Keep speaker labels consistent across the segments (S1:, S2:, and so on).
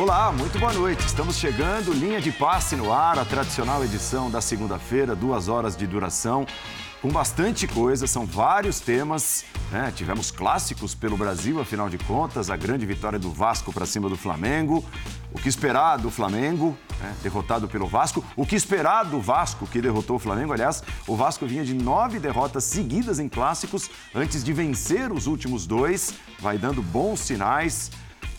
S1: Olá, muito boa noite. Estamos chegando, linha de passe no ar, a tradicional edição da segunda-feira, duas horas de duração, com bastante coisa, são vários temas. Né? Tivemos clássicos pelo Brasil, afinal de contas, a grande vitória do Vasco para cima do Flamengo. O que esperar do Flamengo, né? derrotado pelo Vasco. O que esperar do Vasco, que derrotou o Flamengo. Aliás, o Vasco vinha de nove derrotas seguidas em clássicos antes de vencer os últimos dois. Vai dando bons sinais.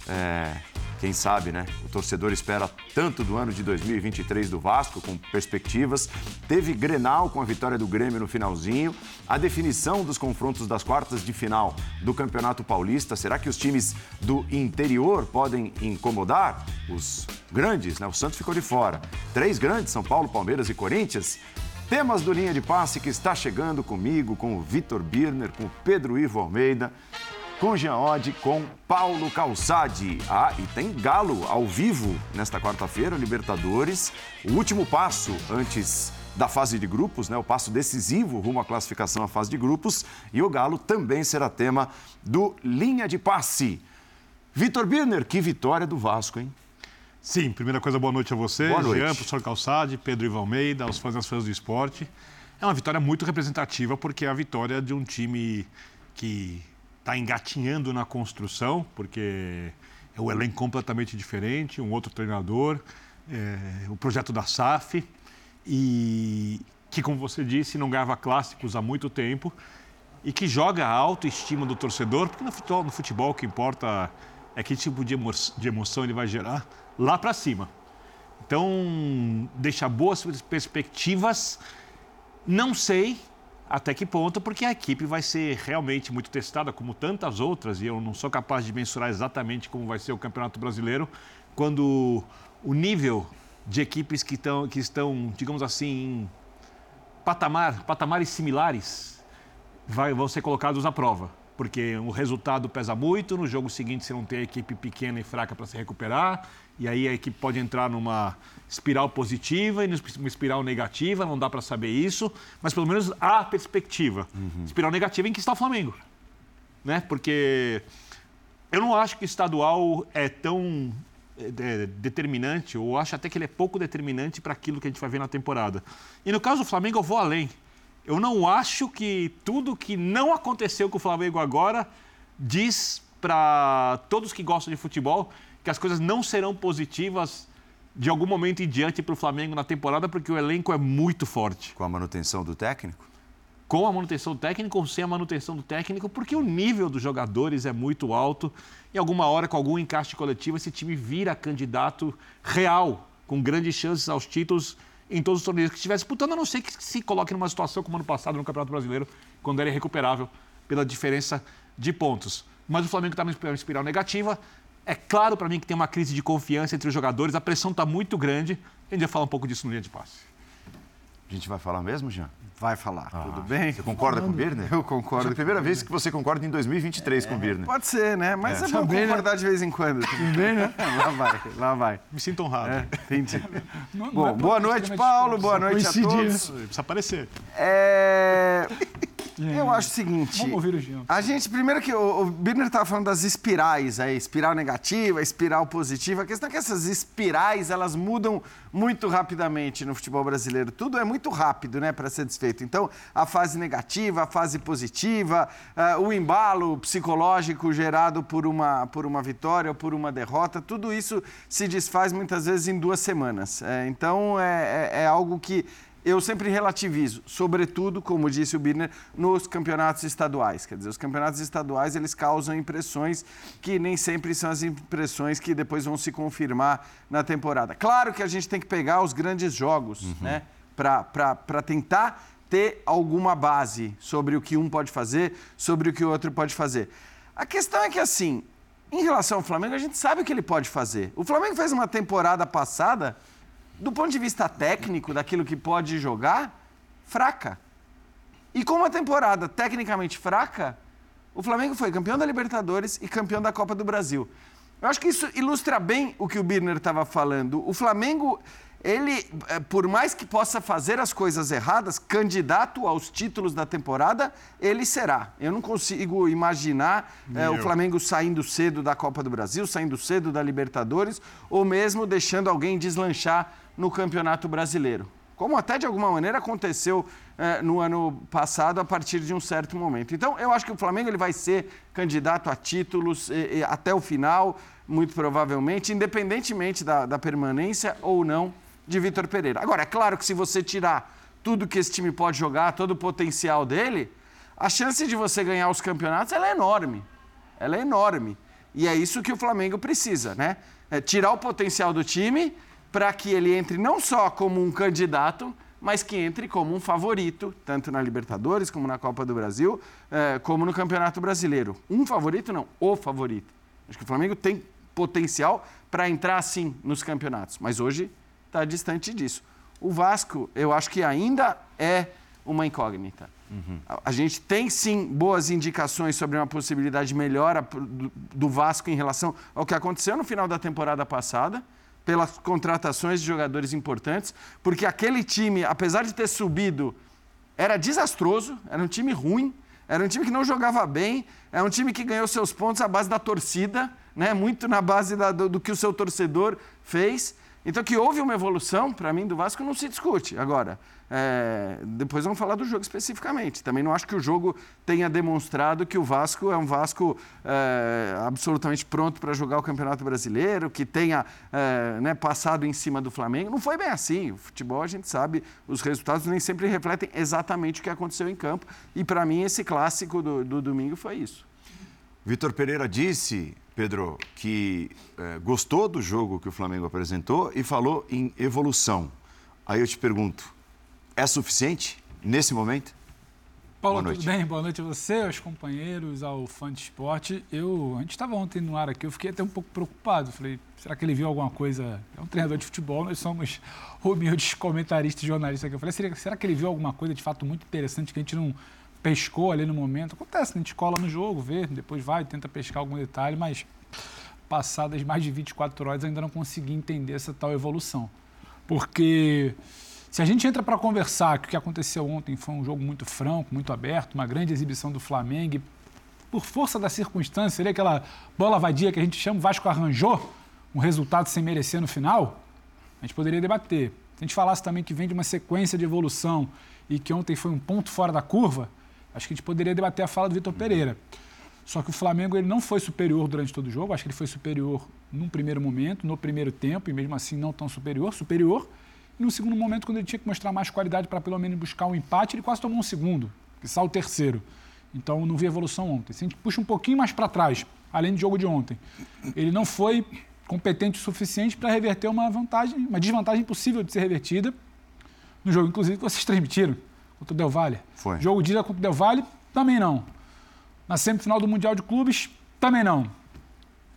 S1: É, quem sabe, né? O torcedor espera tanto do ano de 2023 do Vasco, com perspectivas. Teve Grenal com a vitória do Grêmio no finalzinho. A definição dos confrontos das quartas de final do Campeonato Paulista. Será que os times do interior podem incomodar os grandes, né? O Santos ficou de fora. Três grandes, São Paulo, Palmeiras e Corinthians. Temas do Linha de Passe que está chegando comigo, com o Vitor Birner, com o Pedro Ivo Almeida com Jean Oddi, com Paulo Calçade. Ah, e tem Galo ao vivo nesta quarta-feira, Libertadores. O último passo antes da fase de grupos, né? O passo decisivo rumo à classificação à fase de grupos. E o Galo também será tema do Linha de Passe. Vitor Birner, que vitória do Vasco, hein?
S2: Sim, primeira coisa, boa noite a você,
S1: boa noite.
S2: Jean, professor Calçade, Pedro Ivo Almeida, aos fãs das fãs do esporte. É uma vitória muito representativa, porque é a vitória de um time que está engatinhando na construção, porque é o elenco completamente diferente, um outro treinador, é, o projeto da SAF, e que, como você disse, não ganhava clássicos há muito tempo e que joga a autoestima do torcedor, porque no futebol, no futebol o que importa é que tipo de, emo de emoção ele vai gerar lá para cima. Então, deixa boas perspectivas. Não sei até que ponto, porque a equipe vai ser realmente muito testada, como tantas outras, e eu não sou capaz de mensurar exatamente como vai ser o Campeonato Brasileiro, quando o nível de equipes que, tão, que estão, digamos assim, em patamar, patamares similares vai, vão ser colocados à prova. Porque o resultado pesa muito, no jogo seguinte você não tem a equipe pequena e fraca para se recuperar, e aí a equipe pode entrar numa espiral positiva e numa espiral negativa, não dá para saber isso, mas pelo menos há perspectiva. Uhum. Espiral negativa em que está o Flamengo. Né? Porque eu não acho que o estadual é tão é, determinante, ou acho até que ele é pouco determinante para aquilo que a gente vai ver na temporada. E no caso do Flamengo, eu vou além. Eu não acho que tudo que não aconteceu com o Flamengo agora diz para todos que gostam de futebol que as coisas não serão positivas de algum momento em diante para o Flamengo na temporada, porque o elenco é muito forte.
S1: Com a manutenção do técnico?
S2: Com a manutenção do técnico ou sem a manutenção do técnico, porque o nível dos jogadores é muito alto. Em alguma hora, com algum encaixe coletivo, esse time vira candidato real, com grandes chances aos títulos em todos os torneios que estiver disputando, a não ser que se coloque numa situação como ano passado no Campeonato Brasileiro, quando era irrecuperável pela diferença de pontos. Mas o Flamengo está numa espiral negativa, é claro para mim que tem uma crise de confiança entre os jogadores, a pressão está muito grande. A gente vai falar um pouco disso no linha de passe.
S1: A gente vai falar mesmo, Jean?
S3: Vai falar. Ah, Tudo bem?
S1: Você concorda Falando. com o Birner?
S3: Eu concordo.
S1: É a primeira vez que você concorda em 2023 é, com o Birner.
S3: Pode ser, né? Mas é, é bom né? concordar né? de vez em quando.
S2: Tudo bem, né?
S3: lá vai, lá vai.
S2: Me sinto honrado. É,
S3: entendi. Não, bom, não é boa noite, Paulo. Boa noite a todos.
S2: Precisa aparecer.
S3: É... Eu acho o seguinte.
S2: Vamos ouvir o Jean.
S3: A gente, primeiro que o, o Birner estava falando das espirais aí, espiral negativa, espiral positiva. A questão é que essas espirais, elas mudam muito rapidamente no futebol brasileiro. Tudo é muito rápido, né, para ser desfeito. Então, a fase negativa, a fase positiva, uh, o embalo psicológico gerado por uma, por uma vitória ou por uma derrota, tudo isso se desfaz muitas vezes em duas semanas. É, então, é, é, é algo que eu sempre relativizo, sobretudo, como disse o Birner, nos campeonatos estaduais. Quer dizer, os campeonatos estaduais eles causam impressões que nem sempre são as impressões que depois vão se confirmar na temporada. Claro que a gente tem que pegar os grandes jogos, uhum. né, para tentar ter alguma base sobre o que um pode fazer, sobre o que o outro pode fazer. A questão é que, assim, em relação ao Flamengo, a gente sabe o que ele pode fazer. O Flamengo fez uma temporada passada do ponto de vista técnico, daquilo que pode jogar, fraca. E com uma temporada tecnicamente fraca, o Flamengo foi campeão da Libertadores e campeão da Copa do Brasil. Eu acho que isso ilustra bem o que o Birner estava falando. O Flamengo ele, eh, por mais que possa fazer as coisas erradas, candidato aos títulos da temporada, ele será. Eu não consigo imaginar é, o Flamengo saindo cedo da Copa do Brasil, saindo cedo da Libertadores, ou mesmo deixando alguém deslanchar no Campeonato Brasileiro. Como até de alguma maneira aconteceu é, no ano passado, a partir de um certo momento. Então, eu acho que o Flamengo ele vai ser candidato a títulos e, e, até o final, muito provavelmente, independentemente da, da permanência ou não de Vitor Pereira. Agora, é claro que se você tirar tudo que esse time pode jogar, todo o potencial dele, a chance de você ganhar os campeonatos é enorme. Ela é enorme. E é isso que o Flamengo precisa, né? É tirar o potencial do time para que ele entre não só como um candidato, mas que entre como um favorito, tanto na Libertadores, como na Copa do Brasil, eh, como no Campeonato Brasileiro. Um favorito, não, o favorito. Acho que o Flamengo tem potencial para entrar sim nos campeonatos, mas hoje está distante disso. O Vasco, eu acho que ainda é uma incógnita. Uhum. A, gente tem sim boas indicações sobre uma possibilidade de melhora do Vasco em relação ao que aconteceu no final da temporada passada, pelas contratações de jogadores importantes, porque aquele time, apesar de ter subido, era desastroso, era um time ruim, era um time que não jogava bem, é um time que ganhou seus pontos à base da torcida, né? muito na base da, do, do que o seu torcedor fez. Então, que houve uma evolução, para mim, do Vasco não se discute. Agora, é, depois vamos falar do jogo especificamente. Também não acho que o jogo tenha demonstrado que o Vasco é um Vasco é, absolutamente pronto para jogar o Campeonato Brasileiro, que tenha é, né, passado em cima do Flamengo. Não foi bem assim. O futebol, a gente sabe, os resultados nem sempre refletem exatamente o que aconteceu em campo. E, para mim, esse clássico do, do domingo foi isso.
S1: Vitor Pereira disse Pedro, que é, gostou do jogo que o Flamengo apresentou e falou em evolução. Aí eu te pergunto, é suficiente nesse momento?
S4: Paulo, tudo bem? Boa noite a você, aos companheiros, ao fã de esporte. Eu, a gente estava ontem no ar aqui, eu fiquei até um pouco preocupado. Falei, será que ele viu alguma coisa? É um treinador de futebol, nós somos humildes comentaristas e jornalistas aqui. Eu falei, será, será que ele viu alguma coisa de fato muito interessante que a gente não pescou ali no momento. Acontece, né? a gente cola no jogo, vê, depois vai, tenta pescar algum detalhe, mas passadas mais de 24 horas ainda não consegui entender essa tal evolução. Porque se a gente entra para conversar que o que aconteceu ontem foi um jogo muito franco, muito aberto, uma grande exibição do Flamengo, por força da circunstância, seria aquela bola vadia que a gente chama, o Vasco arranjou um resultado sem merecer no final, a gente poderia debater. Se a gente falasse também que vem de uma sequência de evolução e que ontem foi um ponto fora da curva, Acho que a gente poderia debater a fala do Vitor Pereira. Só que o Flamengo ele não foi superior durante todo o jogo. Acho que ele foi superior num primeiro momento, no primeiro tempo, e mesmo assim não tão superior. Superior. E no segundo momento, quando ele tinha que mostrar mais qualidade para pelo menos buscar um empate, ele quase tomou um segundo, que saiu o terceiro. Então não vi evolução ontem. Se a gente puxa um pouquinho mais para trás, além do jogo de ontem, ele não foi competente o suficiente para reverter uma vantagem, uma desvantagem impossível de ser revertida no jogo, inclusive que vocês transmitiram contra o Del Valle.
S1: Foi.
S4: Jogo de ida contra o Del Valle, também não. Na semifinal do Mundial de Clubes, também não.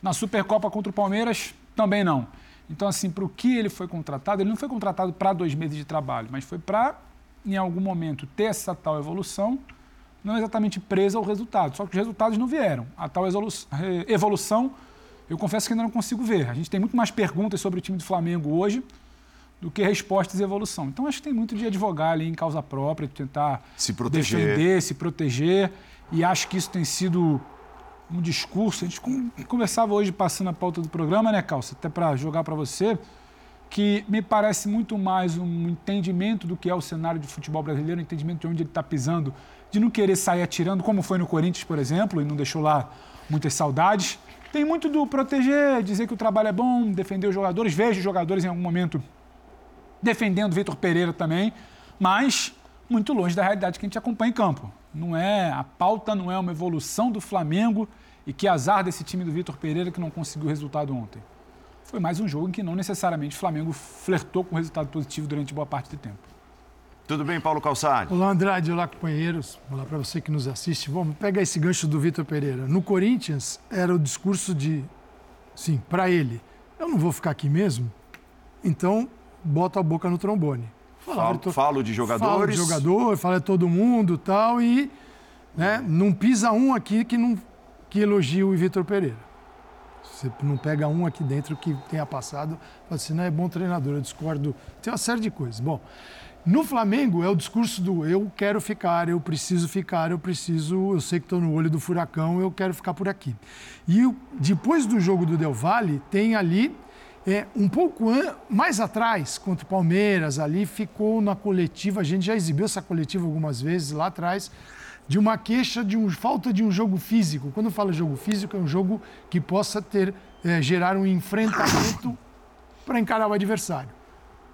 S4: Na Supercopa contra o Palmeiras, também não. Então, assim, para o que ele foi contratado, ele não foi contratado para dois meses de trabalho, mas foi para, em algum momento, ter essa tal evolução, não exatamente presa ao resultado. Só que os resultados não vieram. A tal evolução, eu confesso que ainda não consigo ver. A gente tem muito mais perguntas sobre o time do Flamengo hoje do que respostas e evolução. Então, acho que tem muito de advogar ali em causa própria, de tentar
S1: se proteger.
S4: defender, se proteger. E acho que isso tem sido um discurso. A gente conversava hoje, passando a pauta do programa, né, Calça? Até para jogar para você, que me parece muito mais um entendimento do que é o cenário de futebol brasileiro, um entendimento de onde ele está pisando, de não querer sair atirando, como foi no Corinthians, por exemplo, e não deixou lá muitas saudades. Tem muito do proteger, dizer que o trabalho é bom, defender os jogadores. Vejo os jogadores em algum momento defendendo Vitor Pereira também, mas muito longe da realidade que a gente acompanha em campo. Não é a pauta não é uma evolução do Flamengo e que azar desse time do Vitor Pereira que não conseguiu o resultado ontem. Foi mais um jogo em que não necessariamente o Flamengo flertou com resultado positivo durante boa parte do tempo.
S1: Tudo bem, Paulo Calçade?
S5: Olá, Andrade. Olá, companheiros. Olá para você que nos assiste. Vamos pegar esse gancho do Vitor Pereira. No Corinthians, era o discurso de, sim, para ele, eu não vou ficar aqui mesmo, então boto a boca no trombone.
S1: Falo, to... falo de jogadores. Falo de
S5: jogador, falo de todo mundo tal, e né, não pisa um aqui que, não, que elogia o Vitor Pereira. Você não pega um aqui dentro que tenha passado, fala assim, não é bom treinador, eu discordo. Tem uma série de coisas. Bom, no Flamengo é o discurso do eu quero ficar, eu preciso ficar, eu preciso, eu sei que estou no olho do furacão, eu quero ficar por aqui. E depois do jogo do Del Valle, tem ali é, um pouco mais atrás, contra o Palmeiras, ali ficou na coletiva, a gente já exibiu essa coletiva algumas vezes lá atrás, de uma queixa de um, falta de um jogo físico. Quando eu falo jogo físico, é um jogo que possa ter é, gerar um enfrentamento para encarar o adversário.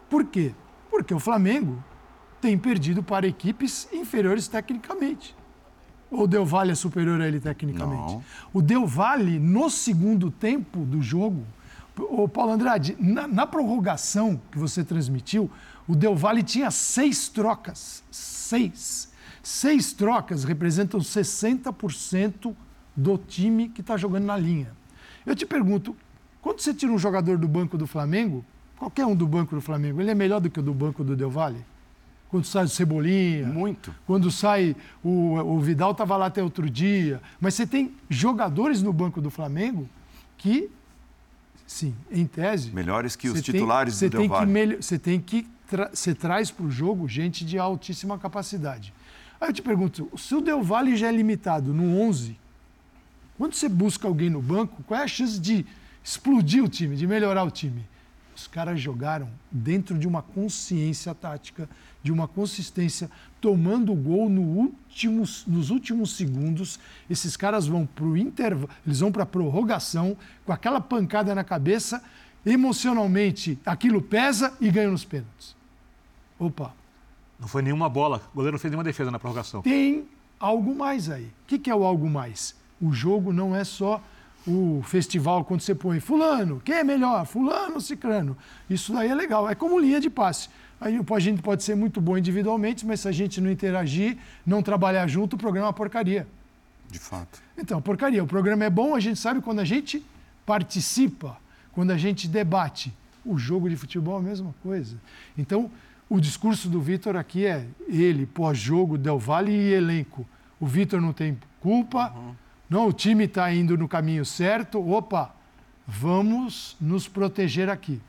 S5: Por quê? Porque o Flamengo tem perdido para equipes inferiores tecnicamente. Ou o Del Valle é superior a ele tecnicamente? Não. O Del Valle, no segundo tempo do jogo, o Paulo Andrade, na, na, prorrogação que você transmitiu, o Del Valle tinha seis trocas. Seis. Seis trocas representam 60% do time que está jogando na linha. Eu te pergunto, quando você tira um jogador do banco do Flamengo, Qualquer um do banco do Flamengo, ele é melhor do que o do banco do Del Valle? Quando sai o Cebolinha.
S1: Muito.
S5: Quando sai. O, o Vidal estava lá até outro dia. Mas você tem jogadores no banco do Flamengo que, sim, em tese.
S1: Melhores que os titulares
S5: tem,
S1: do Del Valle.
S5: Você tem que. Tra você traz para o jogo gente de altíssima capacidade. Aí eu te pergunto: se o Del Valle já é limitado no 11, quando você busca alguém no banco, qual é a chance de explodir o time, de melhorar o time? Os caras jogaram dentro de uma consciência tática, de uma consistência, tomando o gol no nos últimos segundos. Esses caras vão para o intervalo, eles vão para a prorrogação, com aquela pancada na cabeça, emocionalmente aquilo pesa e ganham nos pênaltis. Opa!
S2: Não foi nenhuma bola, o goleiro não fez nenhuma defesa na prorrogação.
S5: Tem algo mais aí. O que, que é o algo mais? O jogo não é só o festival quando você põe fulano, quem é melhor? Fulano ou ciclano? Isso daí é legal, é como linha de passe. Aí a gente pode ser muito bom individualmente, mas se a gente não interagir, não trabalhar junto, o programa é uma porcaria.
S1: De fato.
S5: Então, porcaria. O programa é bom, a gente sabe quando a gente participa, quando a gente debate. O jogo de futebol é a mesma coisa. Então, o discurso do Vitor aqui é ele, pós-jogo, Del Valle e elenco. O Vitor não tem culpa. Uhum não, o time está indo no caminho certo. Opa, vamos nos proteger aqui.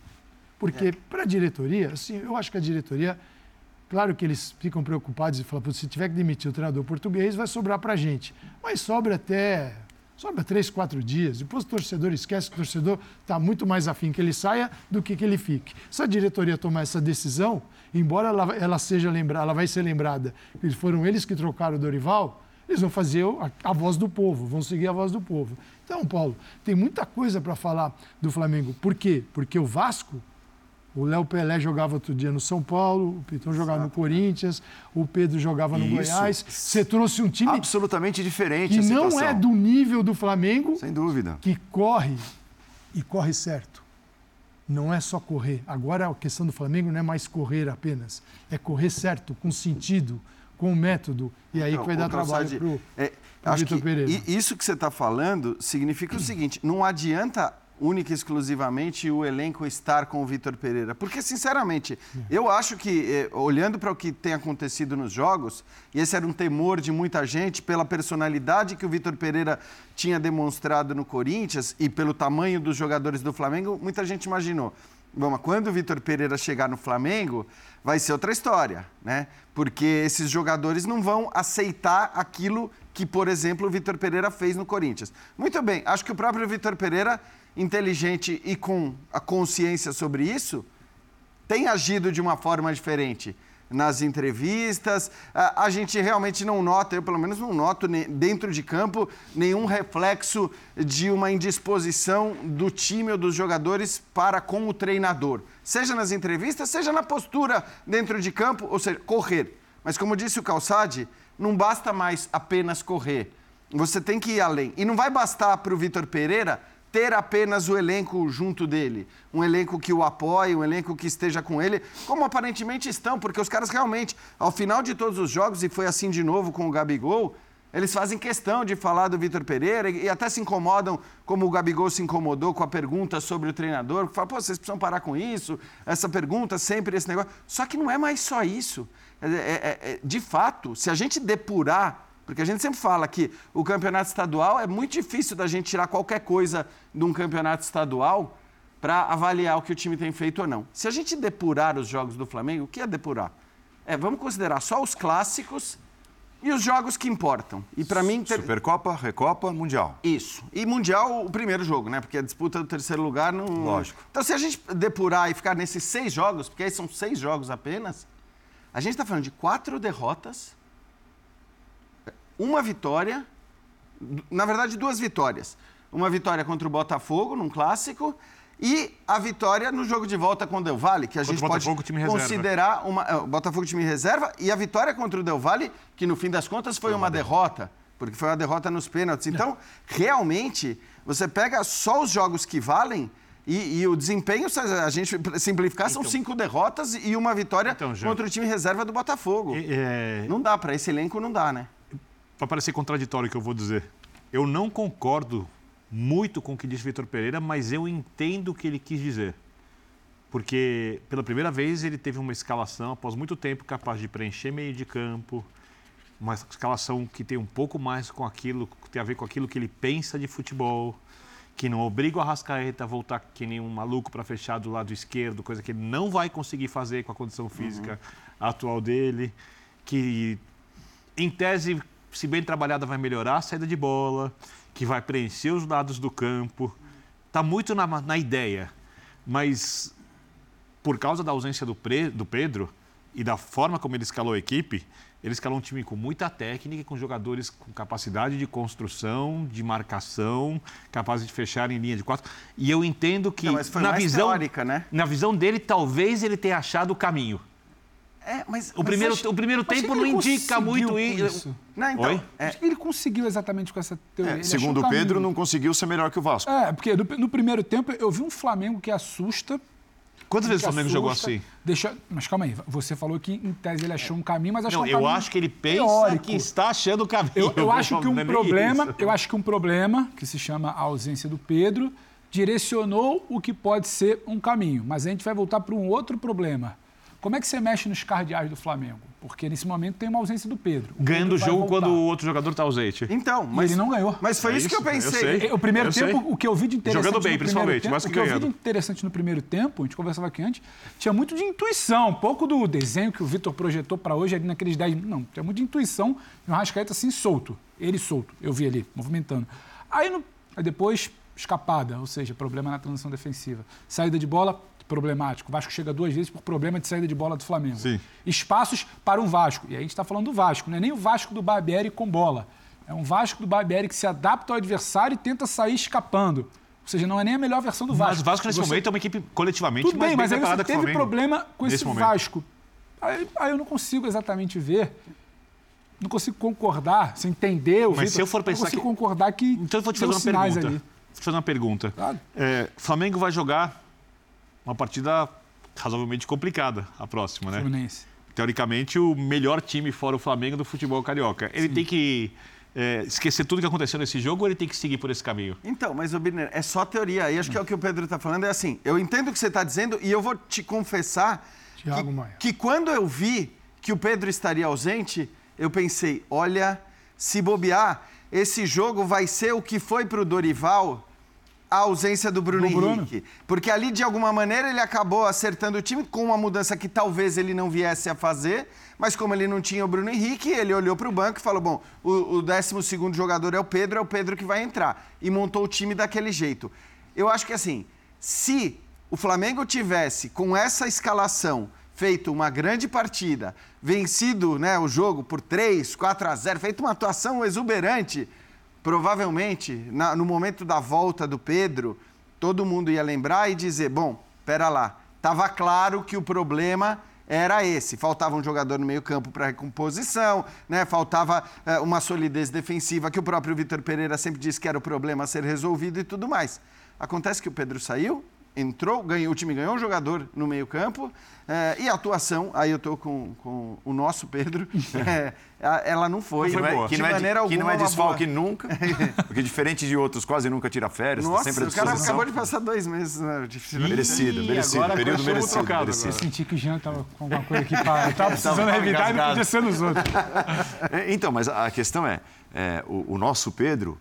S5: Porque é. para a diretoria, assim, eu acho que a diretoria, claro que eles ficam preocupados e falam, se tiver que demitir o treinador português, vai sobrar para a gente. Mas sobra até sobra três, quatro dias. Depois o torcedor esquece que o torcedor está muito mais afim que ele saia do que que ele fique. Se a diretoria tomar essa decisão, embora ela, ela seja lembrada, ela vai ser lembrada que foram eles que trocaram o Dorival, eles vão fazer a, a voz do povo, vão seguir a voz do povo. Então, Paulo, tem muita coisa para falar do Flamengo. Por quê? Porque o Vasco, o Léo Pelé jogava outro dia no São Paulo, o Pitão jogava Exato. no Corinthians, o Pedro jogava no Isso. Goiás. Você trouxe um time
S1: absolutamente diferente.
S5: Que não é do nível do Flamengo.
S1: Sem dúvida.
S5: Que corre e corre certo. Não é só correr. Agora a questão do Flamengo não é mais correr apenas, é correr certo, com sentido, com o método. E aí não, que vai dar trabalho para o é, Vitor Pereira.
S3: Isso que você está falando significa o seguinte: não adianta única e exclusivamente o elenco estar com o Vitor Pereira. Porque, sinceramente, eu acho que, eh, olhando para o que tem acontecido nos jogos, e esse era um temor de muita gente pela personalidade que o Vitor Pereira tinha demonstrado no Corinthians e pelo tamanho dos jogadores do Flamengo, muita gente imaginou. Bom, quando o Vitor Pereira chegar no Flamengo, vai ser outra história, né? Porque esses jogadores não vão aceitar aquilo que, por exemplo, o Vitor Pereira fez no Corinthians. Muito bem, acho que o próprio Vitor Pereira, inteligente e com a consciência sobre isso, tem agido de uma forma diferente nas entrevistas. A, gente realmente não nota, eu pelo menos não noto dentro de campo nenhum reflexo de uma indisposição do time ou dos jogadores para com o treinador. Seja nas entrevistas, seja na postura dentro de campo, ou seja, correr. Mas como disse o Calçade, não basta mais apenas correr. Você tem que ir além. E não vai bastar para o Vitor Pereira ter apenas o elenco junto dele. Um elenco que o apoie, um elenco que esteja com ele, como aparentemente estão, porque os caras realmente, ao final de todos os jogos, e foi assim de novo com o Gabigol, eles fazem questão de falar do Vitor Pereira e até se incomodam, como o Gabigol se incomodou com a pergunta sobre o treinador. Fala, pô, vocês precisam parar com isso, essa pergunta, sempre esse negócio. Só que não é mais só isso. É, é, é, é de fato, se a gente depurar Porque a gente sempre fala que o campeonato estadual é muito difícil da gente tirar qualquer coisa de um campeonato estadual para avaliar o que o time tem feito ou não. Se a gente depurar os jogos do Flamengo, o que é depurar? É, vamos considerar só os clássicos e os jogos que importam. E para mim.
S1: Ter... Supercopa, Recopa, Mundial.
S3: Isso. E Mundial, o primeiro jogo, né? Porque a disputa do terceiro lugar não.
S1: Lógico.
S3: Então, se a gente depurar e ficar nesses seis jogos, porque aí são seis jogos apenas, a gente está falando de quatro derrotas, uma vitória, na verdade, duas vitórias. Uma vitória contra o Botafogo, num clássico, e a vitória no jogo de volta com o Del Valle, que a contra gente pode considerar uma. É, o Botafogo time reserva, e a vitória contra o Del Valle, que no fim das contas foi, foi uma, uma derrota, porque foi uma derrota nos pênaltis. Então, realmente, você pega só os jogos que valem. E, e, o desempenho, se a gente simplificar, então, são cinco derrotas e uma vitória então, contra o time reserva do Botafogo. É... Não dá, para esse elenco não dá, né?
S2: Para parecer contraditório o que eu vou dizer. Eu não concordo muito com o que disse Vitor Pereira, mas eu entendo o que ele quis dizer. Porque pela primeira vez ele teve uma escalação, após muito tempo, capaz de preencher meio de campo, uma escalação que tem um pouco mais com aquilo, que tem a ver com aquilo que ele pensa de futebol, que não obriga o Arrascaeta a voltar que nem um maluco para fechar do lado esquerdo, coisa que ele não vai conseguir fazer com a condição física uhum. atual dele, que em tese, se bem trabalhada, vai melhorar a saída de bola, que vai preencher os lados do campo. Está muito na, na, ideia, mas por causa da ausência do, Pre, do Pedro e da forma como ele escalou a equipe, ele escalou um time com muita técnica, com jogadores com capacidade de construção, de marcação, capazes de fechar em linha de quatro. E eu entendo que
S3: Não, na visão,
S2: teórica, né? na visão dele, talvez ele tenha achado o caminho.
S3: É, mas,
S2: o, mas primeiro, acho, o primeiro tempo não indica muito
S4: isso. Não, então, Oi? É, acho que ele conseguiu exatamente com essa teoria. É,
S1: segundo o Pedro, não conseguiu ser melhor que o Vasco.
S4: É, porque no, no primeiro tempo eu vi um Flamengo que assusta.
S2: Quantas vezes o Flamengo assusta, jogou assim?
S4: Deixa, mas calma aí, você falou que em tese ele achou um caminho, mas achou
S2: não,
S4: um caminho.
S2: Eu acho que ele pensa teórico. que está achando o caminho.
S4: Eu, eu acho que um é problema, eu acho que um problema que se chama a ausência do Pedro direcionou o que pode ser um caminho, mas a gente vai voltar para um outro problema como é que você mexe nos cardeais do Flamengo? Porque nesse momento tem uma ausência do Pedro.
S2: O Ganhando o jogo quando o outro jogador está ausente.
S3: Então, mas
S4: e ele não ganhou.
S3: Mas foi é isso, que eu pensei.
S4: Eu o primeiro eu tempo, sei. o que eu vi de interessante.
S2: Jogando bem, principalmente,
S4: tempo,
S2: mas que
S4: O que
S2: ganhando.
S4: eu vi de interessante no primeiro tempo, a gente conversava aqui antes, tinha muito de intuição. Um pouco do desenho que o Vitor projetou para hoje ali naqueles 10 Não, tinha muito de intuição. E o Rascaeta assim solto. Ele solto. Eu vi ali, movimentando. Aí, no, aí depois, escapada, ou seja, problema na transição defensiva. Saída de bola, problemático. O Vasco chega duas vezes por problema de saída de bola do Flamengo.
S2: Sim.
S4: Espaços para um Vasco. E aí a gente está falando do Vasco, não é nem o Vasco do Barbieri com bola. É um Vasco do Barbieri que se adapta ao adversário e tenta sair escapando. Ou seja, não é nem a melhor versão do Vasco.
S2: Mas o Vasco nesse Você... momento é uma equipe coletivamente
S4: Tudo bem,
S2: mas
S4: aí você teve problema com esse momento. Vasco. Aí, aí, eu não consigo exatamente ver. Não consigo concordar, se entender o
S2: Mas Victor, se eu for pensar não
S4: consigo
S2: que...
S4: concordar que
S2: Então eu vou te fazer uma pergunta. Ali. Vou te fazer uma pergunta. Claro. É, Flamengo vai jogar uma partida razoavelmente complicada, a próxima, né?
S4: Fluminense.
S2: Teoricamente, o melhor time fora o Flamengo do futebol carioca. Ele Sim. tem que é, esquecer tudo que aconteceu nesse jogo ou ele tem que seguir por esse caminho?
S3: Então, mas, Birner, é só teoria. E acho que é o que o Pedro está falando. É assim, eu entendo o que você está dizendo e eu vou te confessar que, que quando eu vi que o Pedro estaria ausente, eu pensei, olha, se bobear, esse jogo vai ser o que foi para o Dorival a ausência do Bruno, do Bruno Henrique. Porque ali, de alguma maneira, ele acabou acertando o time com uma mudança que talvez ele não viesse a fazer, mas como ele não tinha o Bruno Henrique, ele olhou para o banco e falou: bom, o, o 12 jogador é o Pedro, é o Pedro que vai entrar. E montou o time daquele jeito. Eu acho que assim, se o Flamengo tivesse com essa escalação feito uma grande partida, vencido né, o jogo por 3, 4 a 0, feito uma atuação exuberante provavelmente, na, no momento da volta do Pedro, todo mundo ia lembrar e dizer: bom, pera lá, estava claro que o problema era esse. Faltava um jogador no meio-campo para recomposição, né? faltava é, uma solidez defensiva, que o próprio Vitor Pereira sempre disse que era o problema a ser resolvido e tudo mais. Acontece que o Pedro saiu entrou, ganhou, o time ganhou um jogador no meio-campo. É, e a atuação, aí eu estou com, com o nosso Pedro, é, ela não foi,
S1: não foi boa. Que não é, maneira que não é desfalque nunca, porque diferente de outros, quase nunca tira férias,
S3: Nossa,
S1: tá sempre
S3: o cara acabou de passar dois meses né,
S1: de Merecido, merecido, agora período merecido. Trocado, merecido.
S4: Eu senti que o Jean estava com alguma coisa aqui para... Estava precisando revidar e não podia ser nos outros.
S1: então, mas a questão é, é o, o, nosso Pedro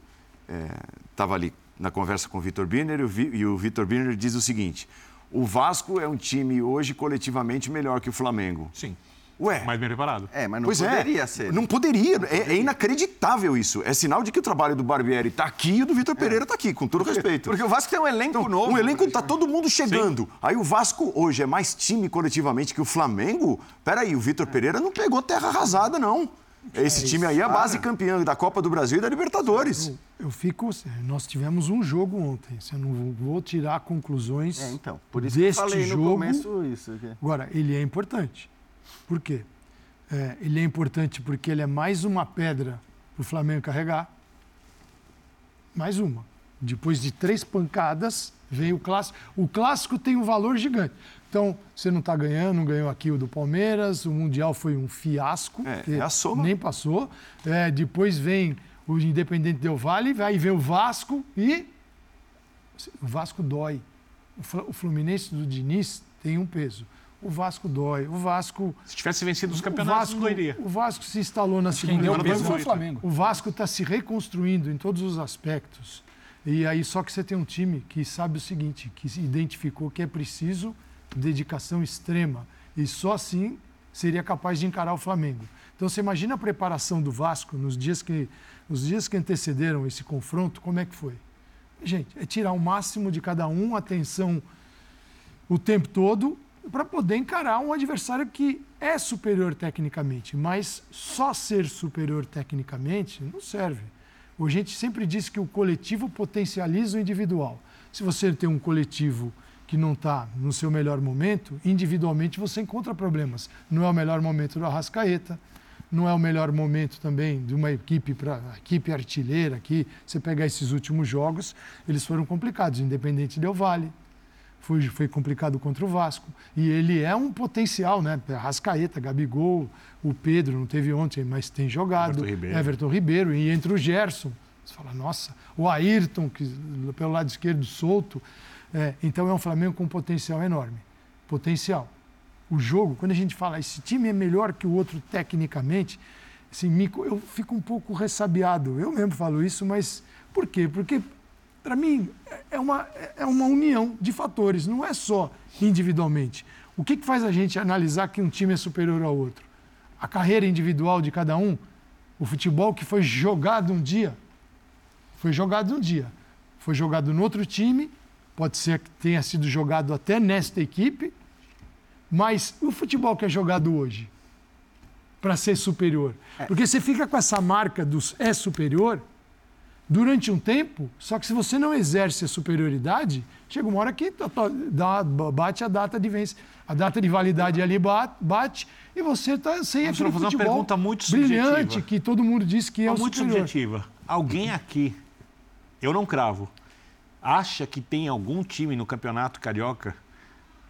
S1: estava é, ali na conversa com o Vitor Birner e o Vitor Birner diz o seguinte: o Vasco é um time hoje coletivamente melhor que o Flamengo.
S2: Sim. Ué. Mais bem preparado.
S3: É, mas não
S1: pois é.
S3: poderia é, ser.
S1: Não poderia. Não poderia. É, é, inacreditável isso. É sinal de que o trabalho do Barbieri está aqui e o do Vitor é. Pereira está aqui, com todo respeito.
S3: Porque o Vasco tem um elenco então, novo.
S1: Um elenco está todo mundo chegando. Sim. Aí o Vasco hoje é mais time coletivamente que o Flamengo. Peraí, o Vitor Pereira não pegou terra arrasada, não. Esse é time aí é a base campeã da Copa do Brasil e da Libertadores.
S5: Eu, eu, fico. Nós tivemos um jogo ontem. Eu não vou tirar conclusões. É, então. Por isso deste que eu falei jogo. no começo isso. Aqui. Agora, ele é importante. Por quê? É, ele é importante porque ele é mais uma pedra para o Flamengo carregar. Mais uma. Depois de três pancadas, vem o clássico. O clássico tem um valor gigante. Então, você não está ganhando, não ganhou aqui o do Palmeiras, o Mundial foi um fiasco,
S1: é, é a soma.
S5: nem passou. É, depois vem o Independente Del Vale, aí vem o Vasco e o Vasco dói. O Fluminense do Diniz tem um peso. O Vasco dói. O Vasco.
S2: Se tivesse vencido os campeonatos,
S5: Vasco,
S2: não doiria.
S5: O Vasco se instalou na segunda
S4: Quem deu foi o Flamengo.
S5: O Vasco está se reconstruindo em todos os aspectos. E aí, só que você tem um time que sabe o seguinte, que identificou que é preciso dedicação extrema. E só assim seria capaz de encarar o Flamengo. Então você imagina a preparação do Vasco nos dias que, nos dias que antecederam esse confronto, como é que foi? Gente, é tirar o máximo de cada um, atenção o tempo todo, para poder encarar um adversário que é superior tecnicamente, mas só ser superior tecnicamente não serve. A gente sempre diz que o coletivo potencializa o individual. Se você tem um coletivo que não está no seu melhor momento, individualmente você encontra problemas. Não é o melhor momento do Arrascaeta, não é o melhor momento também de uma equipe para equipe artilheira aqui. Você pegar esses últimos jogos, eles foram complicados. Independente Del Vale foi, foi complicado contra o Vasco. E ele é um potencial, né? Arrascaeta, Gabigol, o Pedro não teve ontem, mas tem jogado. Everton Ribeiro, Everton Ribeiro e entre o Gerson. Você fala, nossa, o Ayrton, que pelo lado esquerdo solto. É, então é um Flamengo com potencial enorme. Potencial. O jogo, quando a gente fala esse time é melhor que o outro tecnicamente, assim, eu fico um pouco ressabiado. Eu mesmo falo isso, mas por quê? Porque, para mim, é uma, é uma união de fatores, não é só individualmente. O que, que faz a gente analisar que um time é superior ao outro? A carreira individual de cada um, o futebol que foi jogado um dia, foi jogado um dia, foi jogado no outro time pode ser que tenha sido jogado até nesta equipe, mas o futebol que é jogado hoje para ser superior. É. Porque você fica com essa marca dos é superior durante um tempo, só que se você não exerce a superioridade, chega uma hora que dá, bate a data de vence, a data de validade ali bate, e você está sem Mas aquele fazer
S2: uma pergunta muito
S5: brilhante subjetiva. que todo mundo diz que é, é o
S2: muito
S5: superior.
S2: subjetiva. Alguém aqui, eu não cravo, acha que tem algum time no Campeonato Carioca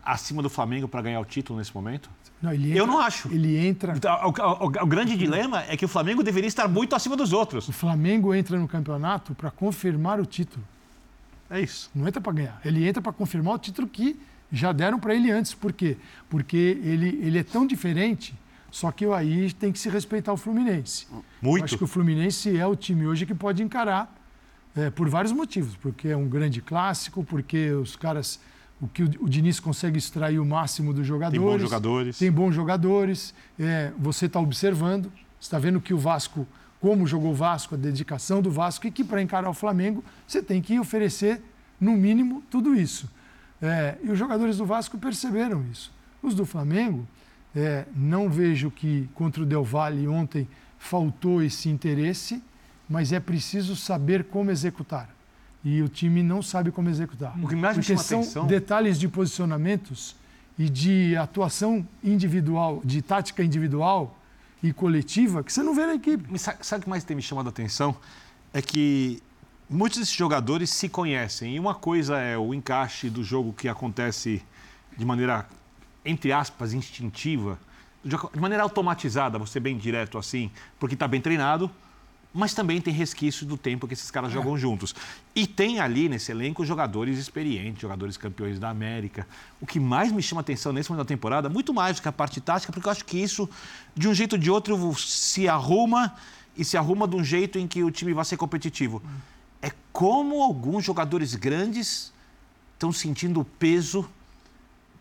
S2: acima do Flamengo para ganhar o título nesse momento?
S5: Não, entra,
S2: eu não acho.
S5: Ele entra.
S2: Então, o, o, o, grande dilema é que o Flamengo deveria estar muito acima dos outros.
S5: O Flamengo entra no campeonato para confirmar o título.
S2: É isso.
S5: Não entra para ganhar. Ele entra para confirmar o título que já deram para ele antes. Por quê? Porque ele, ele é tão diferente. Só que aí tem que se respeitar o Fluminense.
S2: Muito.
S5: Eu acho que o Fluminense é o time hoje que pode encarar é, por vários motivos, porque é um grande clássico, porque os caras, o que o, o Diniz consegue extrair o máximo dos jogadores. Tem
S2: bons jogadores.
S5: Tem bons jogadores. É, você está observando, está vendo que o Vasco, como jogou o Vasco, a dedicação do Vasco, e que para encarar o Flamengo, você tem que oferecer, no mínimo, tudo isso. É, e os jogadores do Vasco perceberam isso. Os do Flamengo, é, não vejo que contra o Del Valle ontem faltou esse interesse mas é preciso saber como executar. E o time não sabe como executar.
S2: O que mais me chama
S5: são
S2: atenção...
S5: detalhes de posicionamentos e de atuação individual, de tática individual e coletiva que você não vê na equipe.
S2: Sabe o que mais tem me chamado a atenção? É que muitos desses jogadores se conhecem. E uma coisa é o encaixe do jogo que acontece de maneira, entre aspas, instintiva, de maneira automatizada, você bem direto assim, porque está bem treinado mas também tem resquício do tempo que esses caras é. jogam juntos. E tem ali nesse elenco jogadores experientes, jogadores campeões da América. O que mais me chama atenção nesse momento da temporada, muito mais do que a parte tática, porque eu acho que isso, de um jeito ou de outro, se arruma e se arruma de um jeito em que o time vai ser competitivo. É como alguns jogadores grandes estão sentindo o peso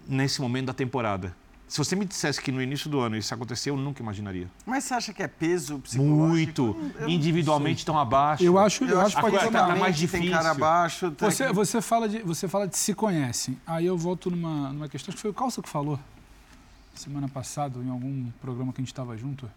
S2: nesse momento da temporada. Se você me dissesse que no início do ano isso aconteceu, eu nunca imaginaria.
S3: Mas você acha que é peso psicológico?
S2: Muito. Eu Individualmente estão abaixo.
S4: Eu acho, eu, eu acho que pode ser
S2: tá mais difícil. Tem
S3: cara abaixo.
S4: Tem... Você, você, fala de, você fala de se conhecem. Aí eu volto numa, numa questão que foi o Calça que falou semana passada, em algum programa que a gente estava junto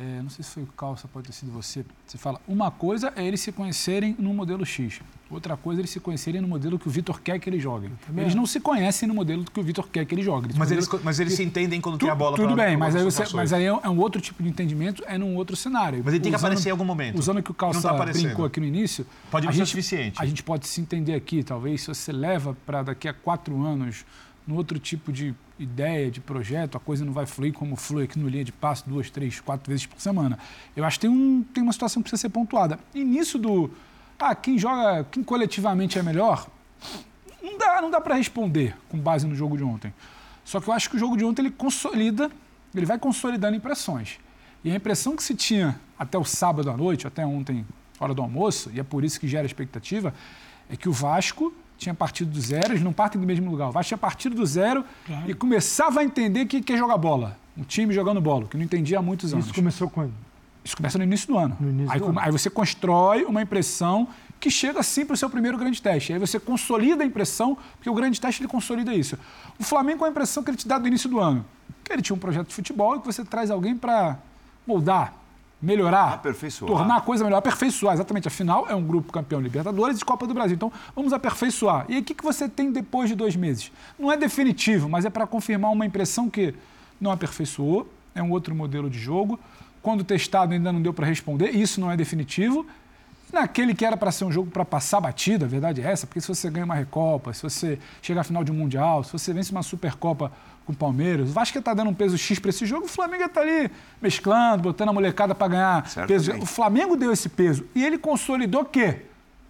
S4: é, não sei se foi o Calça, pode ter sido você, você fala, uma coisa é eles se conhecerem no modelo X, outra coisa é eles se conhecerem no modelo que o Vitor quer que eles joguem. Eles não se conhecem no modelo que o Vitor quer que eles joguem.
S2: Mas eles, mas eles se entendem quando tu, tem a bola
S4: Tudo bem, mas aí, você, mas aí é um outro tipo de entendimento, é num outro cenário.
S2: Mas ele tem usando, que aparecer em algum momento.
S4: Usando o que o Calça tá brincou aqui no início,
S2: pode
S4: a
S2: gente, suficiente.
S4: A gente pode se entender aqui, talvez, se você leva para daqui a quatro anos no outro tipo de ideia, de projeto, a coisa não vai fluir como flui aqui no linha de passo duas, três, quatro vezes por semana. Eu acho que tem, um, tem uma situação que precisa ser pontuada. E nisso do, ah, quem joga, quem coletivamente é melhor, não dá, não dá para responder com base no jogo de ontem. Só que eu acho que o jogo de ontem ele consolida, ele vai consolidando impressões. E a impressão que se tinha até o sábado à noite, até ontem, hora do almoço, e é por isso que gera expectativa, é que o Vasco tinha partido do zero, eles não partem do mesmo lugar. O Vasco tinha partido do zero claro. e começava a entender que quer jogar bola. Um time jogando bola, que não entendia há muitos anos.
S5: Isso começou quando?
S4: Isso começa no início do ano.
S5: Início
S4: aí,
S5: do ano.
S4: aí você constrói uma impressão que chega sim para o seu primeiro grande teste. Aí você consolida a impressão, porque o grande teste ele consolida isso. O Flamengo, é a impressão que ele te dá do início do ano, que ele tinha um projeto de futebol e que você traz alguém para moldar, melhorar,
S1: aperfeiçoar.
S4: tornar a coisa melhor, aperfeiçoar. Exatamente. Afinal, é um grupo campeão Libertadores e Copa do Brasil. Então, vamos aperfeiçoar. E aí, o que, você tem depois de dois meses? Não é definitivo, mas é para confirmar uma impressão que não aperfeiçoou, é um outro modelo de jogo. Quando testado, ainda não deu para responder, isso não é definitivo. Naquele que era para ser um jogo para passar batida, a verdade é essa, porque se você ganha uma Recopa, se você chega à final de um Mundial, se você vence uma Supercopa com o Palmeiras. O Vasco está dando um peso X para esse jogo, o Flamengo está ali mesclando, botando a molecada para ganhar peso. O Flamengo deu esse peso e ele consolidou o quê?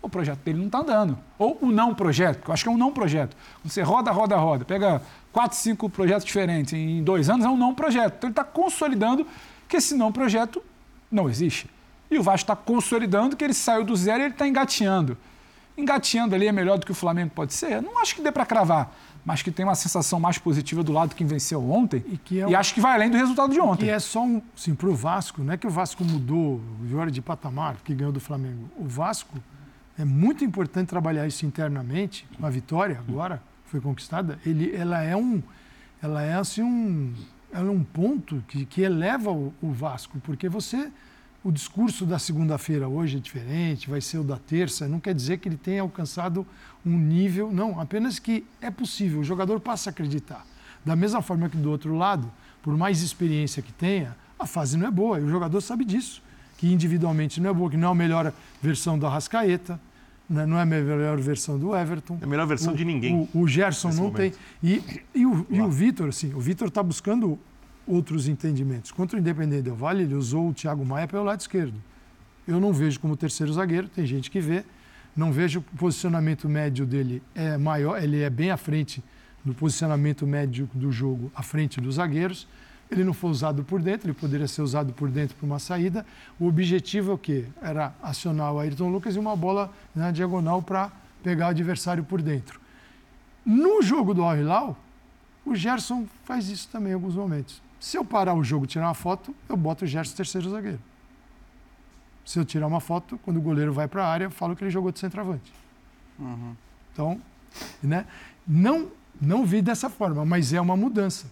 S4: O projeto dele não está andando. Ou o não projeto, que eu acho que é um não projeto. Você roda, roda, roda, pega quatro, cinco projetos diferentes em dois anos, é um não projeto. Então ele está consolidando que esse não projeto não existe. E o Vasco está consolidando que ele saiu do zero e ele está engateando. Engateando ali é melhor do que o Flamengo pode ser? Eu não acho que dê para cravar mas que tem uma sensação mais positiva do lado que venceu ontem. E, que é um... e acho que vai além do resultado de ontem.
S5: E é só um. Sim, para o Vasco, não é que o Vasco mudou de patamar, que ganhou do Flamengo. O Vasco é muito importante trabalhar isso internamente. Uma vitória agora foi conquistada. Ele, ela é um. Ela é assim um. Ela é um ponto que, que eleva o, o Vasco, porque você o discurso da segunda-feira hoje é diferente, vai ser o da terça, não quer dizer que ele tenha alcançado um nível, não, apenas que é possível, o jogador passa a acreditar. Da mesma forma que do outro lado, por mais experiência que tenha, a fase não é boa, e o jogador sabe disso, que individualmente não é boa, que não é a melhor versão do Arrascaeta, né, não é a melhor versão do Everton.
S2: É a melhor versão
S5: o,
S2: de ninguém.
S5: O, o Gerson não momento. tem. E, e o, e o Vitor, assim, o Vitor está buscando outros entendimentos. Contra o Independente Del Vale, ele usou o Thiago Maia pelo lado esquerdo. Eu não vejo como terceiro zagueiro, tem gente que vê. Não vejo o posicionamento médio dele é maior, ele é bem à frente do posicionamento médio do jogo, à frente dos zagueiros. Ele não foi usado por dentro, ele poderia ser usado por dentro para uma saída. O objetivo é o quê? Era acionar o Ayrton Lucas e uma bola na diagonal para pegar o adversário por dentro. No jogo do Al-Hilal, o Gerson faz isso também em alguns momentos. Se eu parar o jogo e tirar uma foto, eu boto o Gerson terceiro zagueiro. Se eu tirar uma foto, quando o goleiro vai para a área, eu falo que ele jogou de centroavante. Uhum. Então, né? não, não vi dessa forma, mas é uma mudança.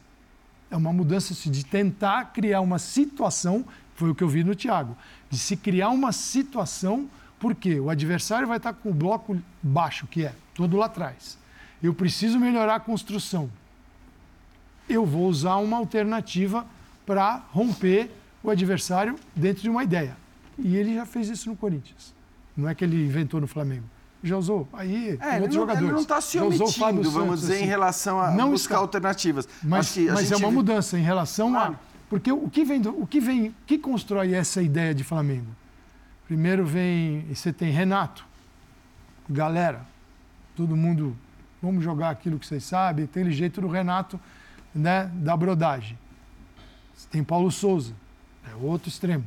S5: É uma mudança assim, de tentar criar uma situação, foi o que eu vi no Thiago, de se criar uma situação, porque o adversário vai estar com o bloco baixo, que é todo lá atrás. Eu preciso melhorar a construção eu vou usar uma alternativa para romper o adversário dentro de uma ideia. E ele já fez isso no Corinthians. Não é que ele inventou no Flamengo. Já usou. Aí,
S3: é,
S5: outros
S3: não,
S5: jogadores.
S3: Ele não está se omitindo, vamos dizer, assim. em relação a não buscar está. alternativas.
S5: Mas, mas é uma mudança em relação a... Porque o que vem, do, o que vem, que constrói essa ideia de Flamengo? Primeiro vem, você tem Renato, galera, todo mundo, vamos jogar aquilo que vocês sabem, tem aquele jeito do Renato, né, da brodagem. Você tem Paulo Souza, é outro extremo.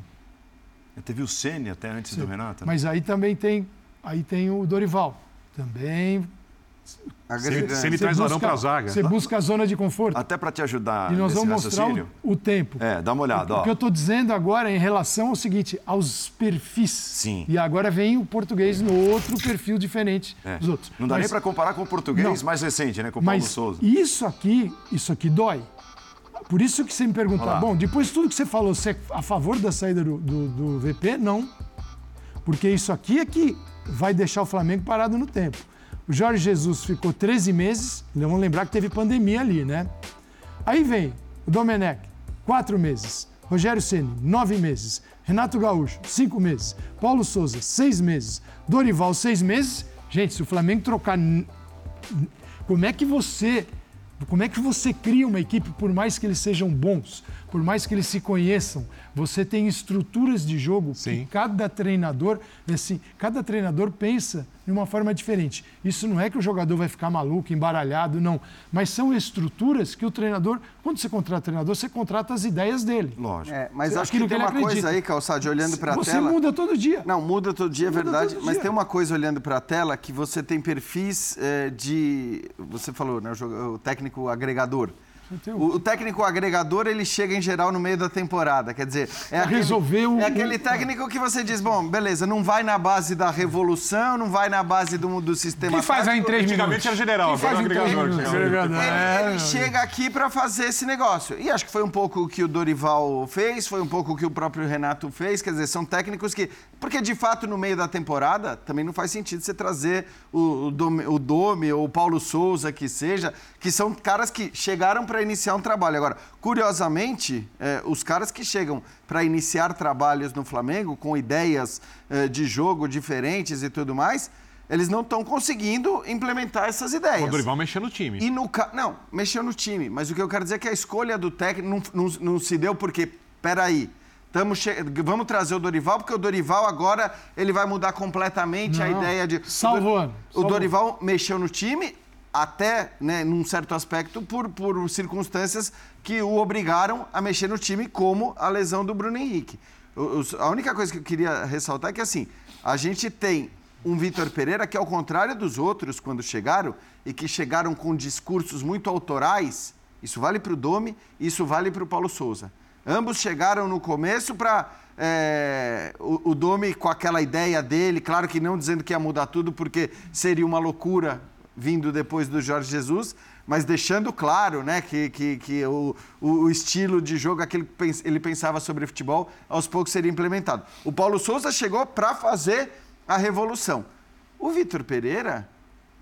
S1: Teve o Ceni até antes Sim. do Renato.
S5: Né? Mas aí também tem, aí tem o Dorival, também
S2: se ele traz o Arão para a zaga.
S5: Você busca a zona de conforto.
S1: Até para te ajudar
S5: E nós vamos mostrar o, o, tempo.
S1: É, dá uma olhada.
S5: O, o que eu estou dizendo agora é em relação ao seguinte, aos perfis.
S1: Sim.
S5: E agora vem o português no outro perfil diferente é. dos outros.
S1: Não dá Mas, nem para comparar com o português não. mais recente, né? Com o Paulo Souza.
S5: Isso aqui, isso aqui dói. Por isso que você me pergunta, bom, depois de tudo que você falou, você é a favor da saída do, do, do VP? Não. Porque isso aqui é que vai deixar o Flamengo parado no tempo. O Jorge Jesus ficou 13 meses, vamos lembrar que teve pandemia ali, né? Aí vem o Domenech, 4 meses. Rogério Ceni, 9 meses. Renato Gaúcho, 5 meses. Paulo Souza, 6 meses. Dorival, 6 meses. Gente, se o Flamengo trocar. Como é que você. Como é que você cria uma equipe, por mais que eles sejam bons, por mais que eles se conheçam, você tem estruturas de jogo Sim. que cada treinador, assim, cada treinador pensa de uma forma diferente. Isso não é que o jogador vai ficar maluco, embaralhado, não. Mas são estruturas que o treinador, quando você contrata treinador, você contrata as ideias dele.
S3: Lógico. É, mas acho que tem que uma acredita. coisa aí, Calçade, olhando para a tela.
S5: Você muda todo dia.
S3: Não, muda todo dia, é verdade. Mas dia. tem uma coisa olhando para a tela que você tem perfis é, de. Você falou, né? O, o técnico agregador. O, o, técnico agregador, ele chega em geral no meio da temporada. Quer dizer,
S5: é aquele, Resolveu
S3: é aquele técnico que você diz, bom, beleza, não vai na base da revolução, não vai na base do, do sistema...
S2: Quem faz em três minutos? era
S3: general,
S2: Quem faz em três minutos?
S3: Ele, ele chega aqui para fazer esse negócio. E acho que foi um pouco o que o Dorival fez, foi um pouco o que o próprio Renato fez. Quer dizer, são técnicos que... Porque, de fato, no meio da temporada, também não faz sentido você trazer o, o, Dome, o Dome ou o Paulo Souza, que seja, que são caras que chegaram para iniciar um trabalho. Agora, curiosamente, é, os caras que chegam para iniciar trabalhos no Flamengo com ideias é, de jogo diferentes e tudo mais, eles não estão conseguindo implementar essas ideias. O
S2: Dorival mexeu no time.
S3: E no Não, mexeu no time. Mas o que eu quero dizer é que a escolha do técnico não, não, não se deu porque, peraí, che... vamos trazer o Dorival, porque o Dorival agora ele vai mudar completamente não. a ideia de.
S5: Salvando.
S3: O Dorival mexeu no time, até, né, num certo aspecto, por, por circunstâncias que o obrigaram a mexer no time, como a lesão do Bruno Henrique. a única coisa que eu queria ressaltar é que, assim, a gente tem um Vitor Pereira que, ao contrário dos outros, quando chegaram, e que chegaram com discursos muito autorais, isso vale para o Domi, isso vale para o Paulo Souza. Ambos chegaram no começo para é, o, o Domi com aquela ideia dele, claro que não dizendo que ia mudar tudo, porque seria uma loucura vindo depois do Jorge Jesus, mas deixando claro né, que, que, que o, o estilo de jogo, aquele que ele pensava sobre futebol, aos poucos seria implementado. O Paulo Souza chegou para fazer a revolução. O Vitor Pereira,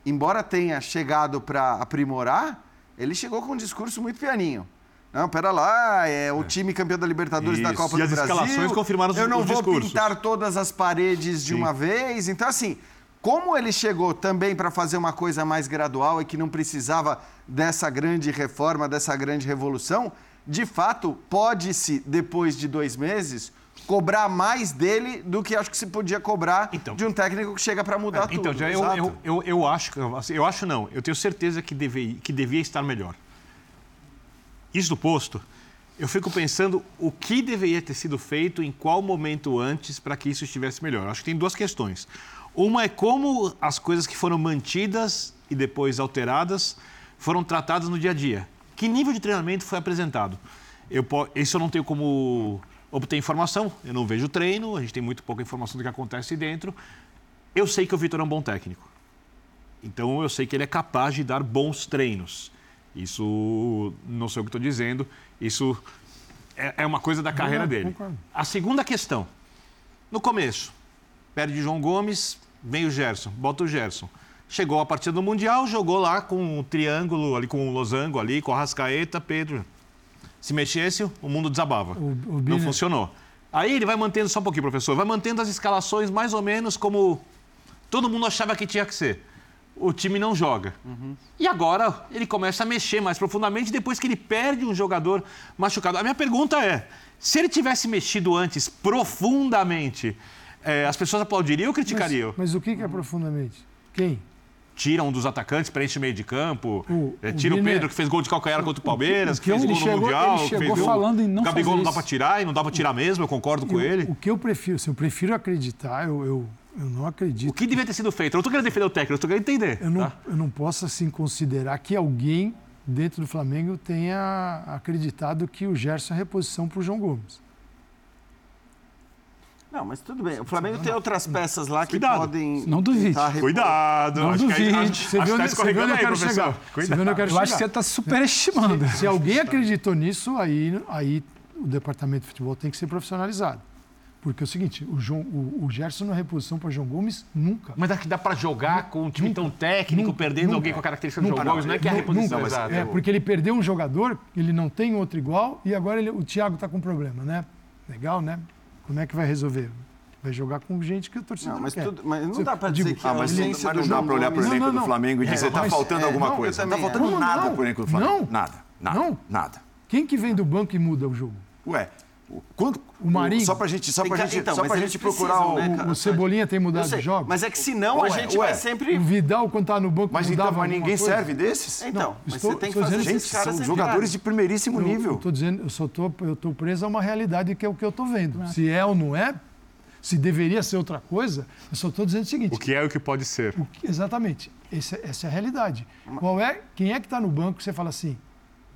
S3: embora tenha chegado para aprimorar, ele chegou com um discurso muito pianinho. Não, pera lá, é o é. time campeão da Libertadores Isso. da Copa e do Brasil.
S2: as escalações confirmaram
S3: Eu não
S2: vou
S3: discursos. pintar todas as paredes de Sim. uma vez. Então, assim, como ele chegou também para fazer uma coisa mais gradual e que não precisava dessa grande reforma, dessa grande revolução, de fato, pode-se, depois de dois meses, cobrar mais dele do que acho que se podia cobrar então, de um técnico que chega para mudar é,
S2: tudo. Então, já eu, eu, eu, eu, acho, eu acho não, eu tenho certeza que, deve, que devia estar melhor. Isso do posto, eu fico pensando o que deveria ter sido feito em qual momento antes para que isso estivesse melhor. Acho que tem duas questões. Uma é como as coisas que foram mantidas e depois alteradas foram tratadas no dia a dia. Que nível de treinamento foi apresentado? Eu, isso eu não tenho como obter informação, eu não vejo treino, a gente tem muito pouca informação do que acontece dentro. Eu sei que o Vitor é um bom técnico. Então eu sei que ele é capaz de dar bons treinos. Isso não sei o que estou dizendo, isso é, é, uma coisa da carreira dele. A segunda questão. No começo, perde João Gomes, Vem o Gerson, bota o Gerson. Chegou a partida do Mundial, jogou lá com um triângulo, ali com o um losango ali, com a Rascaeta, Pedro. Se mexesse, o mundo desabava. O, o Não funcionou. Aí ele vai mantendo, só um pouquinho, professor, vai mantendo as escalações mais ou menos como todo mundo achava que tinha que ser. O time não joga. Uhum. E agora ele começa a mexer mais profundamente depois que ele perde um jogador machucado. A minha pergunta é: se ele tivesse mexido antes profundamente, é, as pessoas aplaudiriam ou criticariam?
S5: Mas, mas o que é profundamente? Quem?
S2: tira um dos atacantes, preenche o meio de campo, o, é, tira o, o Pedro, que fez gol de calcanhar contra o Palmeiras, o que, que fez gol no
S4: chegou,
S2: Mundial.
S4: Ele chegou fez falando em não
S2: o Gabigol não dá para tirar e não dá para tirar mesmo, eu concordo com ele.
S5: O que eu prefiro, assim, eu prefiro acreditar, eu, eu, eu não acredito.
S2: O que devia ter sido feito? Eu não estou querendo defender o técnico, eu estou querendo entender.
S5: Eu não,
S2: tá?
S5: eu não posso, assim, considerar que alguém dentro do Flamengo tenha acreditado que o Gerson é reposição para o João Gomes.
S3: Não, mas tudo bem. O Flamengo não, tem outras peças lá que
S2: Cuidado.
S3: podem.
S4: Não duvide.
S2: Cuidado.
S4: Não
S2: acho
S4: duvide.
S2: Que aí, você viu onde
S5: tá eu quero chegar.
S2: Você viu onde
S5: eu quero
S4: eu
S5: chegar.
S4: acho que você está superestimando.
S5: Se, se alguém acreditou nisso, aí, aí o departamento de futebol tem que ser profissionalizado. Porque é o seguinte, o, João, o, o Gerson na reposição para João Gomes, nunca.
S2: Mas dá, dá para jogar com um time nunca, tão técnico, nunca, perdendo nunca, alguém com a característica do João Gomes? Não é que é a reposição,
S5: nunca, É, porque ele perdeu um jogador, ele não tem outro igual, e agora ele, o Thiago está com problema, né? Legal, né? Como é que vai resolver? Vai jogar com gente que a torcida não,
S3: mas
S5: não
S3: tudo, mas não dá para dizer que
S1: ah, mas, mas não dá para olhar para o elenco não, não, do Flamengo e dizer está faltando é, alguma coisa. Não está faltando nada para o elenco do Flamengo. Não. Nada. Nada. Não. Nada.
S5: Quem que vem do banco e muda o jogo?
S1: Ué, quando,
S5: o Marinho.
S1: Só pra gente, só pra gente, então, só pra gente procurar o,
S5: né, o, o Cebolinha tem mudado de jogo.
S3: Mas é que senão ué, a gente ué. vai sempre.
S5: O Vidal, quando tá no banco,
S1: mas, então, mas ninguém coisa. serve desses?
S3: Então, mas estou, você tem que fazer
S1: gente, são jogadores de primeiríssimo
S5: eu,
S1: nível.
S5: Eu tô dizendo, eu só tô, eu tô preso a uma realidade que é o que eu tô vendo. Se é ou não é, se deveria ser outra coisa, eu só estou dizendo o seguinte.
S2: O que é o que pode ser.
S5: Que, exatamente. Esse, essa é a realidade. Qual é, quem é que está no banco você fala assim,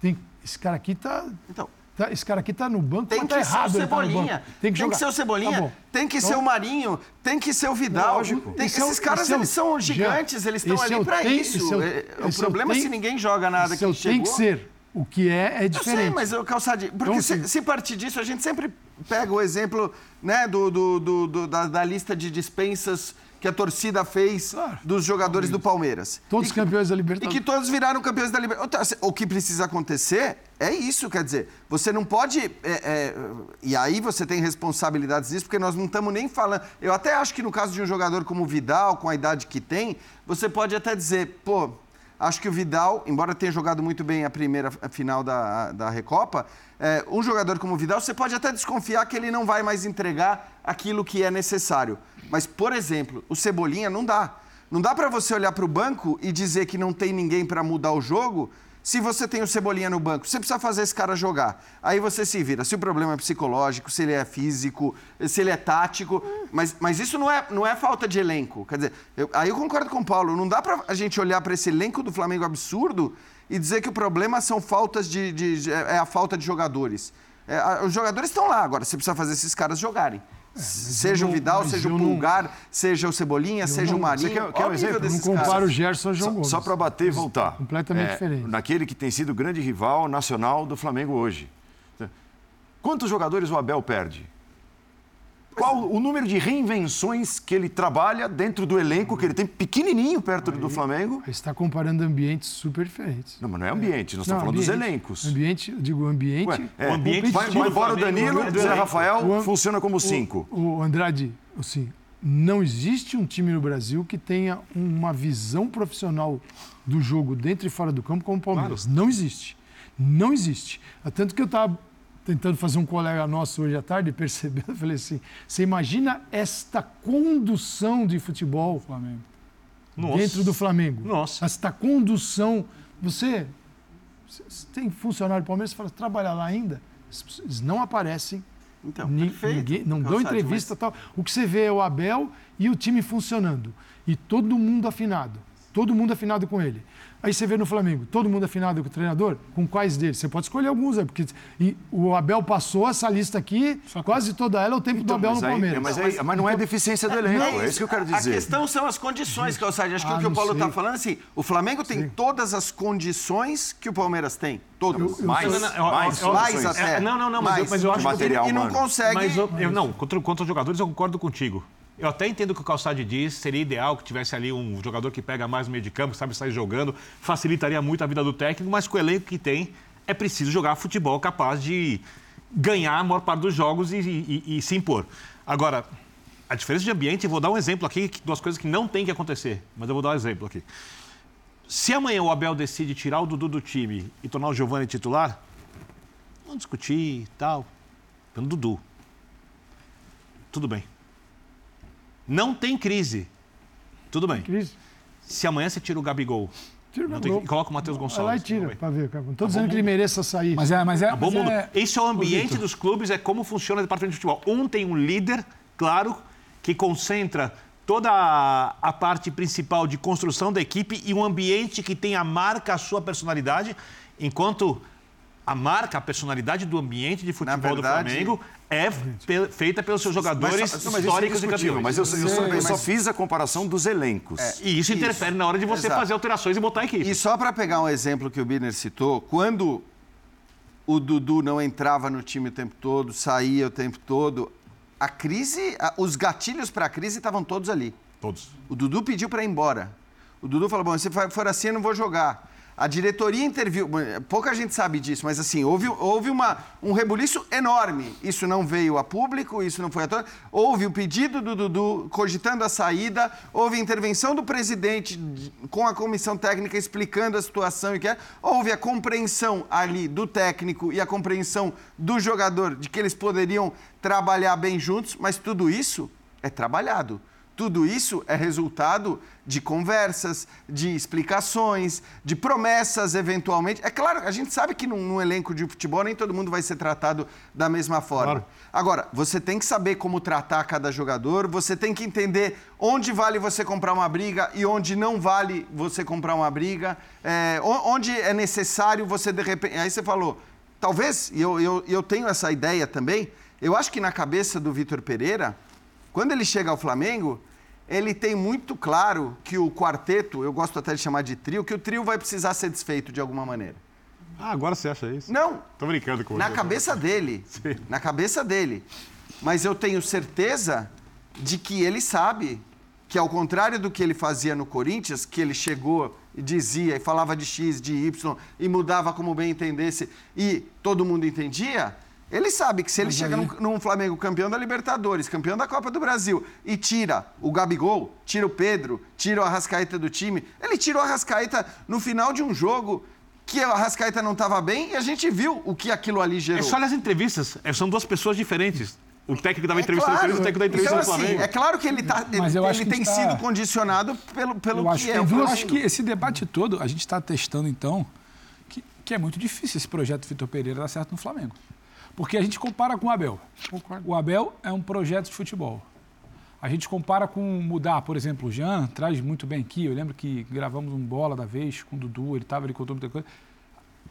S5: tem, esse cara aqui está... Então, tá, esse cara aqui está no banco,
S3: tem
S5: tá
S3: que
S5: errado,
S3: ser o Cebolinha.
S5: Tá tem, que,
S3: tem que, ser o Cebolinha, tá tem que então, ser o Marinho, tem que ser o Vidal. Lógico. Tem, esses caras, eles são gigantes, já, eles estão ali é para isso. É, o problema é se ninguém joga nada que chegou.
S5: Tem que ser. O que é, é diferente. Eu sei,
S3: mas, o Calçade, porque então, se, se, partir disso, a gente sempre pega o exemplo né, do, do, do, do da, da, lista de dispensas que a torcida fez claro, dos jogadores do Palmeiras.
S5: Todos
S3: e
S5: campeões da Libertadores.
S3: E que todos viraram campeões da Libertadores. O que precisa acontecer é isso, quer dizer, você não pode. É, é, e aí você tem responsabilidades nisso, porque nós não estamos nem falando. Eu até acho que no caso de um jogador como o Vidal, com a idade que tem, você pode até dizer, pô, Acho que o Vidal, embora tenha jogado muito bem a primeira final da, da Recopa, é, um jogador como o Vidal, você pode até desconfiar que ele não vai mais entregar aquilo que é necessário. Mas, por exemplo, o Cebolinha não dá. Não dá para você olhar para o banco e dizer que não tem ninguém para mudar o jogo se você tem o Cebolinha no banco, você precisa fazer esse cara jogar. Aí você se vira. Se o problema é psicológico, se ele é físico, se ele é tático. Mas, mas isso não é, não é falta de elenco. Quer dizer, eu, aí eu concordo com o Paulo. Não dá pra a gente olhar para esse elenco do Flamengo absurdo e dizer que o problema são faltas de. de, de é a falta de jogadores. É, os jogadores estão lá agora, você precisa fazer esses caras jogarem. É, seja o Vidal, seja o Pulgar, não... seja o Cebolinha, seja não... o Marinho. Você
S1: quer, quer um exemplo?
S5: Não compara o Gerson ao João
S1: só,
S5: Gomes.
S1: Só para bater e voltar.
S5: Completamente é, diferente.
S1: Naquele que tem sido o grande rival nacional do Flamengo hoje. Quantos jogadores o Abel perde? Qual o número de reinvenções que ele trabalha dentro do elenco que ele tem pequenininho perto aí, do Flamengo?
S5: Você está comparando ambientes super diferentes.
S1: Não, mas não é ambiente, nós estamos falando
S5: ambiente,
S1: dos elencos.
S5: Ambiente, eu digo ambiente. Ué,
S1: é, o ambiente vai, vai embora o Danilo, o Zé Rafael o, funciona como cinco.
S5: O, o Andrade, assim, não existe um time no Brasil que tenha uma visão profissional do jogo dentro e fora do campo como o Palmeiras. Claro. Não existe. Não existe. Tanto que eu estava tentando fazer um colega nosso hoje à tarde, percebendo, eu falei assim, você imagina esta condução de futebol Flamengo. dentro do Flamengo.
S2: Nossa.
S5: Esta condução. Você, você tem funcionário do Palmeiras, você fala, trabalha lá ainda? Eles não aparecem.
S3: Então, perfeito. Ninguém,
S5: não dão entrevista mas... tal. O que você vê é o Abel e o time funcionando. E todo mundo afinado. Todo mundo afinado com ele. Aí você vê no Flamengo, todo mundo afinado com o treinador? Com quais deles? Você pode escolher alguns, né? porque o Abel passou essa lista aqui, quase toda ela é o tempo então, do Abel no
S1: aí,
S5: Palmeiras.
S1: Mas, aí, mas, não é deficiência do elenco, é, é, isso que eu quero dizer.
S3: A questão são as condições, Calçade. Acho que ah, o que o Paulo está falando é assim, o Flamengo tem Sim. todas as condições que o Palmeiras tem. Todas.
S1: mais, não, não, mais,
S3: mais até.
S2: É, não, não, não, mas, eu, mas eu acho
S1: material,
S3: que... E não consegue...
S2: Mas eu, eu, não, contra, contra os jogadores eu concordo contigo. Eu até entendo o que o Calçade diz, seria ideal que tivesse ali um jogador que pega mais o meio de campo, sabe sair jogando, facilitaria muito a vida do técnico, mas com o elenco que tem, é preciso jogar futebol capaz de, ganhar a maior parte dos jogos e, e, e se impor. Agora, a diferença de ambiente, eu vou dar um exemplo aqui, duas coisas que não tem que acontecer, mas eu vou dar um exemplo aqui. Se amanhã o Abel decide tirar o Dudu do time e tornar o Giovani titular, vamos discutir e tal, pelo Dudu. Tudo bem. Não tem crise. Tudo bem. Crise. Se amanhã você tira o Gabigol, Tira o Gabigol. Tem, coloca o Matheus Gonçalves.
S5: Vai lá e tira, para ver. Não estou dizendo que ele mereça sair.
S4: Mas é, mas é,
S2: mas
S4: é...
S2: Esse é o ambiente dos clubes, é como funciona o departamento de futebol. Um tem um líder, claro, que concentra toda a, a, parte principal de construção da equipe e um ambiente que tem a marca, a sua personalidade, enquanto a marca, a personalidade do ambiente de futebol verdade, do Flamengo é pe feita pelos seus jogadores mas, mas históricos
S1: é
S2: e campeões.
S1: Mas eu, eu, só, eu só, fiz a comparação dos elencos. É,
S2: e isso, isso, interfere na hora de você Exato. fazer alterações e botar a equipe.
S3: E só para pegar um exemplo que o Birner citou, quando o Dudu não entrava no time o tempo todo, saía o tempo todo, a crise, os gatilhos para a crise estavam todos ali.
S2: Todos.
S3: O Dudu pediu para ir embora. O Dudu falou: bom, se for assim, eu não vou jogar. A diretoria interviu, pouca gente sabe disso, mas assim, houve, houve uma, um rebuliço enorme. Isso não veio a público, isso não foi a todos. Houve o pedido do Dudu cogitando a saída, houve intervenção do presidente com a comissão técnica explicando a situação e que é. Houve a compreensão ali do técnico e a compreensão do jogador de que eles poderiam trabalhar bem juntos, mas tudo isso é trabalhado. Tudo isso é resultado de conversas, de explicações, de promessas, eventualmente. É claro, a gente sabe que num, num, elenco de futebol nem todo mundo vai ser tratado da mesma forma. Claro. Agora, você tem que saber como tratar cada jogador, você tem que entender onde vale você comprar uma briga e onde não vale você comprar uma briga, é, onde é necessário você de repente. Aí você falou, talvez, e eu, eu, eu tenho essa ideia também, eu acho que na cabeça do Vitor Pereira quando ele chega ao Flamengo, ele tem muito claro que o quarteto, eu gosto até de chamar de trio, que o trio vai precisar ser desfeito de alguma maneira.
S2: Ah, agora você acha isso?
S3: Não.
S2: Tô brincando com
S3: você. Na cabeça dele. Sim. Na cabeça dele. Mas eu tenho certeza de que ele sabe que, ao contrário do que ele fazia no Corinthians, que ele chegou e dizia e falava de X, de Y e mudava como bem entendesse e todo mundo entendia, ele sabe que se ele Mas chega aí... num, num, Flamengo campeão da Libertadores, campeão da Copa do Brasil, e tira o Gabigol, tira o Pedro, tira o Arrascaeta do time, ele tira o Arrascaeta no final de um jogo que o Arrascaeta não estava bem e a gente viu o que aquilo ali gerou. É
S2: só nas entrevistas, é, são duas pessoas diferentes. O técnico dava é entrevista claro. no Corinthians, o técnico da entrevista então, no Flamengo.
S3: Assim, é claro que ele, tá, ele, ele tem tá... sido condicionado pelo, pelo
S4: eu
S3: que é.
S4: Eu acho que esse debate todo, a gente está testando, então, que, que é muito difícil esse projeto Vitor Pereira dar certo no Flamengo. Porque a gente compara com o Abel. O Abel é um projeto de futebol. A gente compara com mudar, por exemplo, o Jean traz muito bem aqui. Eu lembro que gravamos um bola da vez com o Dudu, ele estava, ele contou muita coisa.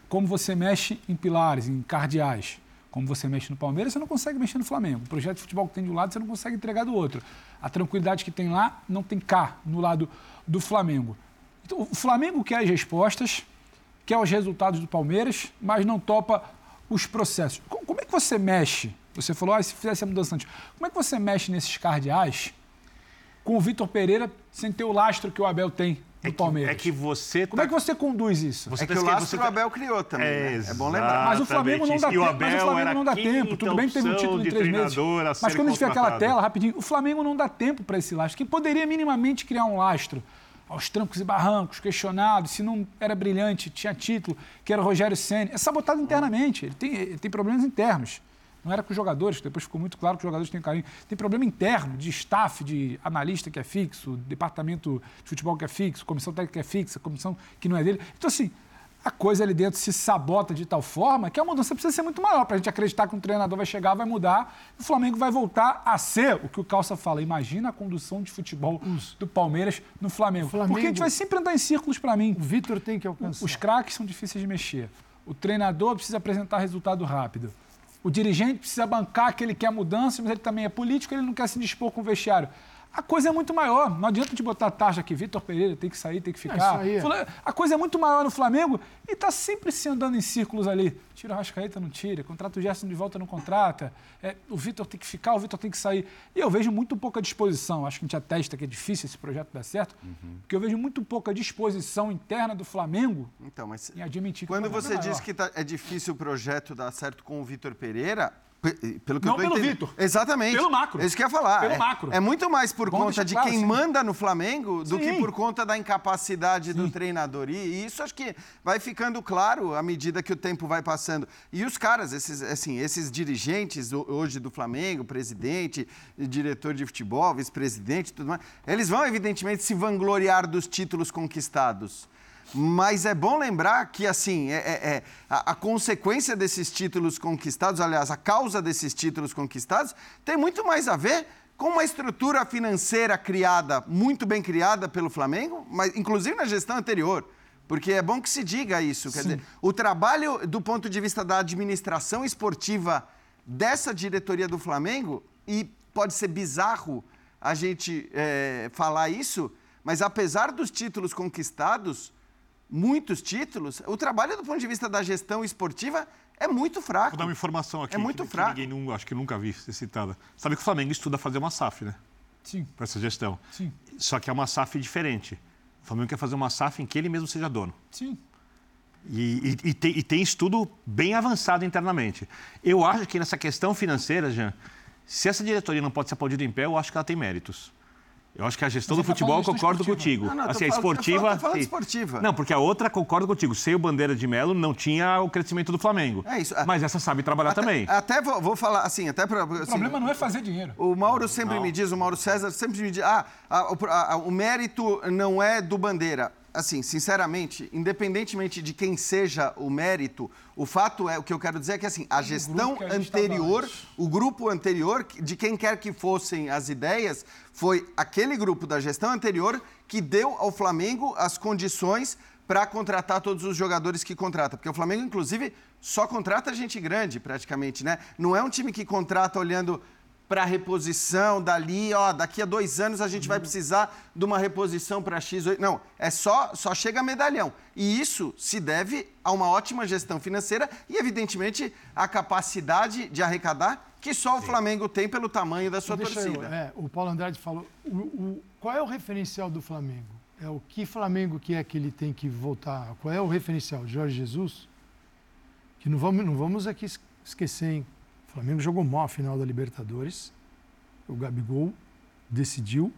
S4: Como você mexe em pilares, em cardeais. Como você mexe no Palmeiras, você não consegue mexer no Flamengo. O projeto de futebol que tem de um lado, você não consegue entregar do outro. A tranquilidade que tem lá, não tem cá, no lado do Flamengo. Então, o Flamengo quer as respostas, quer os resultados do Palmeiras, mas não topa os processos. Como é que você mexe? Você falou, ah, se fizesse a mudança antes. Como é que você mexe nesses cardeais com o Vitor Pereira sem ter o lastro que o Abel tem no é que, Palmeiras?
S2: É que você.
S4: Como tá... é que você conduz isso?
S3: Você é que o lastro você... o Abel criou também. É, né? é bom lembrar.
S4: Mas o Flamengo não dá tempo. Mas o Flamengo não dá tempo. Tudo bem que teve um título em três meses. Mas quando a gente vê aquela tela, rapidinho, o Flamengo não dá tempo para esse lastro. Quem poderia minimamente criar um lastro? Aos trancos e barrancos, questionado, se não era brilhante, tinha título, que era o Rogério Senna. É sabotado internamente, ele tem, ele tem problemas internos. Não era com os jogadores, depois ficou muito claro que os jogadores têm carinho. Tem problema interno, de staff, de analista que é fixo, departamento de futebol que é fixo, comissão técnica que é fixa, comissão que não é dele. Então, assim, a coisa ali dentro se sabota de tal forma que a mudança precisa ser muito maior para a gente acreditar que um treinador vai chegar, vai mudar, e o Flamengo vai voltar a ser o que o Calça fala. Imagina a condução de futebol do Palmeiras no Flamengo. Flamengo. Porque a gente vai sempre andar em círculos para mim.
S5: O Vitor tem que alcançar.
S4: Os craques são difíceis de mexer. O treinador precisa apresentar resultado rápido. O dirigente precisa bancar que ele quer mudança, mas ele também é político, ele não quer se dispor com o vestiário. A coisa é muito maior. Não adianta te botar taxa aqui, Vitor Pereira tem que sair, tem que ficar. É é. A coisa é muito maior no Flamengo e está sempre se andando em círculos ali. Tira o Rascaeta, não tira. Contrata o Gerson de volta, não contrata. É, o Vitor tem que ficar, o Vitor tem que sair. E eu vejo muito pouca disposição. Acho que a gente atesta que é difícil esse projeto dar certo, uhum. porque eu vejo muito pouca disposição interna do Flamengo
S3: então, mas
S4: em admitir
S3: que Quando você é diz que tá, é difícil o projeto dar certo com o Vitor Pereira, pelo que
S4: não
S3: eu
S4: pelo Vitor.
S3: Exatamente.
S4: Pelo macro.
S3: É isso que eu ia falar.
S4: Pelo
S3: é,
S4: macro.
S3: É muito mais por Bom, conta de claro, quem sim. manda no Flamengo do sim. que por conta da incapacidade sim. do treinador. E isso acho que vai ficando claro à medida que o tempo vai passando. E os caras, esses, assim, esses dirigentes hoje do Flamengo, presidente, diretor de futebol, vice-presidente, tudo mais, eles vão evidentemente se vangloriar dos títulos conquistados. Mas é bom lembrar que, assim, é, é, é a, a, consequência desses títulos conquistados, aliás, a causa desses títulos conquistados, tem muito mais a ver com uma estrutura financeira criada, muito bem criada pelo Flamengo, mas inclusive na gestão anterior. Porque é bom que se diga isso. Quer dizer, o trabalho do ponto de vista da administração esportiva dessa diretoria do Flamengo, e pode ser bizarro a gente é, falar isso, mas apesar dos títulos conquistados, muitos títulos, o trabalho do ponto de vista da gestão esportiva é muito fraco.
S2: Vou dar uma informação aqui.
S3: É muito
S2: que,
S3: fraco.
S2: Que ninguém, acho que nunca vi ser citada. Sabe que o Flamengo estuda fazer uma SAF, né?
S4: Sim.
S2: Para essa gestão.
S4: Sim.
S2: Só que é uma SAF diferente. O Flamengo quer fazer uma SAF em que ele mesmo seja dono.
S4: Sim.
S2: E, e, e, tem, e, tem, estudo bem avançado internamente. Eu acho que nessa questão financeira, Jean, se essa diretoria não pode ser aplaudida em pé, eu acho que ela tem méritos. Eu acho que a gestão do tá futebol, eu concordo contigo. Não, não, assim, a esportiva.
S3: Tô esportiva.
S2: Não, porque a outra, concordo contigo. Sem o Bandeira de Melo, não tinha o crescimento do Flamengo.
S3: É isso.
S2: Mas essa sabe trabalhar
S3: até,
S2: também.
S3: Até vou, vou, falar assim, até para. Assim,
S4: o problema não é fazer dinheiro.
S3: O Mauro sempre não. me diz, o Mauro César sempre me diz, ah, a, a, a, o mérito não é do Bandeira assim, sinceramente, independentemente de quem seja o mérito, o fato é, o que eu quero dizer é que, assim, a gestão a anterior, o grupo anterior, de quem quer que fossem as ideias, foi aquele grupo da gestão anterior que deu ao Flamengo as condições para contratar todos os jogadores que contrata. Porque o Flamengo, inclusive, só contrata gente grande, praticamente, né? Não é um time que contrata olhando para reposição dali, ó, daqui a dois anos a gente vai precisar de uma reposição para X. Não, é só, só chega medalhão. E isso se deve a uma ótima gestão financeira e, evidentemente, a capacidade de arrecadar que só Sim. o Flamengo tem pelo tamanho da sua Deixa torcida.
S5: Eu, é, o Paulo Andrade falou, o, o, qual é o referencial do Flamengo? É o que Flamengo que é que ele tem que voltar? Qual é o referencial? Jorge Jesus? Que não vamos, não vamos aqui esquecer, hein? O Flamengo jogou mal a final da Libertadores. O Gabigol decidiu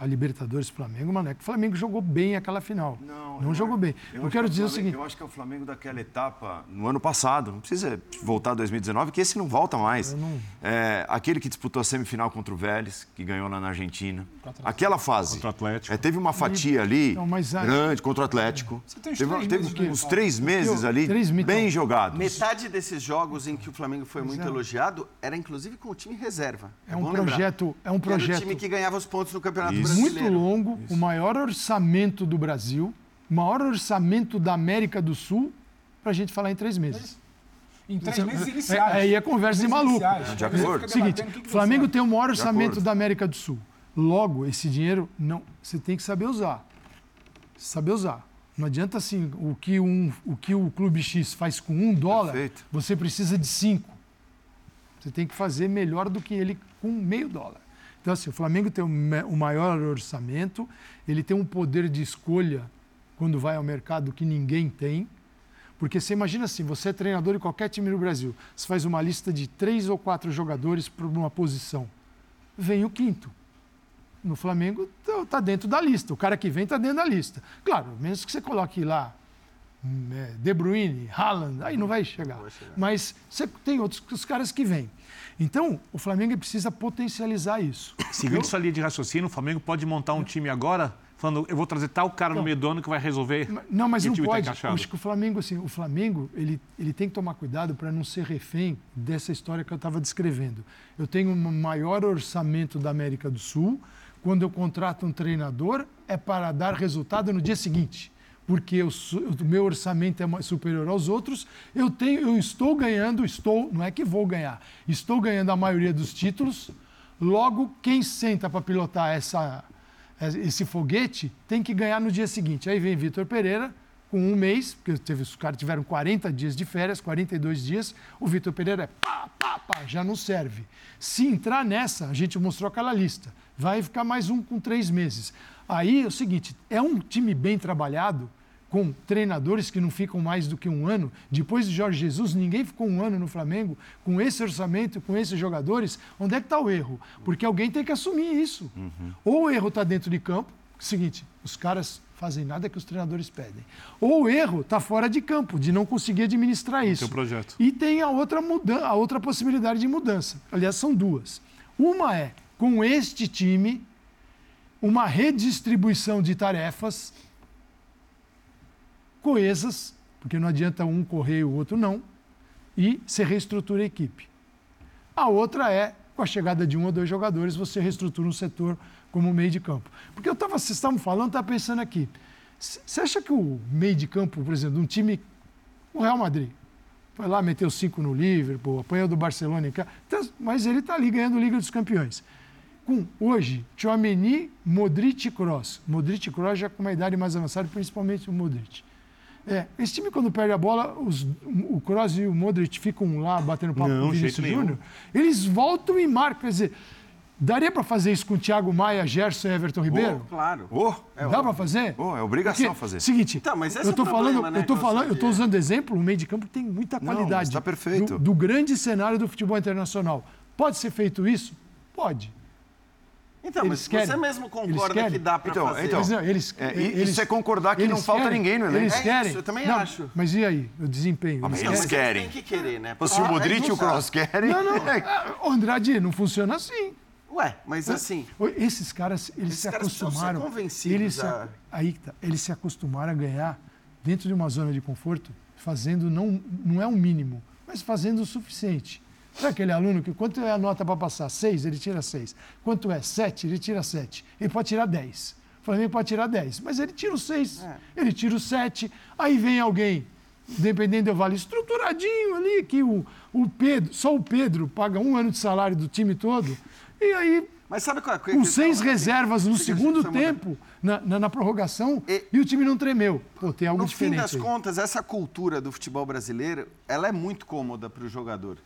S5: a Libertadores Flamengo, mas não é que o Flamengo jogou bem aquela final. Não, não jogou bem. Eu, eu quero dizer
S1: o,
S5: Flamengo, o seguinte.
S1: Eu acho que é o Flamengo daquela etapa no ano passado. Não precisa voltar a 2019, que esse não volta mais. Não... É, aquele que disputou a semifinal contra o Vélez, que ganhou lá na Argentina. Aquela fase.
S2: Contra o Atlético.
S1: É, teve uma fatia ali não, mas, grande contra o Atlético. Você tem uns teve, três teve meses uns três meses ali três bem jogados.
S3: Metade desses jogos em que o Flamengo foi muito é. elogiado era inclusive com o time reserva.
S5: É, é um projeto, é um projeto. Era
S3: o time que ganhava os pontos no Campeonato Isso.
S5: Brasileiro. Muito longo, Isso. o maior orçamento do Brasil, o maior orçamento da América do Sul, para a gente falar em três meses.
S4: Em três meses iniciais.
S5: Aí é conversa de maluco.
S1: De acordo.
S5: Seguinte, o Flamengo tem o maior orçamento da América do Sul. Logo, esse dinheiro não, você tem que saber usar. Saber usar. Não adianta assim, o que, um, o que o Clube X faz com um dólar, Perfeito. você precisa de cinco. Você tem que fazer melhor do que ele com meio dólar. Então, assim, o Flamengo tem o maior orçamento, ele tem um poder de escolha quando vai ao mercado que ninguém tem. Porque você imagina assim, você é treinador de qualquer time no Brasil, você faz uma lista de três ou quatro jogadores para uma posição. Vem o quinto. No Flamengo está dentro da lista. O cara que vem está dentro da lista. Claro, menos que você coloque lá hum, é, De Bruyne, Haaland, aí não vai chegar. Não vai chegar. Mas você tem outros os caras que vêm. Então, o Flamengo precisa potencializar isso.
S2: Seguindo sua linha de raciocínio, o Flamengo pode montar um time agora falando, eu vou trazer tal cara não, no meio do ano que vai resolver.
S5: Não, mas não tá pode. Tá acho que o Flamengo, assim, o Flamengo, ele, ele tem que tomar cuidado para não ser refém dessa história que eu estava descrevendo. Eu tenho um maior orçamento da América do Sul. Quando eu contrato um treinador, é para dar resultado no dia seguinte porque eu, o meu orçamento é superior aos outros, eu, tenho, eu estou ganhando, estou, não é que vou ganhar, estou ganhando a maioria dos títulos Logo, quem senta para pilotar essa, esse foguete tem que ganhar no dia seguinte. Aí vem Vitor Pereira, com um mês, porque teve, os caras tiveram 40 dias de férias, 42 dias, o Vitor Pereira é pá, pá, pá, já não serve. Se entrar nessa, a gente mostrou aquela lista, vai ficar mais um com três meses. Aí é o seguinte: é um time bem trabalhado, com treinadores que não ficam mais do que um ano. Depois de Jorge Jesus, ninguém ficou um ano no Flamengo com esse orçamento, com esses jogadores. Onde é que está o erro? Porque alguém tem que assumir isso. Uhum. Ou o erro está dentro de campo, seguinte, os caras fazem nada que os treinadores pedem. Ou o erro está fora de campo, de não conseguir administrar isso.
S2: Tem projeto.
S5: E tem a outra, mudança, a outra possibilidade de mudança. Aliás, são duas. Uma é, com este time, uma redistribuição de tarefas coesas, porque não adianta um correr e o outro não, e você reestrutura a equipe. A outra é, com a chegada de um ou dois jogadores, você reestrutura um setor como meio de campo. Porque eu estava, vocês estavam falando, estava pensando aqui. Você acha que o meio de campo, por exemplo, de um time, o Real Madrid, foi lá, meteu cinco no Liverpool, apanhou do Barcelona em casa, então, mas ele está ali ganhando Liga dos Campeões. Com hoje, Tchouameni, Modric e Kroos. Modric e Kroos já com uma idade mais avançada, principalmente o Modric. É, esse time, quando perde a bola, os, o Kroos e o Modric ficam lá batendo papo
S2: com
S5: o Vinícius Júnior. Eles voltam e marcam. Quer dizer, daria para fazer isso com o Thiago Maia, Gerson e Everton Ribeiro?
S3: Oh, claro.
S1: Oh,
S5: é, Dá para fazer?
S1: Oh, é obrigação
S5: Porque,
S1: fazer.
S5: Seguinte,
S3: então, mas
S5: eu estou
S3: é
S5: falando,
S3: problema, né,
S5: eu tô falando, eu estou usando exemplo, o meio de campo tem muita qualidade.
S1: Está perfeito.
S5: Do, do grande cenário do futebol internacional. Pode ser feito isso? Pode.
S3: Então, eles mas querem. você mesmo concorda que dá para
S1: então,
S3: fazer.
S1: Então,
S5: mas não, eles,
S1: é,
S5: eles,
S1: isso é concordar que não falta
S5: querem,
S1: ninguém no elenco.
S5: Eles
S3: é
S5: querem.
S3: Isso, eu também
S5: não,
S3: acho.
S5: Mas e aí, o desempenho?
S1: Ah, mas
S5: eles,
S1: eles querem.
S3: Tem que querer, né?
S1: Se o
S5: Ah,
S1: Modric
S5: é,
S1: e o Kroos querem...
S5: Não, não. Ah, Andrade, não funciona assim.
S3: Ué, mas assim...
S5: Esses caras, eles
S3: esses
S5: se
S3: caras
S5: acostumaram...
S3: convencidos
S5: eles,
S3: a...
S5: aí, tá, eles se acostumaram a ganhar dentro de uma zona de conforto, fazendo, não, não é o um mínimo, mas fazendo o suficiente. Sabe aquele aluno que quanto é a nota para passar? Seis, ele tira seis. Quanto é? Sete, ele tira sete. Ele pode tirar dez. O Flamengo pode tirar dez. Mas ele tira o seis, é. ele tira o sete. Aí vem alguém, dependendo do vale, estruturadinho ali, que o, o Pedro, só o Pedro paga um ano de salário do time todo. E aí
S3: mas sabe qual é
S5: Com seis reservas no segundo tempo, na, na, na prorrogação, e, e, o time não tremeu. Pô, tem algo
S3: no
S5: diferente.
S3: No fim das
S5: aí.
S3: contas, essa cultura do futebol brasileiro, ela é muito cômoda para o jogador.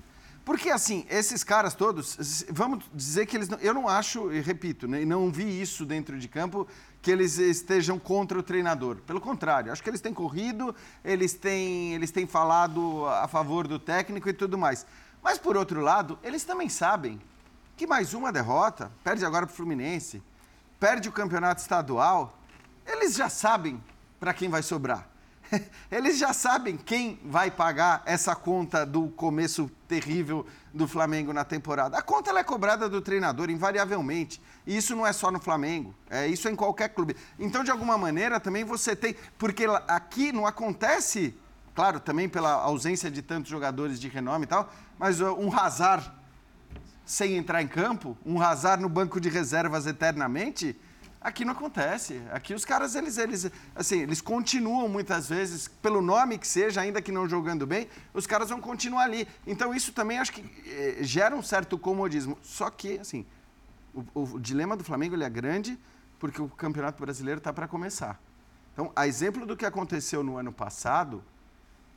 S3: Porque, assim, esses caras todos, vamos dizer que eles. Não, eu não acho, e repito, né, não vi isso dentro de campo, que eles estejam contra o treinador. Pelo contrário, acho que eles têm corrido, eles têm, eles têm falado a favor do técnico e tudo mais. Mas, por outro lado, eles também sabem que mais uma derrota, perde agora para o Fluminense, perde o campeonato estadual, eles já sabem para quem vai sobrar. eles já sabem quem vai pagar essa conta do começo terrível do Flamengo na temporada. A conta é cobrada do treinador, invariavelmente. E isso não é só no Flamengo, é isso em qualquer clube. Então, de alguma maneira, também você tem. Porque aqui não acontece, claro, também pela ausência de tantos jogadores de renome e tal, mas uh, um Hazard sem entrar em campo, um Hazard no banco de reservas eternamente Aqui não acontece. Aqui os caras, eles, eles, assim, eles continuam muitas vezes, pelo nome que seja, ainda que não jogando bem, os caras vão continuar ali. Então isso também acho que eh, gera um certo comodismo. Só que, assim, o, o dilema do Flamengo ele é grande porque o Campeonato Brasileiro está para começar. Então, a exemplo do que aconteceu no ano passado,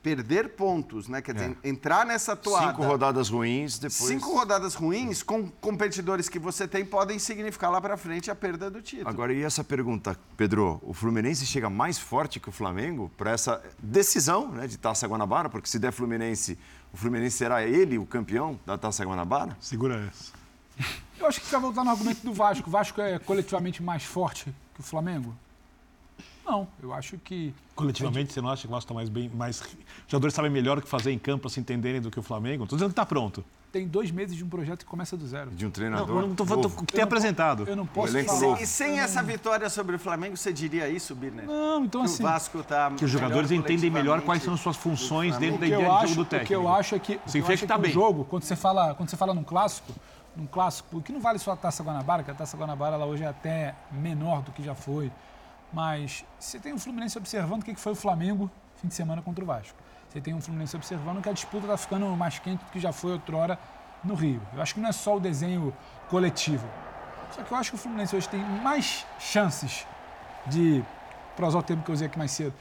S3: perder pontos, né? Quer dizer, é. entrar nessa toada.
S1: Cinco rodadas ruins, depois.
S3: Cinco rodadas ruins com competidores que você tem podem significar lá para frente a perda do título.
S1: Agora, e essa pergunta, Pedro? O Fluminense chega mais forte que o Flamengo para essa decisão né, de Taça Guanabara? Porque se der Fluminense, o Fluminense será ele o campeão da Taça Guanabara?
S2: Segura essa.
S4: Eu acho que vai voltar no argumento do Vasco. O Vasco é coletivamente mais forte que o Flamengo? Não, eu acho que.
S2: Coletivamente, você não acha que o Vasco está mais bem. Mais... Os jogadores sabem melhor o que fazer em campo, se entenderem do que o Flamengo? Estou dizendo que está pronto.
S4: Tem dois meses de um projeto que começa do zero.
S1: De um treinador.
S2: Não, não tô falando o que tem apresentado.
S4: Eu não posso
S3: e
S4: falar.
S3: E sem essa vitória sobre o Flamengo, você diria isso, Birner?
S4: Não, então
S3: que
S4: assim.
S3: O Vasco está.
S2: Que os jogadores entendem melhor quais são suas funções dentro da ideia de jogo do técnico.
S4: O que eu acho é que.
S2: Está bem.
S4: Um jogo, quando você fala, quando você fala num clássico, num clássico, que não vale só a Taça Guanabara, que a Taça Guanabara ela hoje é até menor do que já foi. Mas você tem o Fluminense observando o que foi o Flamengo fim de semana contra o Vasco. Você tem o Fluminense observando que a disputa está ficando mais quente do que já foi outrora no Rio. Eu acho que não é só o desenho coletivo. Só que eu acho que o Fluminense hoje tem mais chances de, para usar o termo que eu usei aqui mais cedo,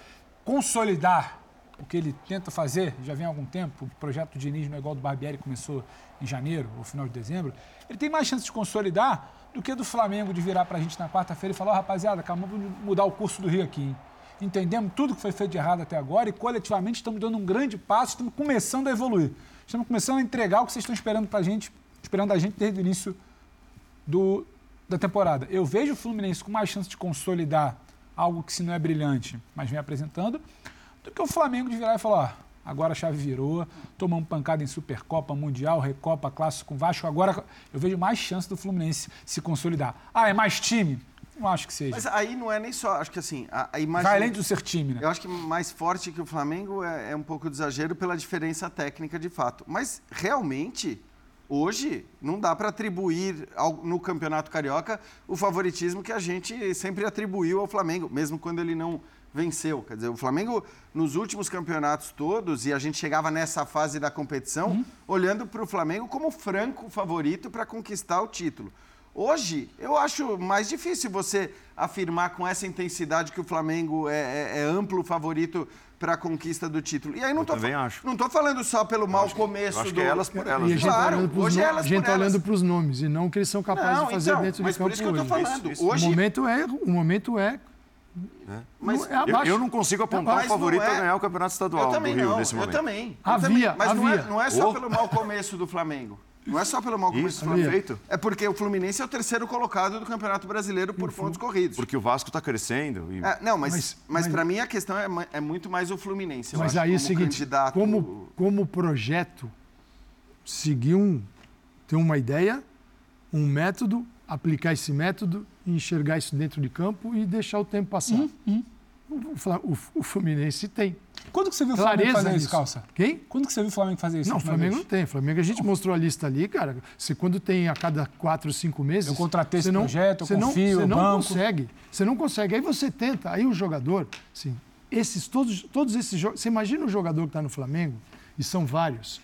S4: consolidar o que ele tenta fazer, já vem há algum tempo, o projeto de Diniz no igual do Barbieri começou em janeiro ou final de dezembro, ele tem mais chance de consolidar do que do Flamengo de virar para a gente na quarta-feira e falar, oh, rapaziada, acabamos de mudar o curso do Rio aqui. Hein? Entendemos tudo que foi feito de errado até agora e coletivamente estamos dando um grande passo, estamos começando a evoluir. Estamos começando a entregar o que vocês estão esperando para a gente, esperando a gente desde o início do, da temporada. Eu vejo o Fluminense com mais chance de consolidar algo que se não é brilhante, mas vem apresentando, do que o Flamengo de virar e falar, ó, agora a chave virou, tomamos pancada em Supercopa, Mundial, Recopa, Clássico com Vasco, agora eu vejo mais chance do Fluminense se consolidar. Ah, é mais time? Não acho que seja.
S3: Mas aí não é nem só, acho que assim, a, a imagem...
S4: Vai além do ser time, né?
S3: Eu acho que mais forte que o Flamengo é, é um pouco de exagero pela diferença técnica de fato. Mas realmente, hoje, não dá para atribuir ao, no Campeonato Carioca o favoritismo que a gente sempre atribuiu ao Flamengo, mesmo quando ele não venceu. Quer dizer, o Flamengo, nos últimos campeonatos todos, e a gente chegava nessa fase da competição, uhum. olhando para o Flamengo como franco favorito para conquistar o título. Hoje, eu acho mais difícil você afirmar com essa intensidade que o Flamengo é, é, é amplo favorito para a conquista do título. E aí não
S1: eu
S3: tô,
S1: também acho.
S3: Não estou falando só pelo mau começo
S1: acho
S3: do...
S1: que é elas por elas.
S5: E a gente
S3: claro,
S5: tá
S3: hoje
S5: no...
S3: é elas
S5: A gente está olhando
S3: para
S5: os nomes e não o que eles são capazes
S3: não,
S5: de fazer
S3: então,
S5: dentro
S3: mas
S5: de campo
S3: por isso que eu estou falando.
S5: Isso,
S3: Hoje...
S5: O momento é... O momento é
S1: é.
S3: Mas
S5: é
S1: eu, eu, não consigo apontar um favorito é... a ganhar o Campeonato Estadual do Rio
S3: não,
S1: nesse momento.
S3: Eu também. Eu
S5: havia,
S3: também. Mas
S5: havia.
S3: Não, é, não é só
S1: oh.
S3: pelo mau começo do Flamengo. Não é só pelo mau começo
S1: Isso,
S3: do Flamengo.
S1: perfeito.
S3: É porque o Fluminense é o terceiro colocado do Campeonato Brasileiro por pontos corridos.
S1: Porque o Vasco está crescendo. E...
S3: É, não, mas, mas,
S5: mas
S3: para mim a questão é, é, muito mais o Fluminense.
S5: mas
S3: acho,
S5: aí é o seguinte,
S3: candidato...
S5: como, como projeto, seguir um, ter uma ideia, um método, aplicar esse método, enxergar isso dentro de campo e deixar o tempo passar.
S4: Uhum, uhum.
S5: O, o, Fluminense tem.
S4: Quando que você viu o Flamengo fazer isso, Calça?
S5: Quem?
S4: Quando que você viu o Flamengo fazer isso?
S5: Não, o Flamengo vez? não tem. O Flamengo a gente mostrou a lista ali, cara. Você quando tem a cada quatro, cinco meses.
S4: Eu contratei esse
S5: não,
S4: projeto, eu
S5: você
S4: confio,
S5: não, Você não
S4: banco.
S5: consegue. Você não consegue. Aí você tenta. Aí o jogador, assim, esses, todos, todos esses jogos. Você imagina o jogador que está no Flamengo, e são vários,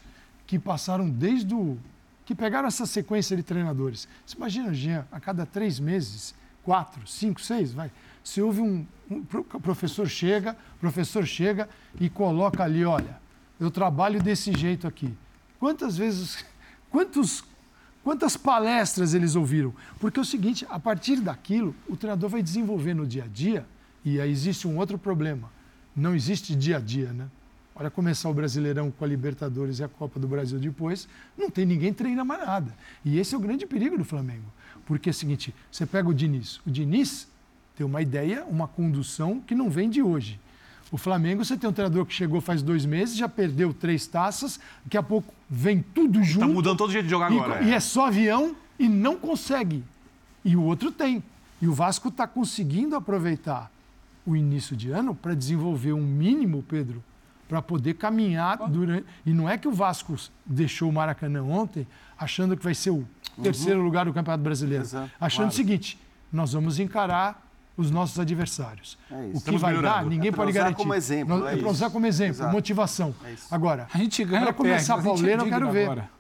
S5: que passaram desde o. que pegaram essa sequência de treinadores. Você imagina, Jean, a cada três meses, quatro, cinco, seis, vai. Se houve um, um professor chega, professor chega e coloca ali, olha, eu trabalho desse jeito aqui. Quantas vezes, quantos, quantas palestras eles ouviram? Porque é o seguinte, a partir daquilo, o treinador vai desenvolver no dia a dia, e aí existe um outro problema. Não existe dia a dia, né? Olha começar o Brasileirão com a Libertadores e a Copa do Brasil depois, não tem ninguém treina mais nada. E esse é o grande perigo do Flamengo. Porque é o seguinte, você pega o Diniz. O Diniz tem uma ideia, uma condução que não vem de hoje. O Flamengo, você tem um treinador que chegou faz dois meses, já perdeu três taças, daqui a pouco vem tudo junto.
S2: Está mudando todo o jeito de jogar
S5: e,
S2: agora.
S5: E é. é só avião e não consegue. E o outro tem. E o Vasco está conseguindo aproveitar o início de ano para desenvolver um mínimo, Pedro, para poder caminhar durante. E não é que o Vasco deixou o Maracanã ontem achando que vai ser o terceiro uhum. lugar do Campeonato Brasileiro. Exato. Achando claro. o seguinte: nós vamos encarar os nossos adversários. É o que
S1: Estamos
S5: vai
S1: melhorando.
S5: dar, ninguém
S3: é
S5: pode garantir.
S3: como exemplo.
S5: É, é para usar como exemplo, Exato. motivação.
S3: É
S5: Agora,
S4: a gente ganha
S5: para começar a pauleira, eu quero ver.
S4: Agora.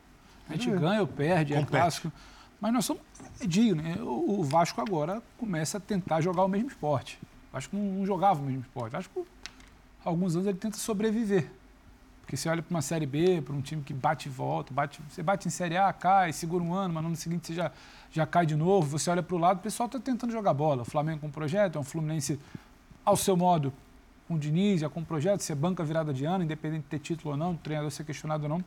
S4: A gente ganha ou perde, é clássico. Mas nós somos dignos. Né? O Vasco agora começa a tentar jogar o mesmo esporte. O Vasco não jogava o mesmo esporte. Que há alguns anos ele tenta sobreviver. Porque você olha para uma Série B, para um time que bate e volta, bate, você bate em Série A, cai, segura um ano, mas no ano seguinte você já, já cai de novo. Você olha para o lado, o pessoal está tentando jogar bola. O Flamengo com um projeto, é um Fluminense ao seu modo, com o Diniz, já com um projeto, você banca virada de ano, independente de ter título ou não, do treinador ser questionado ou não.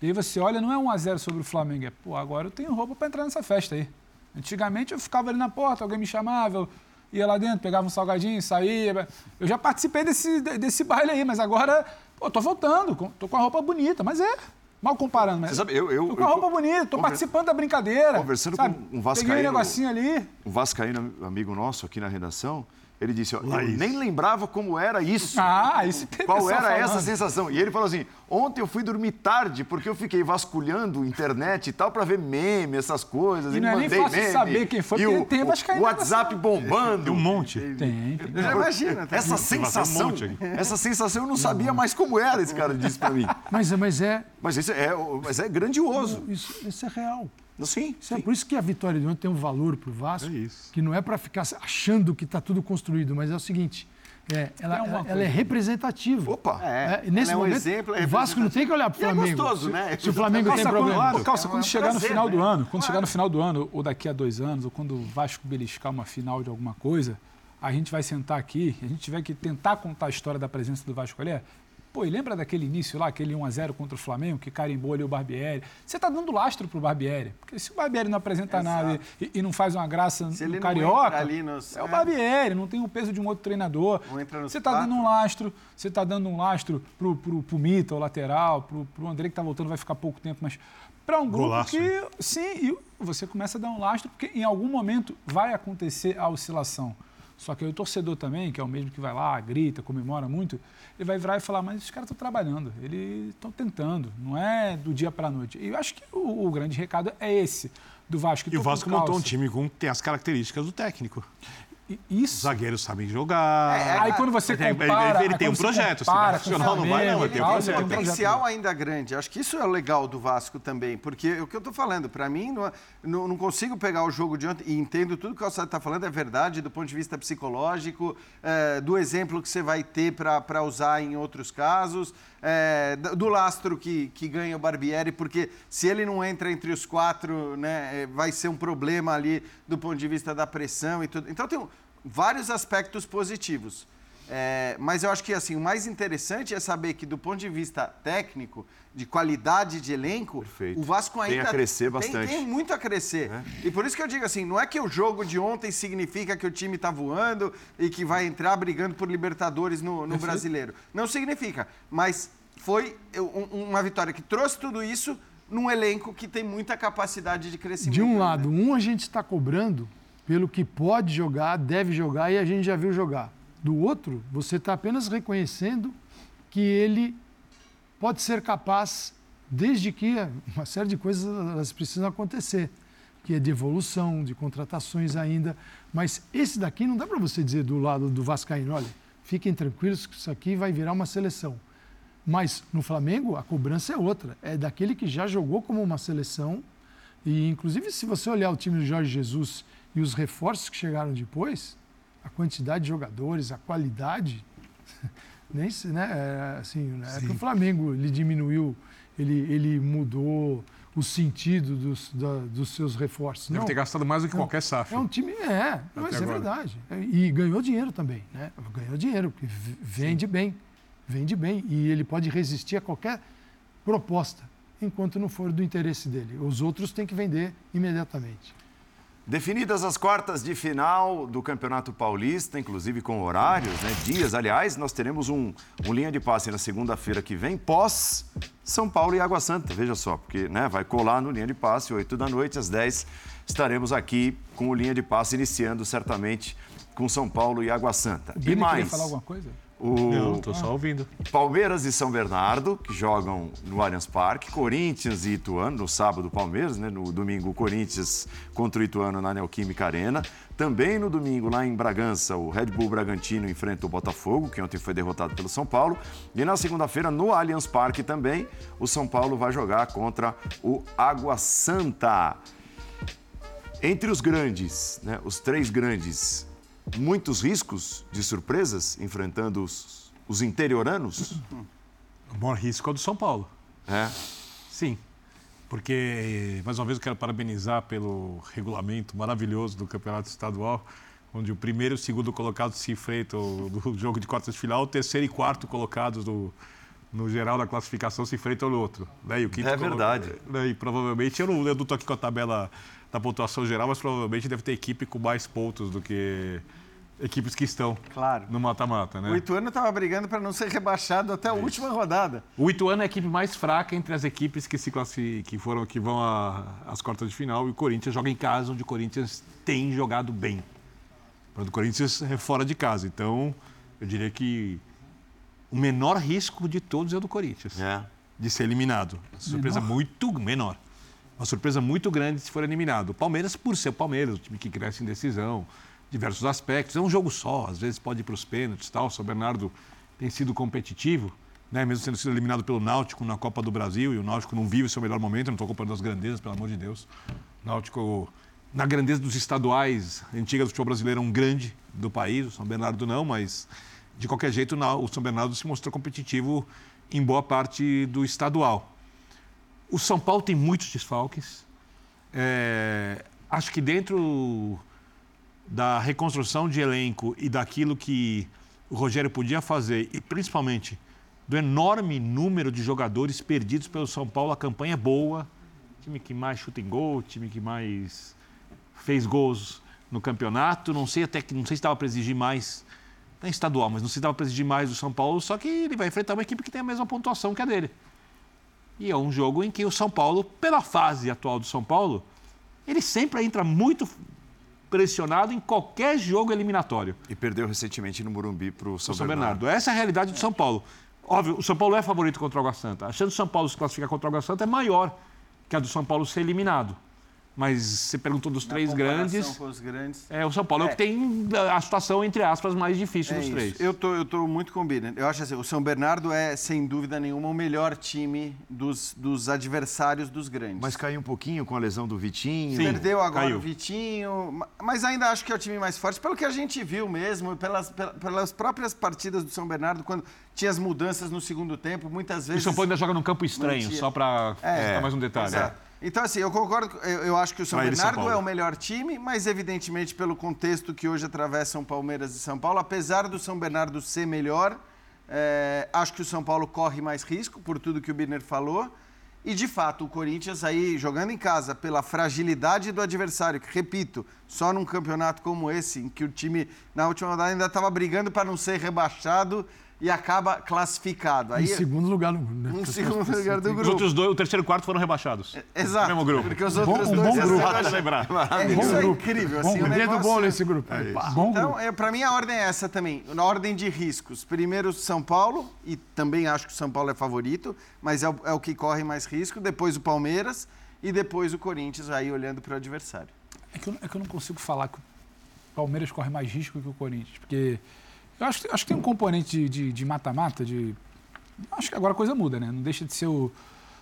S4: E aí você olha, não é 1 a 0 sobre o Flamengo, é, pô, agora eu tenho roupa para entrar nessa festa aí. Antigamente eu ficava ali na porta, alguém me chamava, eu ia lá dentro, pegava um salgadinho, saía. Eu já participei desse, desse baile aí, mas agora Pô, tô voltando, tô com a roupa bonita, mas é. Mal comparando, mas.
S1: Você sabe, eu. eu
S4: tô com a roupa eu, bonita, tô participando da brincadeira.
S1: Conversando
S4: sabe?
S1: com um Vascaíno.
S4: Peguei um negocinho ali.
S1: Um Vascaíno amigo nosso aqui na redação, Ele disse, ó, eu nem lembrava como era isso.
S4: Ah, esse
S1: Qual era falando. essa sensação? E ele falou assim, ontem eu fui dormir tarde porque eu fiquei vasculhando internet e tal para ver meme, essas coisas.
S4: E, e não é nem fácil meme, saber quem foi,
S1: e o, tem, o, o WhatsApp bombando.
S2: Tem um monte.
S4: Tem. tem.
S1: Já imagina. Tá essa sensação, um essa sensação eu não sabia mais como era, esse cara disse para mim.
S5: Mas, mas é...
S1: Mas isso é, mas é grandioso.
S5: Isso, isso é real.
S1: Sim,
S5: sim. É por isso que a vitória de ontem tem um valor para o Vasco, é que não é para ficar achando que está tudo construído, mas é o seguinte. É, ela, ela, ela, é representativa.
S1: Opa!
S5: É, é nesse é um momento, exemplo, é o Vasco não tem que olhar para o é Flamengo.
S1: É gostoso, né?
S5: Se o Flamengo tem problema.
S4: Quando, calça, quando chegar prazer, no final né? do ano, quando claro. chegar no final do ano, ou daqui a dois anos, ou quando o Vasco beliscar uma final de alguma coisa, a gente vai sentar aqui, a gente tiver que tentar contar a história da presença do Vasco ali, Pô, e lembra daquele início lá, aquele 1x0 contra o Flamengo, que carimbou ali o Barbieri? Você está dando lastro pro Barbieri. Porque se o Barbieri não apresenta Exato. nada e, e, não faz uma graça
S3: se
S4: no Carioca,
S3: nos...
S4: é o Barbieri, não tem o peso de um outro treinador. Você está dando um lastro, você está dando um lastro pro, pro, pro Mita, o lateral, pro, pro André que está voltando, vai ficar pouco tempo, mas para um grupo Golaço. que, sim, e você começa a dar um lastro, porque em algum momento vai acontecer a oscilação. Só que aí o torcedor também, que é o mesmo que vai lá, grita, comemora muito, ele vai virar e falar, mas os caras estão trabalhando, eles estão tentando, não é do dia para a noite. E eu acho que o, o, grande recado é esse do Vasco.
S2: E o Vasco montou um time com tem as características do técnico. Isso. Os zagueiros sabem jogar. É,
S4: é, aí quando você compara...
S2: Ele, ele tem um projeto. Compara,
S1: se não não vai não, ele tem um projeto. Tem um potencial ainda grande. Acho que isso é o legal do Vasco também, porque o que eu estou falando, para mim, não, não, não, consigo pegar o jogo de ontem, e entendo tudo que o Alçado está falando, é verdade, do ponto de vista psicológico, é, do exemplo que você vai ter para usar em outros casos, é, do lastro que, que ganha o Barbieri, porque se ele não entra entre os quatro, né, é, vai ser um problema ali do ponto de vista da pressão e tudo. Então tem vários aspectos positivos. É, mas eu acho que assim, o mais interessante é saber que, do ponto de vista técnico, de qualidade de elenco,
S2: Perfeito.
S1: o Vasco ainda
S2: tem, a crescer bastante.
S1: Tem, tem muito a crescer. É. E por isso que eu digo assim: não é que o jogo de ontem significa que o time está voando e que vai entrar brigando por Libertadores no, no brasileiro. Não significa. Mas foi uma vitória que trouxe tudo isso num elenco que tem muita capacidade de crescimento.
S5: De um lado, né? um a gente está cobrando pelo que pode jogar, deve jogar e a gente já viu jogar. Do outro, você está apenas reconhecendo que ele pode ser capaz, desde que uma série de coisas elas precisam acontecer, que é de evolução, de contratações ainda. Mas esse daqui não dá para você dizer do lado do Vascaíno, olha, fiquem tranquilos que isso aqui vai virar uma seleção. Mas no Flamengo a cobrança é outra, é daquele que já jogou como uma seleção. E inclusive se você olhar o time do Jorge Jesus e os reforços que chegaram depois, a quantidade de jogadores, a qualidade, nem se, né, é, assim, né, é que o Flamengo ele diminuiu, ele, ele mudou o sentido dos, da, dos seus reforços.
S2: Deve
S5: não,
S2: ter gastado mais do que qualquer SAF.
S5: É um time, é, mas é verdade. E ganhou dinheiro também, né? Ganhou dinheiro, porque vende Sim. bem vende bem e ele pode resistir a qualquer proposta, enquanto não for do interesse dele. Os outros têm que vender imediatamente.
S1: Definidas as quartas de final do Campeonato Paulista, inclusive com horários, né, dias, aliás, nós teremos um, um linha de passe na segunda-feira que vem, pós São Paulo e Água Santa. Veja só, porque né, vai colar no linha de passe, 8 da noite, às 10 estaremos aqui com o linha de passe iniciando certamente com São Paulo e Água Santa.
S4: O e mais. falar alguma coisa?
S2: O Não, tô só ouvindo.
S1: Palmeiras e São Bernardo, que jogam no Allianz Parque. Corinthians e Ituano, no sábado, Palmeiras, né? No domingo, Corinthians contra o Ituano na Neoquímica Arena. Também no domingo, lá em Bragança, o Red Bull Bragantino enfrenta o Botafogo, que ontem foi derrotado pelo São Paulo. E na segunda-feira, no Allianz Parque também, o São Paulo vai jogar contra o Água Santa. Entre os grandes, né? Os três grandes muitos riscos de surpresas enfrentando os, os interioranos?
S2: O maior risco é o do São Paulo.
S1: É?
S2: Sim. Porque, mais uma vez, eu quero parabenizar pelo regulamento maravilhoso do Campeonato Estadual, onde o primeiro e o segundo colocado se enfrentam do jogo de quartas de final, o terceiro e quarto colocados do, no geral da classificação se enfrentam no outro. Né? E o
S1: quinto é verdade.
S2: Né? E provavelmente, eu não estou aqui com a tabela da pontuação geral, mas provavelmente deve ter equipe com mais pontos do que equipes que estão
S3: claro.
S2: no mata-mata, né?
S3: O Ituano estava brigando para não ser rebaixado até a é última rodada.
S2: O Ituano é a equipe mais fraca entre as equipes que se que foram que vão às quartas de final e o Corinthians joga em casa onde o Corinthians tem jogado bem. O Corinthians é fora de casa. Então, eu diria que o menor risco de todos é o do Corinthians. É. De ser eliminado. Uma surpresa menor? muito menor. Uma surpresa muito grande se for eliminado. O Palmeiras, por ser o Palmeiras, o time que cresce em decisão, diversos aspectos. É um jogo só, às vezes pode ir para os pênaltis tal. O São Bernardo tem sido competitivo, né? mesmo tendo sido eliminado pelo Náutico na Copa do Brasil, e o Náutico não vive o seu melhor momento, não estou comparando as grandezas, pelo amor de Deus. O Náutico, na grandeza dos estaduais antigas do futebol brasileiro, é um grande do país, o São Bernardo não, mas de qualquer jeito o São Bernardo se mostrou competitivo em boa parte do estadual. O São Paulo tem muitos desfalques. É, acho que dentro da reconstrução de elenco e daquilo que o Rogério podia fazer, e principalmente do enorme número de jogadores perdidos pelo São Paulo, a campanha é boa. Time que mais chuta em gol, time que mais fez gols no campeonato. Não sei até que não sei se estava para exigir mais, não é estadual, mas não sei se estava para exigir mais do São Paulo, só que ele vai enfrentar uma equipe que tem a mesma pontuação que a dele. E é um jogo em que o São Paulo, pela fase atual do São Paulo, ele sempre entra muito pressionado em qualquer jogo eliminatório.
S1: E perdeu recentemente no Morumbi para o São, São
S2: Bernardo. Bernardo. Essa é a realidade do São Paulo. Óbvio, o São Paulo é favorito contra o Água Santa. A chance do São Paulo se classificar contra o Água Santa é maior que a do São Paulo ser eliminado. Mas você perguntou dos Na três grandes.
S3: Com os grandes.
S2: É, o São Paulo é. é o que tem a situação, entre aspas, mais difícil é dos isso. três.
S3: Eu tô, eu tô muito combinado. Eu acho assim, o São Bernardo é, sem dúvida nenhuma, o melhor time dos, dos adversários dos grandes.
S1: Mas caiu um pouquinho com a lesão do Vitinho.
S3: Sim, Perdeu agora caiu. o Vitinho. Mas ainda acho que é o time mais forte, pelo que a gente viu mesmo, pelas, pelas próprias partidas do São Bernardo, quando tinha as mudanças no segundo tempo, muitas vezes.
S2: O São Paulo ainda joga num campo estranho, só para é, mais um detalhe. Exato.
S3: Então, assim, eu concordo, eu, eu acho que o São Bernardo São é o melhor time, mas evidentemente pelo contexto que hoje atravessam Palmeiras e São Paulo, apesar do São Bernardo ser melhor, é, acho que o São Paulo corre mais risco, por tudo que o Birner falou. E, de fato, o Corinthians aí jogando em casa pela fragilidade do adversário, que, repito, só num campeonato como esse, em que o time na última rodada ainda estava brigando para não ser rebaixado, e acaba classificado.
S5: Aí, em segundo lugar no grupo.
S3: Né? Em segundo lugar do grupo. Os
S2: outros dois, o terceiro e o quarto foram rebaixados.
S3: É, exato.
S2: No mesmo grupo.
S3: Porque os outros bom, dois...
S5: Um bom grupo.
S3: É,
S5: lembrar.
S3: É, isso é incrível. Assim,
S5: bom, um negócio... bom nesse grupo. É
S3: bom então, é, para mim, a ordem é essa também. Na ordem de riscos. Primeiro, São Paulo, e também acho que o São Paulo é favorito, mas é o, é o que corre mais risco. Depois o Palmeiras e depois o Corinthians, aí olhando para o adversário.
S4: É que, eu, é que eu não consigo falar que o Palmeiras corre mais risco que o Corinthians, porque eu acho, acho que tem um componente de mata-mata, de, de, Acho que agora a coisa muda, né? Não deixa de ser o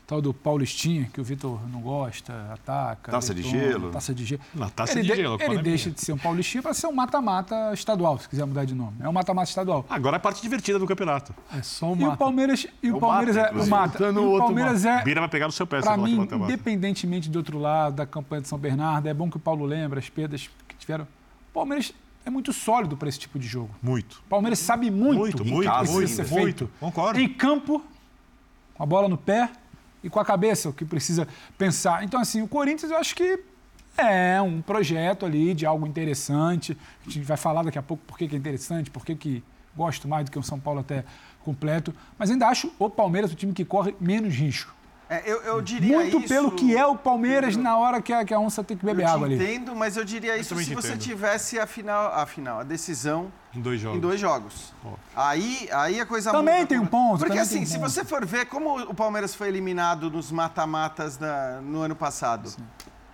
S4: tal do Paulistinha, que o Vitor não gosta, ataca.
S1: Taça de gelo.
S4: Taça de gelo.
S2: Na taça ele de gelo.
S4: Ele deixa de ser um Paulistinha para ser um mata-mata estadual, se quiser mudar de nome. É um mata-mata estadual.
S2: Agora é a parte divertida do campeonato.
S5: É só o mata.
S4: E o Palmeiras, e o, o Palmeiras mata, é o mata. E o Palmeiras é.
S2: Bira vai pegar no seu pé.
S4: Para mim, independentemente do outro lado, da campanha de São Bernardo, é bom que o Paulo lembre as perdas que tiveram. O Palmeiras é muito sólido para esse tipo de jogo.
S2: Muito.
S4: O Palmeiras sabe muito,
S2: muito, muito,
S4: muito,
S2: muito,
S4: ser
S2: muito. Feito. Concordo.
S4: Em campo, com a bola no pé e com a cabeça, o que precisa pensar. Então, assim, o Corinthians eu acho que é um projeto ali de algo interessante. A gente vai falar daqui a pouco por que é interessante, por que, que gosto mais do que o São Paulo até completo. Mas ainda acho o Palmeiras o time que corre menos risco.
S3: É, eu, eu, diria
S4: Muito
S3: isso,
S4: pelo que é o Palmeiras na hora que a, que a onça tem que beber água ali.
S3: entendo, mas eu diria isso se você tivesse a final, a final, a decisão
S2: em dois jogos.
S3: Em dois jogos. Oh. Aí, aí a coisa
S4: Também muda. tem um ponto.
S3: Porque assim,
S4: um
S3: se
S4: ponto.
S3: você for ver como o Palmeiras foi eliminado nos mata-matas no ano passado, Sim.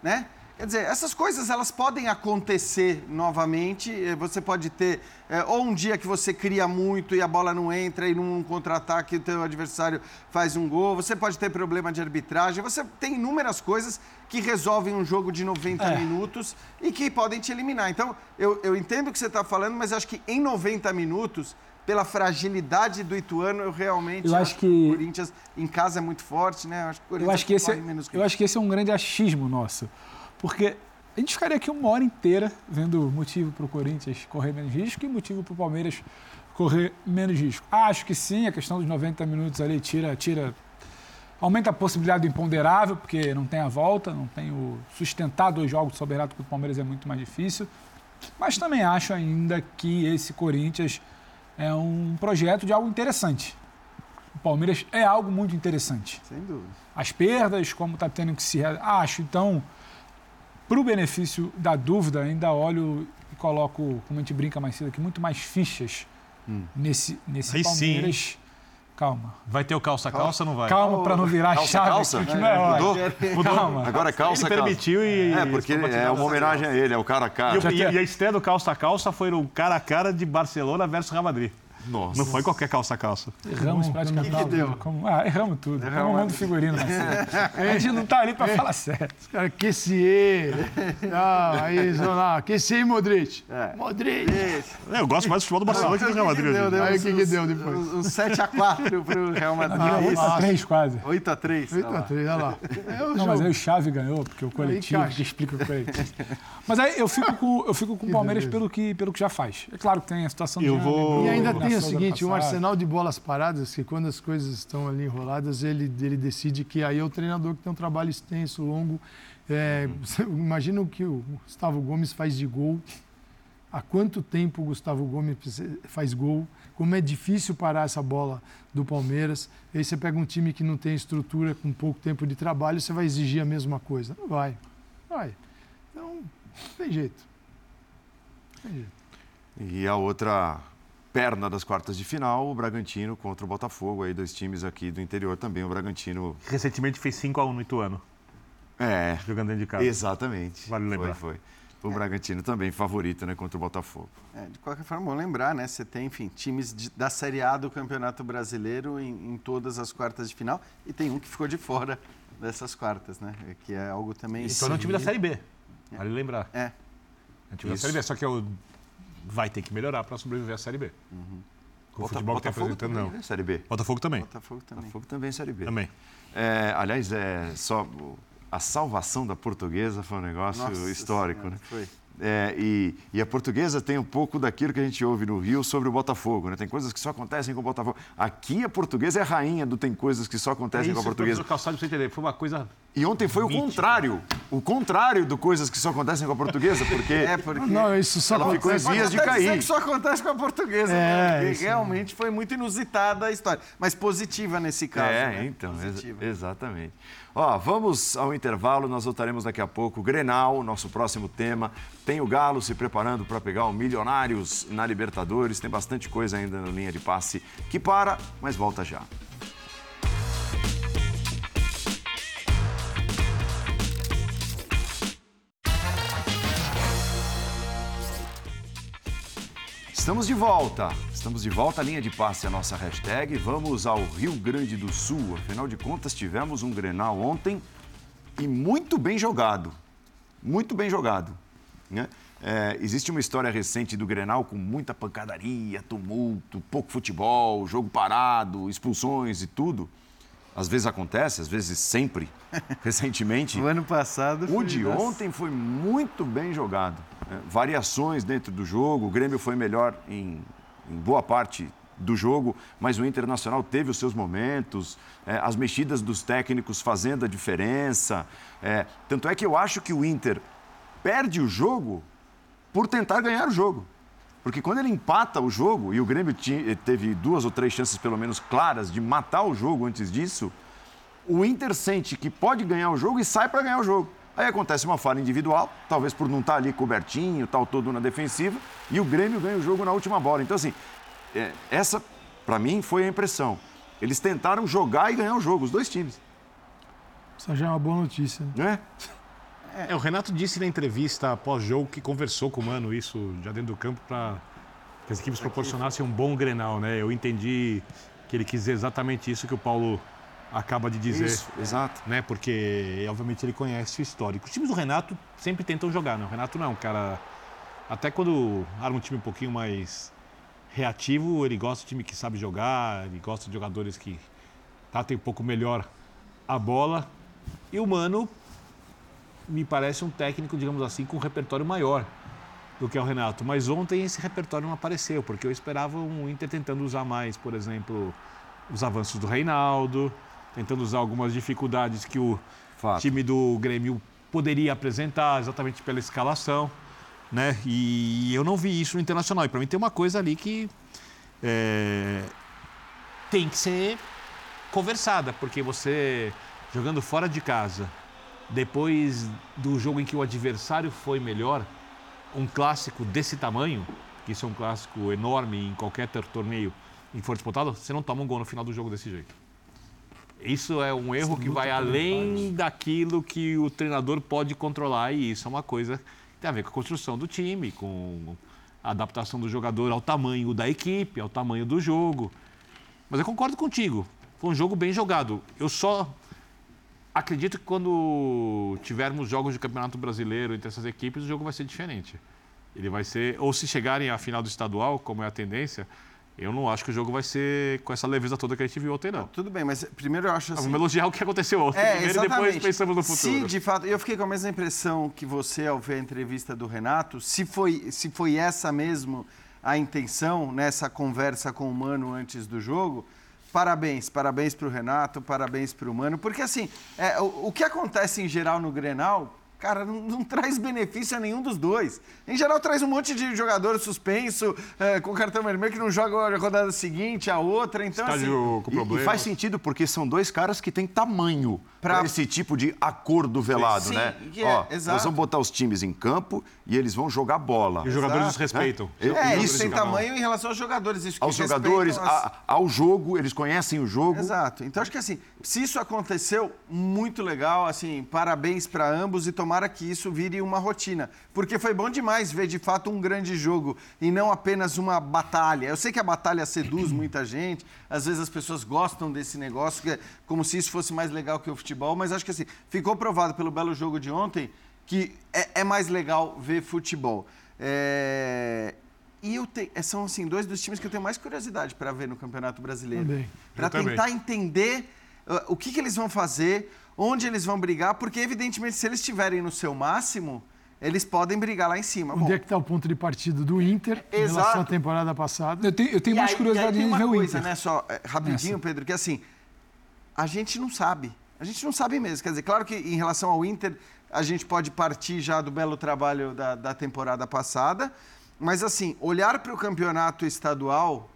S3: né? Quer dizer, essas coisas elas podem acontecer novamente. Eh, você pode ter é, ou um dia que você cria muito e a bola não entra e num contra-ataque o teu adversário faz um gol. Você pode ter problema de arbitragem. Você tem inúmeras coisas que resolvem um jogo de 90 é. minutos e que podem te eliminar. Então, eu, eu entendo o que você está falando, mas acho que em 90 minutos pela fragilidade do Ituano, eu realmente
S4: eu acho, acho que o
S3: Corinthians em casa é muito forte, né?
S4: Eu acho que, eu acho que esse, é, eu acho que esse é um grande achismo nosso. Porque a gente ficaria aqui uma hora inteira vendo motivo para o Corinthians correr menos risco e motivo para o Palmeiras correr menos risco. Acho que sim, a questão dos 90 minutos ali tira, tira aumenta a possibilidade do imponderável, porque não tem a volta, não tem o sustentar dois jogos soberano contra o Palmeiras é muito mais difícil. Mas também acho ainda que esse Corinthians é um projeto de algo interessante. O Palmeiras é algo muito interessante.
S3: Sem dúvida.
S4: As perdas, como está tendo que se. Acho, então, para o benefício da dúvida, ainda olho coloco, como a gente brinca mais cedo aqui, muito mais fichas hum. nesse, nesse Aí Palmeiras. Sim, Calma.
S2: Vai ter o calça-calça ou não vai?
S4: Calma para não virar calça, chave. Calça? Que
S1: é, é, mudou? mudou? Calma. Agora é calça,
S2: ele permitiu e...
S1: É, porque é uma homenagem a ele, é o cara a cara.
S2: E, e, e a estreia do calça-calça foi o cara a cara de Barcelona versus Real Madrid. Nossa. Não foi qualquer calça-calça.
S4: Erramos praticamente. O que, deu? Como, ah, erramos tudo. Erramos. Como mundo figurino. a gente não tá ali para falar sério.
S5: Os caras, QCE. Ah, aí, Zona. QCE e Modric. É. Modric.
S2: É, eu gosto mais do futebol do Barcelona que do Real Madrid.
S5: Deu, deu, aí o que, que deu depois?
S3: Um 7x4 pro Real Madrid.
S4: Ah, 8x3 quase.
S3: 8x3.
S5: 8x3, olha lá.
S4: Não, mas aí o Chave ganhou, porque o coletivo que explica o coletivo. Mas aí eu fico com, eu fico com o Palmeiras pelo que, pelo que já faz. É claro que tem a situação
S5: eu vou... E ainda tem o seguinte, um arsenal de bolas paradas, que quando as coisas estão ali enroladas, ele, ele decide que aí é o treinador que tem um trabalho extenso, longo. É, imagina o que o Gustavo Gomes faz de gol. Há quanto tempo o Gustavo Gomes faz gol? Como é difícil parar essa bola do Palmeiras. Aí você pega um time que não tem estrutura, com pouco tempo de trabalho, você vai exigir a mesma coisa. Não vai. Vai. Então, tem jeito. Tem jeito.
S1: E a outra perna das quartas de final, o Bragantino contra o Botafogo, aí dois times aqui do interior também, o Bragantino...
S2: Recentemente fez 5 a 1 no Ituano.
S1: É.
S2: Jogando dentro de casa.
S1: Exatamente.
S2: Vale lembrar.
S1: Foi, foi. O é. Bragantino também favorito, né, contra o Botafogo.
S3: É, de qualquer forma, bom lembrar, né, você tem, enfim, times de, da Série A do Campeonato Brasileiro em, em todas as quartas de final e tem um que ficou de fora dessas quartas, né, que é algo também...
S2: Então é um time da Série B, é. vale lembrar.
S3: É.
S2: É um time Isso. da Série B, só que é o vai ter que melhorar para sobreviver à Série B. Uhum.
S1: O futebol que está apresentando, não. Né? Série B.
S2: Botafogo também.
S3: Botafogo também.
S1: Botafogo também, Série B.
S2: Também.
S1: É, aliás, é só a salvação da portuguesa foi um negócio Nossa histórico, senhora, né? Foi. É, e, e, a portuguesa tem um pouco daquilo que a gente ouve no Rio sobre o Botafogo, né? Tem coisas que só acontecem com o Botafogo. Aqui a portuguesa é a rainha do tem coisas que só acontecem é isso, com a portuguesa.
S2: Calçado, você entender, foi uma coisa.
S1: E ontem foi mítica. o contrário. O contrário do coisas que só acontecem com a portuguesa, porque.
S3: É, porque.
S5: Não, isso só
S1: ela ficou em vias de cair.
S3: que só acontece com a portuguesa, é, porque realmente foi muito inusitada a história. Mas positiva nesse caso.
S1: É,
S3: né?
S1: então, ex exatamente. Ó, vamos ao intervalo, nós voltaremos daqui a pouco. Grenal, nosso próximo tema. Tem o Galo se preparando para pegar o Milionários na Libertadores. Tem bastante coisa ainda na linha de passe que para, mas volta já. Estamos de volta. Estamos de volta à linha de passe, a nossa hashtag. Vamos ao Rio Grande do Sul. Afinal de contas, tivemos um Grenal ontem e muito bem jogado. Muito bem jogado. Né? É, existe uma história recente do Grenal com muita pancadaria, tumulto, pouco futebol, jogo parado, expulsões e tudo. Às vezes acontece, às vezes sempre. Recentemente.
S3: o ano passado.
S1: O de ontem foi muito bem jogado. Né? Variações dentro do jogo. O Grêmio foi melhor em em boa parte do jogo, mas o Internacional teve os seus momentos, é, as mexidas dos técnicos fazendo a diferença. É, tanto é que eu acho que o Inter perde o jogo por tentar ganhar o jogo. Porque quando ele empata o jogo, e o Grêmio teve duas ou três chances, pelo menos claras, de matar o jogo antes disso, o Inter sente que pode ganhar o jogo e sai para ganhar o jogo. Aí acontece uma falha individual, talvez por não estar tá ali cobertinho, tal, todo na defensiva, e o Grêmio ganha o jogo na última bola. Então, assim, é, essa, para mim, foi a impressão. Eles tentaram jogar e ganhar o jogo, os dois times.
S5: Isso já é uma boa notícia. Né?
S2: É. é, o Renato disse na entrevista pós-jogo que conversou com o Mano isso já dentro do campo para que as equipes proporcionassem um bom Grenal, né? Eu entendi que ele quis dizer exatamente isso que o Paulo acaba de dizer. Isso,
S1: exato.
S2: Né? Porque, obviamente, ele conhece o histórico. Os times do Renato sempre tentam jogar, né? O Renato não é um cara. Até quando arma um time um pouquinho mais reativo, ele gosta de time que sabe jogar, ele gosta de jogadores que tratem um pouco melhor a bola. E o Mano me parece um técnico, digamos assim, com um repertório maior do que é o Renato. Mas ontem esse repertório não apareceu, porque eu esperava um Inter tentando usar mais, por exemplo, os avanços do Reinaldo, tentando usar algumas dificuldades que o Fato. time do Grêmio poderia apresentar, exatamente pela escalação. Né? E eu não vi isso no Internacional. E para mim tem uma coisa ali que é, tem que ser conversada, porque você jogando fora de casa, depois do jogo em que o adversário foi melhor, um clássico desse tamanho, que isso é um clássico enorme em qualquer torneio e for disputado, você não toma um gol no final do jogo desse jeito. Isso é um erro que vai além daquilo que o treinador pode controlar e isso é uma coisa que tem a ver com a construção do time, com a adaptação do jogador ao tamanho da equipe, ao tamanho do jogo. Mas eu concordo contigo. Foi um jogo bem jogado. Eu só acredito que quando tivermos jogos de Campeonato Brasileiro entre essas equipes, o jogo vai ser diferente. Ele vai ser, ou se chegarem à final do estadual, como é a tendência, eu não acho que o jogo vai ser com essa leveza toda que a gente viu ontem, não.
S3: tudo bem, mas primeiro eu acho assim...
S2: Vamos elogiar o que aconteceu ontem.
S3: É,
S2: primeiro exatamente. e depois pensamos no futuro.
S3: Se, de fato... Eu fiquei com a mesma impressão que você ao ver a entrevista do Renato. Se foi, se foi essa mesmo a intenção nessa conversa com o Mano antes do jogo, parabéns. Parabéns para o Renato, parabéns para o Mano. Porque, assim, é, o, o que acontece em geral no Grenal cara, não, não, traz benefício a nenhum dos dois. Em geral, traz um monte de jogador suspenso, é, com cartão vermelho, que não joga a rodada seguinte, a outra. Então, Estádio
S1: assim, com problema. E, e, faz sentido, porque são dois caras que têm tamanho para esse tipo de acordo velado, Sim, né? É, Ó, exato. nós vamos botar os times em campo e eles vão jogar bola.
S2: E os jogadores os respeitam.
S3: É, é isso tem tamanho em relação aos jogadores. Isso
S1: aos jogadores, as... a, ao jogo, eles conhecem o jogo.
S3: Exato. Então, acho que assim, se isso aconteceu, muito legal, assim, parabéns para ambos e tomara que isso vire uma rotina. Porque foi bom demais ver, de fato, um grande jogo e não apenas uma batalha. Eu sei que a batalha seduz muita gente, às vezes as pessoas gostam desse negócio, que é como se isso fosse mais legal que o futebol, mas acho que assim, ficou provado pelo belo jogo de ontem que é, é mais legal ver futebol. É... E eu te... É, são assim, dois dos times que eu tenho mais curiosidade para ver no Campeonato Brasileiro. Para tentar entender uh, o que, que eles vão fazer, onde eles vão brigar, porque evidentemente se eles estiverem no seu máximo, eles podem brigar lá em cima.
S5: Onde Bom, é que está o ponto de partida do Inter em Exato. relação à temporada passada?
S4: Eu tenho, eu tenho mais aí, curiosidade em ver o Inter.
S3: Né, só, é, rapidinho, Essa. Pedro, que assim, a gente não sabe. A gente não sabe mesmo. Quer dizer, claro que em relação ao Inter, a gente pode partir já do belo trabalho da, da temporada passada, mas assim, olhar para o campeonato estadual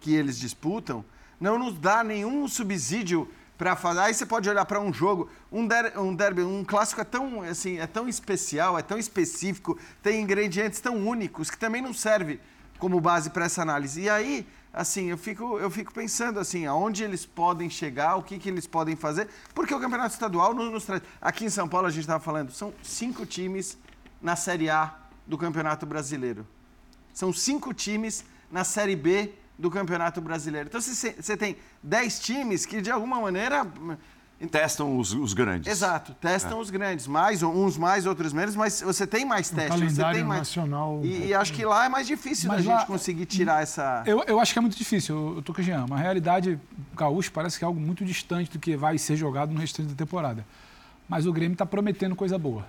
S3: que eles disputam não nos dá nenhum subsídio para fazer. Aí você pode olhar para um jogo, um, der, um derby, um clássico é tão, assim, é tão especial, é tão específico, tem ingredientes tão únicos que também não serve como base para essa análise. E aí assim, eu fico, eu fico pensando assim, aonde eles podem chegar, o que, que eles podem fazer, porque o campeonato estadual nos, nos traz. Aqui em São Paulo a gente estava falando, são cinco times na Série A do Campeonato Brasileiro. São cinco times na Série B do Campeonato Brasileiro. Então você tem dez times que de alguma maneira
S1: Testam os, os grandes.
S3: Exato, testam é. os grandes. Mais, uns mais, outros menos, mas você tem mais testes.
S5: Calendário
S3: você tem mais...
S5: nacional.
S3: E, e, acho que lá é mais difícil mas da lá, gente conseguir tirar essa.
S4: Eu, eu acho que é muito difícil, eu tô com o Jean. A realidade gaúcho parece que é algo muito distante do que vai ser jogado no restante da temporada. Mas o Grêmio está prometendo coisa boa.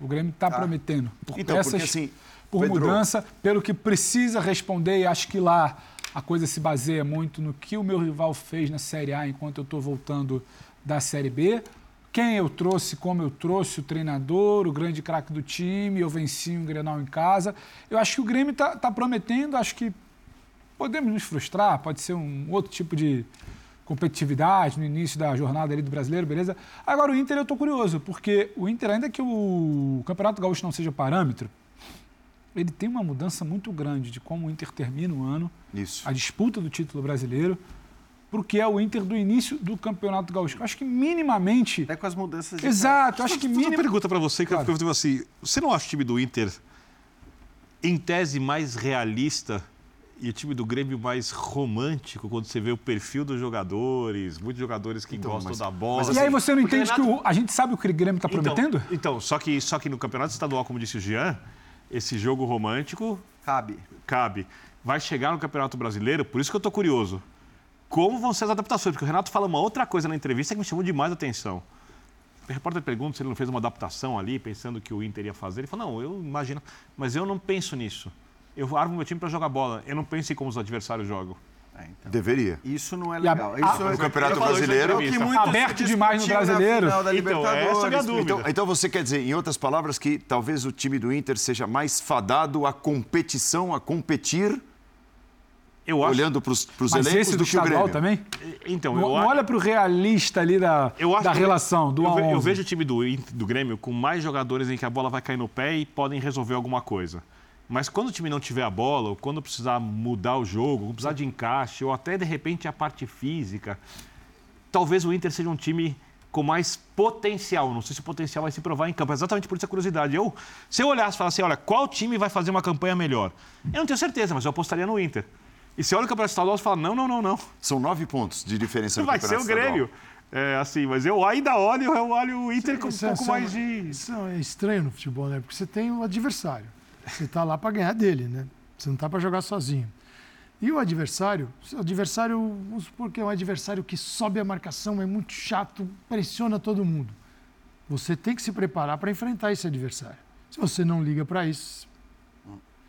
S4: O Grêmio está tá. prometendo. Por então, peças, porque, assim, por Pedro... mudança, pelo que precisa responder, e acho que lá a coisa se baseia muito no que o meu rival fez na Série A enquanto eu estou voltando da Série B. Quem eu trouxe, como eu trouxe, o treinador, o grande craque do time, eu venci um Grenal em casa. Eu acho que o Grêmio está tá prometendo, acho que podemos nos frustrar, pode ser um outro tipo de competitividade no início da jornada ali do brasileiro, beleza? Agora o Inter eu estou curioso, porque o Inter, ainda que o Campeonato Gaúcho não seja parâmetro, ele tem uma mudança muito grande de como o Inter termina o ano,
S1: Isso.
S4: a disputa do título brasileiro para o que é o Inter do início do Campeonato Gaúcho. Acho que minimamente.
S3: É com as mudanças de.
S4: Exato, acho que minimamente.
S2: Uma pergunta para você, que claro. eu fico assim: você não acha o time do Inter, em tese, mais realista e o time do Grêmio mais romântico quando você vê o perfil dos jogadores, muitos jogadores que então, gostam mas, da bola. Mas,
S4: assim, e aí você não entende Renato... que o, a gente sabe o que o Grêmio está então, prometendo?
S2: Então, só que, só que no Campeonato Estadual, como disse o Jean, esse jogo romântico.
S3: Cabe.
S2: Cabe. Vai chegar no Campeonato Brasileiro, por isso que eu estou curioso como vão ser as adaptações, porque o Renato fala uma outra coisa na entrevista que me chamou demais a atenção. O repórter pergunta se ele não fez uma adaptação ali, pensando que o Inter ia fazer. Ele falou: não, eu imagino, mas eu não penso nisso. Eu armo meu time para jogar bola. Eu não penso em como os adversários jogam.
S1: É, então. Deveria.
S3: Isso não é legal. Isso
S1: é... O Campeonato Brasileiro.
S4: É que Aberto demais no brasileiro.
S2: Então, essa é a dúvida.
S1: Então, então, você quer dizer, em outras palavras, que talvez o time do Inter seja mais fadado à competição, a competir eu acho... olhando para os elencos
S4: esse do, do estadual também?
S2: Então,
S4: eu olha para o realista ali da, da relação do
S2: eu, eu vejo o time do, do Grêmio com mais jogadores em que a bola vai cair no pé e podem resolver alguma coisa. Mas quando o time não tiver a bola, ou quando precisar mudar o jogo, precisar de encaixe, ou até de repente a parte física, talvez o Inter seja um time com mais potencial. Não sei se o potencial vai se provar em campo. É exatamente por essa curiosidade. Eu, se eu olhasse e falasse, olha, qual time vai fazer uma campanha melhor? Eu não tenho certeza, mas eu apostaria no Inter. E se olha o Campeonato Estadual, você fala, não, não, não, não.
S1: São nove pontos de diferença no
S2: Vai ser o Grêmio. É, assim, mas eu ainda olho, eu olho o Inter com um pouco
S5: é
S2: mais de...
S5: Isso é estranho no futebol, né? Porque você tem o um adversário. Você está lá para ganhar dele, né? Você não está para jogar sozinho. E o adversário, o adversário, vamos supor que é um adversário que sobe a marcação, é muito chato, pressiona todo mundo. Você tem que se preparar para enfrentar esse adversário. Se você não liga para isso,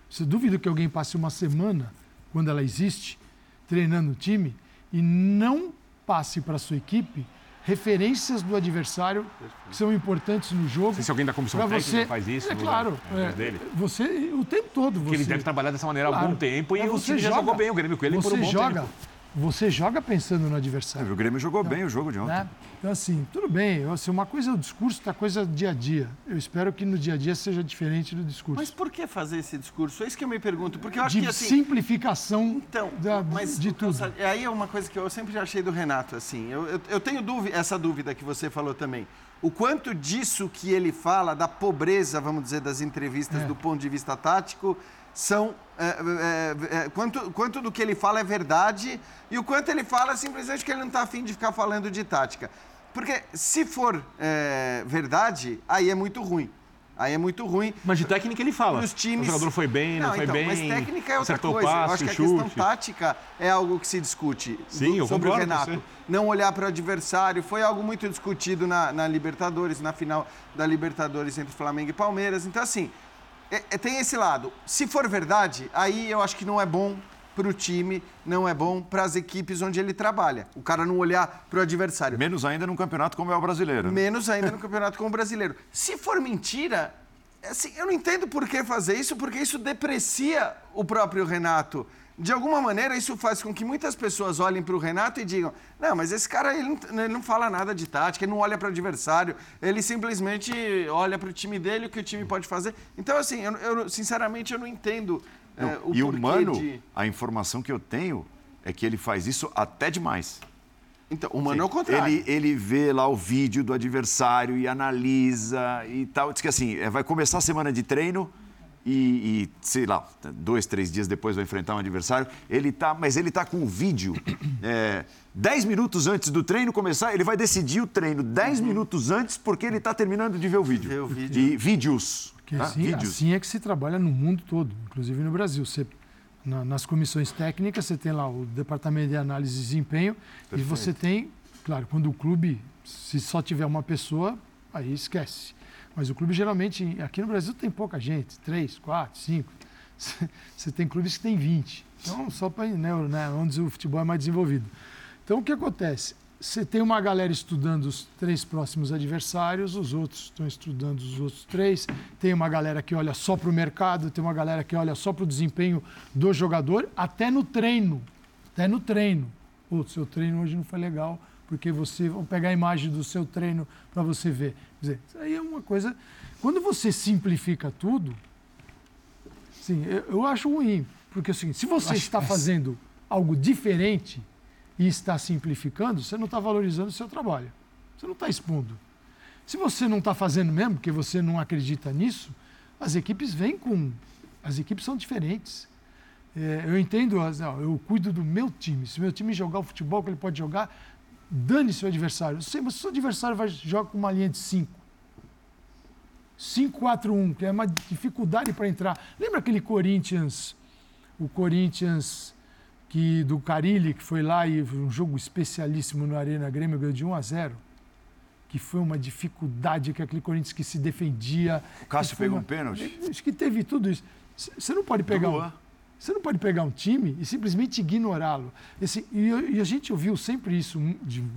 S5: você duvida que alguém passe uma semana quando ela existe, treinando o time, e não passe para sua equipe referências do adversário que são importantes no jogo. Não
S2: sei se alguém da comissão técnica
S5: você,
S2: faz isso.
S5: É claro. É, dele. Você, o tempo todo. Você,
S2: Porque ele deve trabalhar dessa maneira há algum tempo e é, o time joga, já jogou bem o Grêmio com ele
S5: você
S2: por um bom
S5: joga,
S2: tempo
S5: você joga pensando no adversário.
S1: É, o Grêmio jogou então, bem o jogo de ontem. Né?
S5: Então, assim, tudo bem. Assim, uma coisa é o discurso, outra coisa é o dia a dia. Eu espero que no dia a dia seja diferente do discurso.
S3: Mas por que fazer esse discurso? É isso que eu me pergunto. Porque eu acho
S5: de
S3: que, assim,
S5: simplificação
S3: então,
S5: da,
S3: mas,
S5: de tudo.
S3: Aí é uma coisa que eu sempre achei do Renato, assim. Eu, eu, eu tenho dúvida, essa dúvida que você falou também. O quanto disso que ele fala, da pobreza, vamos dizer, das entrevistas é. do ponto de vista tático, são é, é, é, quanto, quanto do que ele fala é verdade e o quanto ele fala é simplesmente que ele não está afim de ficar falando de tática. Porque se for é, verdade, aí é muito ruim. Aí é muito ruim.
S2: Mas de técnica ele fala.
S3: Os times...
S2: O jogador foi bem, não, não foi
S3: então,
S2: bem.
S3: Mas técnica é outra coisa. Passe, eu acho que a chute. questão tática é algo que se discute
S2: Sim,
S3: do, sobre
S2: o
S3: Renato. Não olhar para o adversário. Foi algo muito discutido na, na Libertadores, na final da Libertadores entre Flamengo e Palmeiras. Então, assim, é, é, tem esse lado. Se for verdade, aí eu acho que não é bom para o time, não é bom para as equipes onde ele trabalha. O cara não olhar para o adversário.
S1: Menos ainda num campeonato como é o brasileiro.
S3: Menos ainda no campeonato como o brasileiro. Se for mentira, assim, eu não entendo por que fazer isso, porque isso deprecia o próprio Renato de alguma maneira, isso faz com que muitas pessoas olhem para o Renato e digam: não, mas esse cara ele não, ele não fala nada de tática, ele não olha para o adversário, ele simplesmente olha para o time dele, o que o time pode fazer. Então, assim, eu, eu sinceramente eu não entendo não, é, o
S1: E
S3: o
S1: Mano,
S3: de...
S1: a informação que eu tenho é que ele faz isso até demais.
S3: Então, o Mano é o contrário.
S1: Ele, ele vê lá o vídeo do adversário e analisa e tal. Diz que assim, é, vai começar a semana de treino e, e, sei lá, dois, três dias depois vai enfrentar um adversário. Ele tá, mas ele tá com o vídeo. É, dez minutos antes do treino começar, ele vai decidir o treino dez uhum. minutos antes, porque ele está terminando de ver o vídeo.
S3: Ver o vídeo.
S1: E vídeos.
S5: Tá? Assim, vídeos. assim é que se trabalha no mundo todo, inclusive no Brasil. Você, na, nas comissões técnicas, você tem lá o departamento de análise de desempenho Perfeito. e você tem, claro, quando o clube, se só tiver uma pessoa, aí esquece. Mas o clube geralmente, aqui no Brasil tem pouca gente, três, quatro, cinco. Você tem clubes que tem 20. Então, só para né, né, onde o futebol é mais desenvolvido. Então, o que acontece? Você tem uma galera estudando os três próximos adversários, os outros estão estudando os outros três. Tem uma galera que olha só para o mercado, tem uma galera que olha só para o desempenho do jogador, até no treino. Até no treino. Pô, seu treino hoje não foi legal, porque você. Vou pegar a imagem do seu treino para você ver. Quer dizer, isso aí é uma coisa. Quando você simplifica tudo, sim, eu, eu acho ruim. Porque assim, se você está fazendo algo diferente e está simplificando, você não está valorizando o seu trabalho. Você não está expondo. Se você não está fazendo mesmo, porque você não acredita nisso, as equipes vêm com. As equipes são diferentes. É, eu entendo, não, eu cuido do meu time. Se o meu time jogar o futebol que ele pode jogar, dane seu adversário. Sei, mas se o adversário vai jogar com uma linha de 5. 5-4-1, que é uma dificuldade para entrar. Lembra aquele Corinthians, o Corinthians que do Carilli, que foi lá e um jogo especialíssimo no Arena Grêmio, ganhou de 1 a 0 que foi uma dificuldade, que aquele Corinthians que se defendia.
S1: O Cássio pegou uma... um pênalti.
S5: Acho que teve tudo isso. Você não pode pegar. Um... Você não pode pegar um time e simplesmente ignorá-lo. E, e, a gente ouviu sempre isso,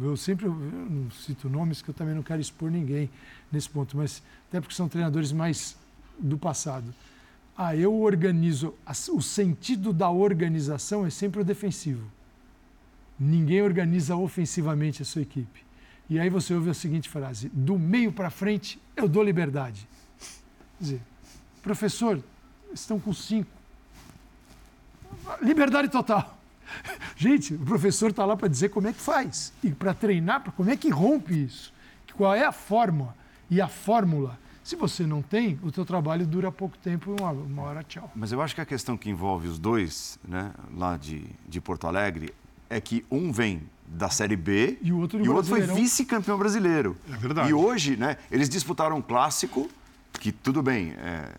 S5: eu sempre eu não cito nomes que eu também não quero expor ninguém nesse ponto, mas até porque são treinadores mais do passado. Ah, eu organizo. O sentido da organização é sempre o defensivo. Ninguém organiza ofensivamente a sua equipe. E aí você ouve a seguinte frase: do meio para frente, eu dou liberdade. Quer dizer, professor, estão com cinco. Liberdade total. Gente, o professor está lá para dizer como é que faz e para treinar, para como é que rompe isso. Qual é a forma e a fórmula se você não tem, o teu trabalho dura pouco tempo e uma, uma hora tchau.
S1: Mas eu acho que a questão que envolve os dois, né, lá de, de Porto Alegre, é que um vem da Série B
S5: e o outro,
S1: e o outro foi vice-campeão brasileiro.
S2: É verdade.
S1: E hoje, né, eles disputaram um clássico, que tudo bem, é,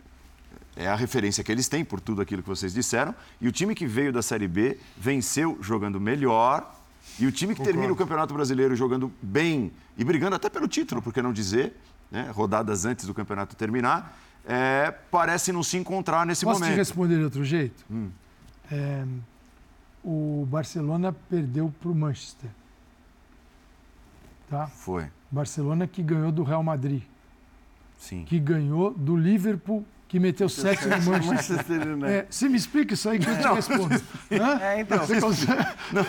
S1: é a referência que eles têm por tudo aquilo que vocês disseram, e o time que veio da Série B venceu jogando melhor, e o time que Concordo. termina o Campeonato Brasileiro jogando bem e brigando até pelo título, por que não dizer, né, rodadas antes do campeonato terminar, é, parece não se encontrar nesse
S5: Posso
S1: momento.
S5: Posso te responder de outro jeito? Hum. É, o Barcelona perdeu para o Manchester. Tá?
S1: Foi.
S5: Barcelona que ganhou do Real Madrid.
S1: Sim.
S5: Que ganhou do Liverpool que meteu sete no Manchester. É, você me explica isso aí que eu te respondo.
S3: É, então. Você consegue...
S5: Não.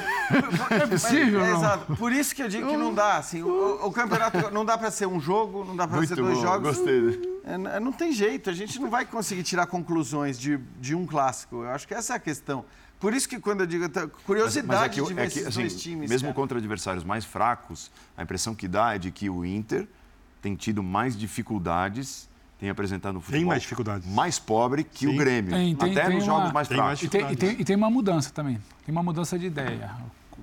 S5: É possível, é,
S3: não? Exato. Por isso que eu digo que não dá. Assim, o, o campeonato não dá para ser um jogo, não dá para ser dois bom, jogos.
S1: Gostei.
S3: É, não tem jeito. A gente não vai conseguir tirar conclusões de, de um clássico. Eu acho que essa é a questão. Por isso que quando eu digo curiosidade mas, mas é que, de ver é que, esses assim, dois times.
S1: Mesmo cara. contra adversários mais fracos, a impressão que dá é de que o Inter tem tido mais dificuldades tem apresentado um futebol
S2: tem mais, dificuldades.
S1: mais pobre que Sim. o Grêmio,
S4: tem, tem,
S1: até
S4: tem
S1: nos
S4: uma,
S1: jogos mais fracos.
S4: E tem, e, tem, e tem uma mudança também, tem uma mudança de ideia.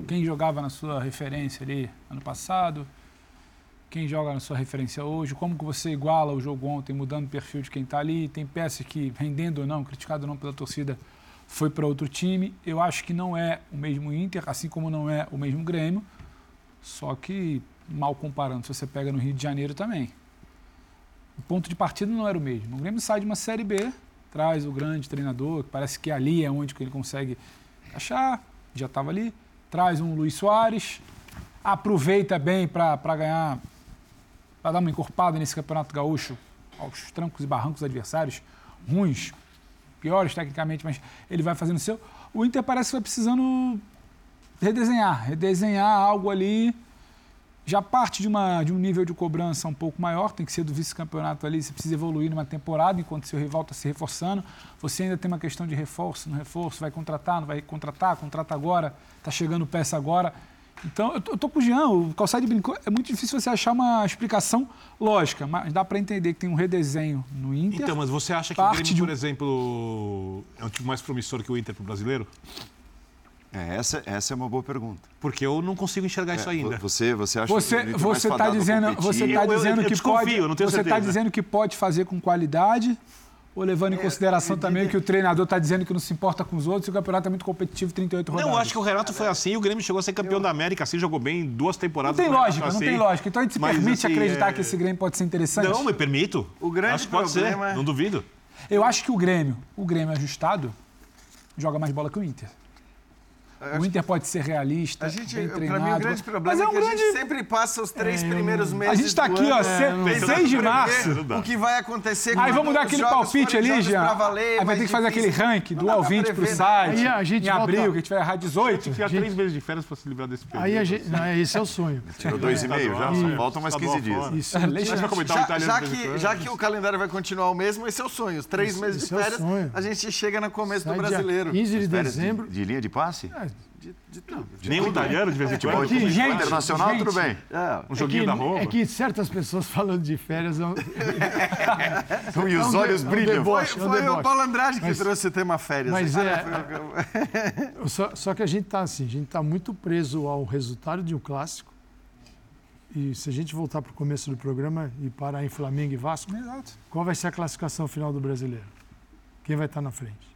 S4: Quem jogava na sua referência ali ano passado, quem joga na sua referência hoje, como que você iguala o jogo ontem, mudando o perfil de quem está ali, tem peças que, rendendo ou não, criticado ou não pela torcida, foi para outro time. Eu acho que não é o mesmo Inter, assim como não é o mesmo Grêmio, só que, mal comparando, se você pega no Rio de Janeiro também, o ponto de partida não era o mesmo. O Grêmio sai de uma Série B, traz o grande treinador, que parece que ali é onde ele consegue achar, já estava ali, traz um Luiz Soares, aproveita bem para ganhar, para dar uma encorpada nesse Campeonato Gaúcho, aos trancos e barrancos adversários, ruins, piores tecnicamente, mas ele vai fazendo o seu. O Inter parece que vai precisando redesenhar, redesenhar algo ali já parte de, uma, de um nível de cobrança um pouco maior, tem que ser do vice-campeonato ali, você precisa evoluir numa temporada, enquanto seu rival está se reforçando. Você ainda tem uma questão de reforço, no reforço, vai contratar, não vai contratar, contrata agora, está chegando peça agora. Então, eu estou com o Jean, o Calçade brincou, é muito difícil você achar uma explicação lógica, mas dá para entender que tem um redesenho no Inter.
S2: Então, mas você acha que o Grêmio, por exemplo, é um time mais promissor que o Inter para o brasileiro?
S1: É, essa, essa é uma boa pergunta.
S2: Porque eu não consigo enxergar é, isso ainda.
S1: Você, você acha
S4: você,
S1: que
S4: você está dizendo, você está dizendo eu, eu, eu que pode, você está dizendo que pode fazer com qualidade ou levando em é, consideração é, também que o treinador está dizendo que não se importa com os outros e o campeonato é muito competitivo, 38 rodadas.
S2: Não, eu acho que o Renato foi assim e o Grêmio chegou a ser campeão eu... da América, assim, jogou bem duas temporadas.
S4: Não tem lógica, assim. não tem lógica. Então a gente se Mas, permite assim, acreditar é... que esse Grêmio pode ser interessante?
S2: Não, me permito.
S3: O grande
S2: acho que pode
S3: problema...
S2: ser, não duvido.
S4: Eu acho que o Grêmio, o Grêmio ajustado, joga mais bola que o Inter. O Inter pode ser realista, a gente, bem treinado. Para mim,
S3: o grande problema é, é, que grande... a gente sempre passa os três é, primeiros meses
S4: A gente está aqui, ó, é, 6 de março.
S3: O que vai acontecer
S4: Aí vamos dar aquele palpite ali, já. Aí vai ter que fazer aquele ranking do ouvinte para o site. Aí a gente em abril, volta... que a gente vai errar 18.
S2: Tinha três meses de férias para se livrar desse período.
S5: Aí a gente... Não, esse é o sonho.
S1: Tirou dois e meio já, só faltam mais 15 dias.
S3: Isso. Já que, já que o calendário vai continuar o mesmo, esse é o sonho. Os três meses de férias, a gente chega no começo do brasileiro.
S5: 15 de dezembro.
S1: De linha de passe?
S2: De, de tudo. De Nem um italiano de vez em
S1: é, quando?
S2: Tipo,
S1: gente, internacional,
S5: gente,
S1: tudo bem.
S2: É, um joguinho
S5: é
S2: que,
S5: da
S2: roupa.
S5: É que certas pessoas falando de férias... Não...
S1: e os é olhos brilham. É
S3: deboche, foi, foi o Paulo Andrade que mas, trouxe o tema férias.
S5: Mas é... só, só que a gente está assim, a gente está muito preso ao resultado de um clássico. E se a gente voltar para o começo do programa e parar em Flamengo e Vasco, Exato. qual vai ser a classificação final do brasileiro? Quem vai estar na frente?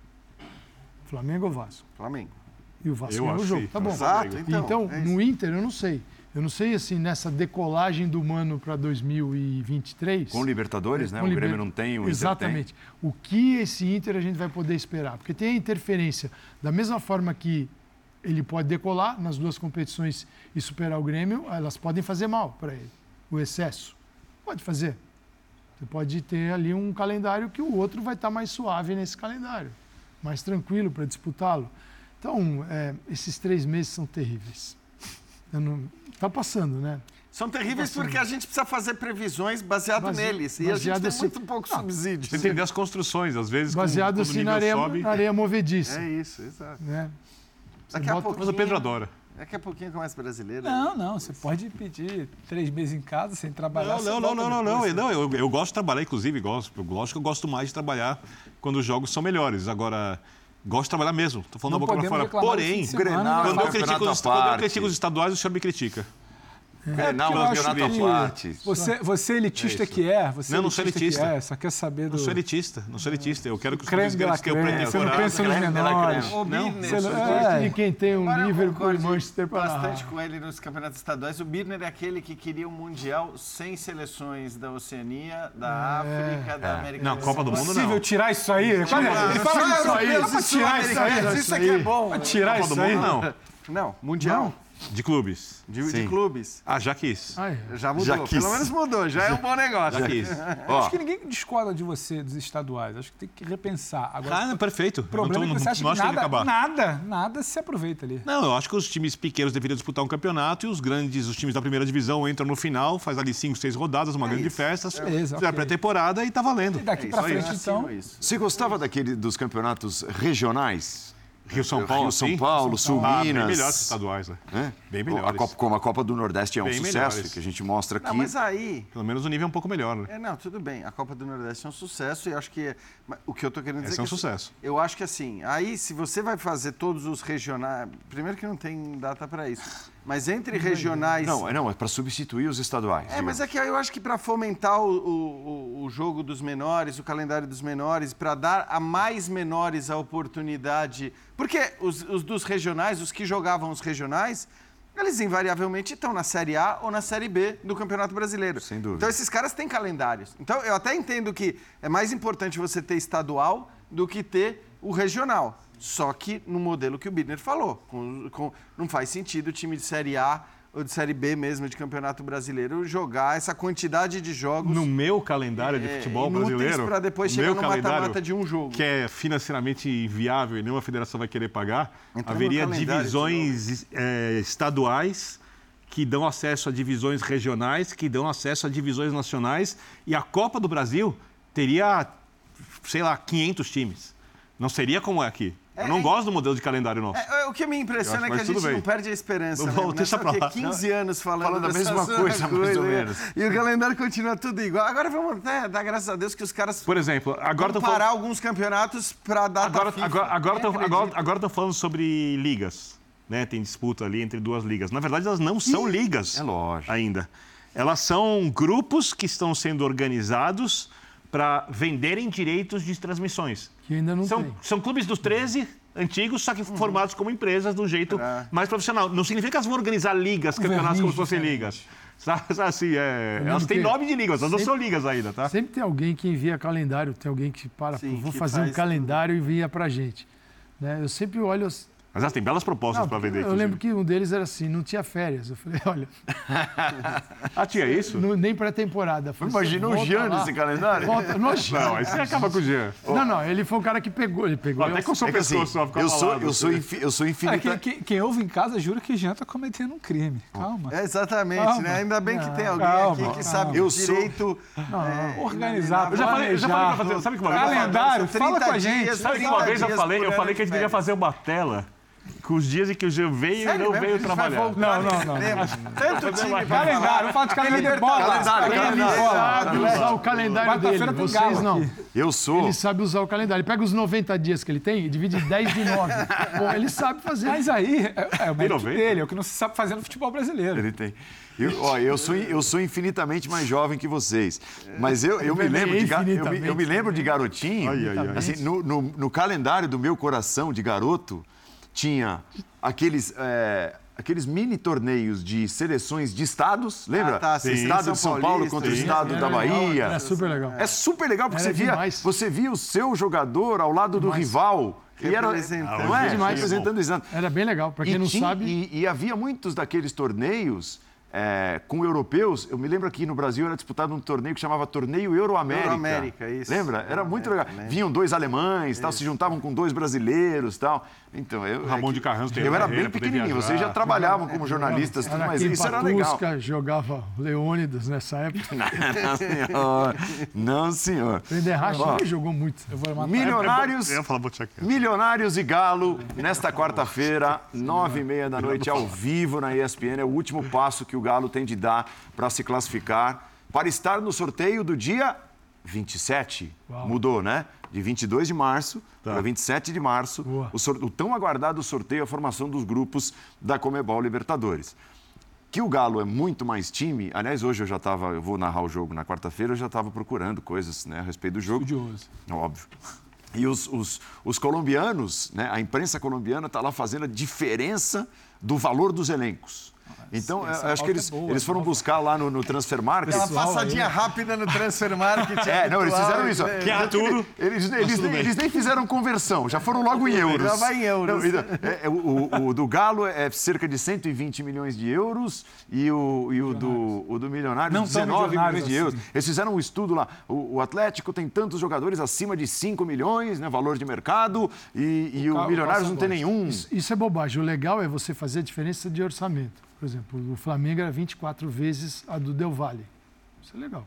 S5: Flamengo ou Vasco?
S3: Flamengo
S5: e o Vasco ganhou o jogo. Tá bom.
S3: Exato, então.
S5: Então, é no Inter, eu não sei. Eu não sei, assim, nessa decolagem do Mano para 2023...
S1: Com Libertadores, né? Com o Grêmio não tem, o
S5: Exatamente.
S1: Inter
S5: tem. O que esse Inter a gente vai poder esperar? Porque tem a interferência. Da mesma forma que ele pode decolar nas duas competições e superar o Grêmio, elas podem fazer mal para ele. O excesso. Pode fazer. Você pode ter ali um calendário que o outro vai estar mais suave nesse calendário, mais tranquilo para disputá-lo. Então, é, esses três meses são terríveis. Está passando, né?
S3: São terríveis porque a gente precisa fazer previsões baseado Base... neles. E a gente tem assim... muito pouco não, subsídio.
S2: Você entender as construções, às vezes.
S5: Baseado
S2: como,
S5: assim na areia,
S2: sobe...
S5: na areia movediça.
S3: É isso, exato. Né?
S2: Daqui a pouquinho... Mas o Pedro adora.
S3: Daqui a pouquinho começa brasileiro.
S4: Não, não. Você pode pedir três meses em casa sem trabalhar.
S2: Não, não, não, não, não, não. Eu, eu gosto de trabalhar, inclusive, gosto. Lógico que eu gosto mais de trabalhar quando os jogos são melhores. Agora. Gosto de trabalhar mesmo, estou falando não da boca para fora. Porém,
S3: Grenal,
S2: quando, eu critico, quando eu critico os estaduais, o senhor me critica.
S3: É, não, campeonato à parte.
S4: Você, você elitista é que é, você
S2: não, não sou elitista.
S4: É, só quer saber do...
S2: Não sou elitista, não sou elitista. Eu quero que os
S4: clubes grandes que eu pretendo Você não pensa nos menores.
S5: Não, você de quem tem um Liverpool e Manchester para
S3: bastante com ele nos campeonatos estaduais. O Birner é aquele que queria um Mundial sem seleções da Oceania, da é. África, da é. América
S2: Não, Copa do Mundo não. É
S4: possível tirar isso aí? Ele fala
S3: isso aí. Tirar isso aí. Isso aqui é bom.
S4: Tirar isso aí?
S3: Não. Não, Mundial.
S2: De clubes.
S3: De, de, clubes.
S2: Ah, já quis.
S3: É. Já mudou. Já quis. Pelo menos mudou. Já, já é um bom negócio.
S2: Já quis.
S4: Acho que ninguém discorda de você dos estaduais. Acho que tem que repensar. Agora,
S2: ah, perfeito. O problema
S4: tô, é que você acha que nada, que nada, nada se aproveita ali.
S2: Não, eu acho que os times pequenos deveriam disputar um campeonato e os grandes, os times da primeira divisão entram no final, faz ali cinco, seis rodadas, uma é grande isso. festa. Beleza, okay. pré-temporada e tá valendo. E
S4: daqui é pra frente, então...
S1: Você gostava daquele dos campeonatos regionais?
S2: Rio São Paulo,
S1: Rio, São Paulo, Sul ah, Minas.
S2: Bem melhores estaduais, né? É? Bem melhores.
S1: A Copa, como a Copa do Nordeste é um bem sucesso, melhores. que a gente mostra aqui. Não,
S3: mas aí.
S2: Pelo menos o nível é um pouco melhor, né?
S3: É, não, tudo bem. A Copa do Nordeste é um sucesso e acho que. O que eu estou querendo dizer.
S2: Esse é um
S3: que,
S2: sucesso.
S3: Eu acho que assim, aí se você vai fazer todos os regionais. Primeiro que não tem data para isso. Mas entre regionais.
S1: Não, não é para substituir os estaduais.
S3: É, mas é que eu acho que para fomentar o, o, o, jogo dos menores, o calendário dos menores, para dar a mais menores a oportunidade. Porque os, os dos regionais, os que jogavam os regionais, eles invariavelmente estão na Série A ou na Série B do Campeonato Brasileiro.
S1: Sem dúvida.
S3: Então esses caras têm calendários. Então eu até entendo que é mais importante você ter estadual do que ter o regional. Só que no modelo que o Bidner falou. Com, com, não faz sentido o time de Série A ou de Série B mesmo de Campeonato Brasileiro jogar essa quantidade de jogos.
S2: No meu calendário de é, futebol brasileiro.
S3: para depois chegar no mata-mata de um jogo.
S2: Que é financeiramente inviável e nenhuma federação vai querer pagar. haveria divisões é, estaduais que dão acesso a divisões regionais, que dão acesso a divisões nacionais. E a Copa do Brasil teria, sei lá, 500 times. Não seria como é aqui. Eu não é, gosto do modelo de calendário nosso.
S3: É, o que me impressiona é que a gente bem. não perde a esperança. Não,
S2: né? deixa pra lá.
S3: 15 não. anos falando, falando
S1: a mesma coisa, coisa, mais ou menos.
S3: E o calendário continua tudo igual. Agora vamos até dar graças a Deus que os caras.
S2: Por exemplo, agora
S3: vão parar alguns campeonatos para dar
S2: agora, FIFA. Agora, agora, tô, agora, agora tô falando sobre ligas. Né? Tem disputa ali entre duas ligas. Na verdade, elas não são ligas
S1: é lógico.
S2: ainda. Elas são grupos que estão sendo organizados para venderem direitos de transmissões.
S5: Que ainda não
S2: são,
S5: tem.
S2: São clubes dos 13 antigos, só que uhum. formados como empresas de um jeito é. mais profissional. Não significa que elas vão organizar ligas, campeonatos como se fossem ligas. Assim, é, elas têm nome de ligas, elas não são ligas ainda, tá?
S5: Sempre tem alguém que envia calendário, tem alguém que para, Sim, vou fazer um calendário tudo. e envia pra gente. Né? Eu sempre olho
S2: mas elas têm belas propostas para vender.
S5: Eu lembro que um deles era assim, não tinha férias. Eu falei, olha.
S2: ah, tinha isso?
S5: Não, nem pré-temporada.
S1: Imagina o Jean nesse calendário.
S5: Volta,
S2: no Não, aí você acaba com o Jean.
S5: Não, não, ele foi o cara que pegou. Ele pegou.
S2: Até com o seu é pescoço assim, só
S1: eu sou, eu sou, assim. eu sou infinito.
S4: É, quem, quem, ouve em casa jura que Jean está cometendo um crime. Calma.
S3: É, exatamente, calma. né? Ainda bem que tem alguém calma, aqui que sabe eu direito
S4: não, é, organizar.
S2: Eu já falei, eu já falei pra fazer. Sabe que uma
S4: vez? Calendário, fala com a gente.
S2: Sabe que uma vez eu falei? Eu falei que a gente devia fazer uma tela com os dias em que o Gil veio Sério, e não veio trabalhar.
S4: Não, não, não. Tanto time calendário, vamos falar de calendário de bola.
S5: Calendário, calendário. Ele sabe usar o calendário dele, vocês não.
S1: Eu sou.
S5: Ele sabe usar o calendário. Ele pega os 90 dias que ele tem e divide 10 de 9. Pô, ele sabe fazer.
S4: Mas aí, é, é o mérito dele, é o que não se sabe fazer no futebol brasileiro.
S1: Ele tem. Eu, ó, eu, sou, eu sou infinitamente mais jovem que vocês. Mas eu, eu, me, lembro de, eu, me, eu me lembro de garotinho. Ai, ai, ai. Assim, no, no, no calendário do meu coração de garoto, tinha aqueles. É, aqueles mini torneios de seleções de estados, lembra? Ah,
S3: tá, sim.
S1: Estado
S3: São
S1: de São Paulo contra o estado da Bahia.
S5: É super legal.
S1: É super legal porque você via, você via o seu jogador ao lado demais. do rival.
S3: E era, representando.
S1: Não é? Demais. representando o
S5: Era bem legal, para quem e não
S1: tinha,
S5: sabe.
S1: E, e, havia muitos daqueles torneios é, com europeus, eu me lembro aqui no Brasil era disputado um torneio que chamava Torneio Euroamérica.
S3: Euroamérica, isso.
S1: Lembra? Era muito legal. Vinham dois alemães, tal, se juntavam com dois brasileiros tal. Então, eu,
S2: Ramon
S1: é
S2: de Carranco
S1: Eu era bem pequenininho, vocês já trabalhavam como jornalistas, tudo, mas isso era legal.
S5: jogava Leônidas nessa época.
S1: Não, senhor. Não, senhor.
S5: O Enderracha jogou muito.
S1: Milionários,
S2: Eu falar,
S1: Milionários e Galo, nesta quarta-feira, nove e meia da noite, ao vivo na ESPN. É o último passo que o Galo tem de dar para se classificar, para estar no sorteio do dia 27. Uau. Mudou, né? De 22 de março tá. para 27 de março, o, o, tão aguardado sorteio, a formação dos grupos da Comebol Libertadores. Que o Galo é muito mais time. Aliás, hoje eu já estava, eu vou narrar o jogo na quarta-feira, eu já estava procurando coisas né, a respeito do jogo.
S4: Estudioso.
S1: Óbvio. E os, os, os colombianos, né, a imprensa colombiana está lá fazendo a diferença do valor dos elencos. Então, acho que eles, é boa, eles foram buscar lá no, no Transfer Market.
S3: Uma passadinha aí. rápida no Transfer Market.
S1: é, não, eles fizeram isso.
S2: Que é tudo.
S1: Eles, eles, nem, eles, nem, fizeram conversão, já foram logo em euros.
S3: Já vai em euros. Não, então,
S1: é, é, o, o, do Galo é cerca de 120 milhões de euros e o, e o, do, o do Milionário, não 19 milhões de euros. Assim. Eles fizeram um estudo lá. O, o, Atlético tem tantos jogadores acima de 5 milhões, né, valor de mercado, e, e o, o Milionários não tem nenhum.
S5: Isso, isso é bobagem. O legal é você fazer a diferença de orçamento. Por exemplo, o Flamengo era 24 vezes a do Del Valle. Isso é legal.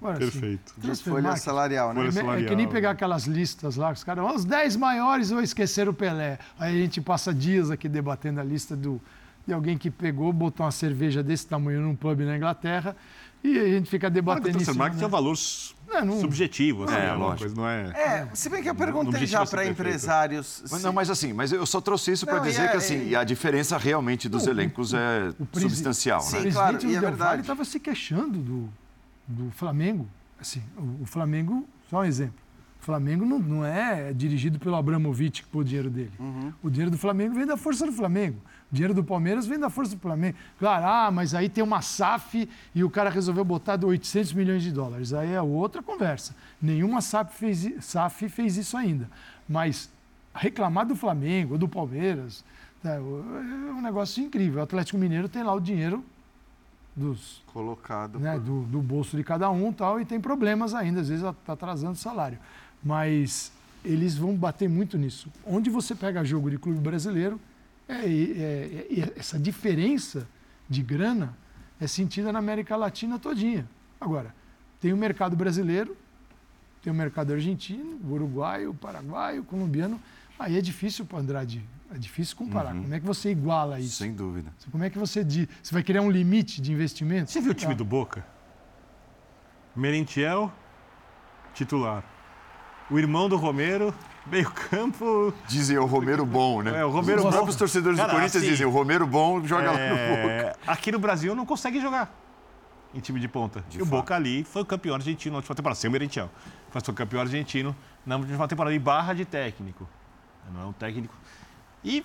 S2: Agora, Perfeito.
S3: Assim, de folha salarial, né?
S5: Folha salarial, é que nem pegar aquelas listas lá, os caras, os 10 maiores ou esquecer o Pelé. Aí a gente passa dias aqui debatendo a lista do, de alguém que pegou, botou uma cerveja desse tamanho num pub na Inglaterra e a gente fica debatendo
S2: isso. Mas né? tem valores é, não... subjetivo, assim,
S1: é, lógico. Coisa
S3: não é... é, se bem que eu perguntei já para empresários...
S1: Mas, não, mas assim, mas eu só trouxe isso para dizer é, que assim, a diferença realmente dos elencos é substancial,
S5: Sim,
S1: né?
S5: claro, e é verdade. estava se queixando do, do Flamengo. Assim, o, o Flamengo, só um exemplo, o Flamengo não, não é dirigido pelo Abramovich que pôs o dinheiro dele. Uhum. O dinheiro do Flamengo vem da força do Flamengo. O dinheiro do Palmeiras vem da força do Flamengo. Claro, ah, mas aí tem uma SAF e o cara resolveu botar 800 milhões de dólares. Aí é outra conversa. Nenhuma SAF fez, SAF fez isso ainda. Mas reclamar do Flamengo ou do Palmeiras é, é um negócio incrível. O Atlético Mineiro tem lá o dinheiro dos
S3: colocado
S5: né, do, do, bolso de cada um tal e tem problemas ainda às vezes está atrasando o salário mas eles vão bater muito nisso onde você pega jogo de clube brasileiro é, é, é, essa diferença de grana é sentida na América Latina todinha. Agora, tem o mercado brasileiro, tem o mercado argentino, o uruguaio, o paraguaio, o colombiano. Aí é difícil para Andrade, é difícil comparar. Uhum. Como é que você iguala isso?
S1: Sem dúvida.
S5: Como é que você diz? Você vai criar um limite de investimento?
S2: Você viu o time do Boca? Merentiel, titular. O irmão do Romero, meio campo.
S1: Dizem o Romero bom, né?
S2: É, o Romero
S1: Os
S2: bom.
S1: próprios torcedores Cara, do Corinthians assim, dizem o Romero bom joga é... lá no é, Boca.
S2: Aqui no Brasil não consegue jogar em time de ponta. De e fato. o Boca ali foi o campeão argentino na última temporada, sem o Merentiel. Foi o campeão argentino na última temporada e barra de técnico. Não é um técnico. E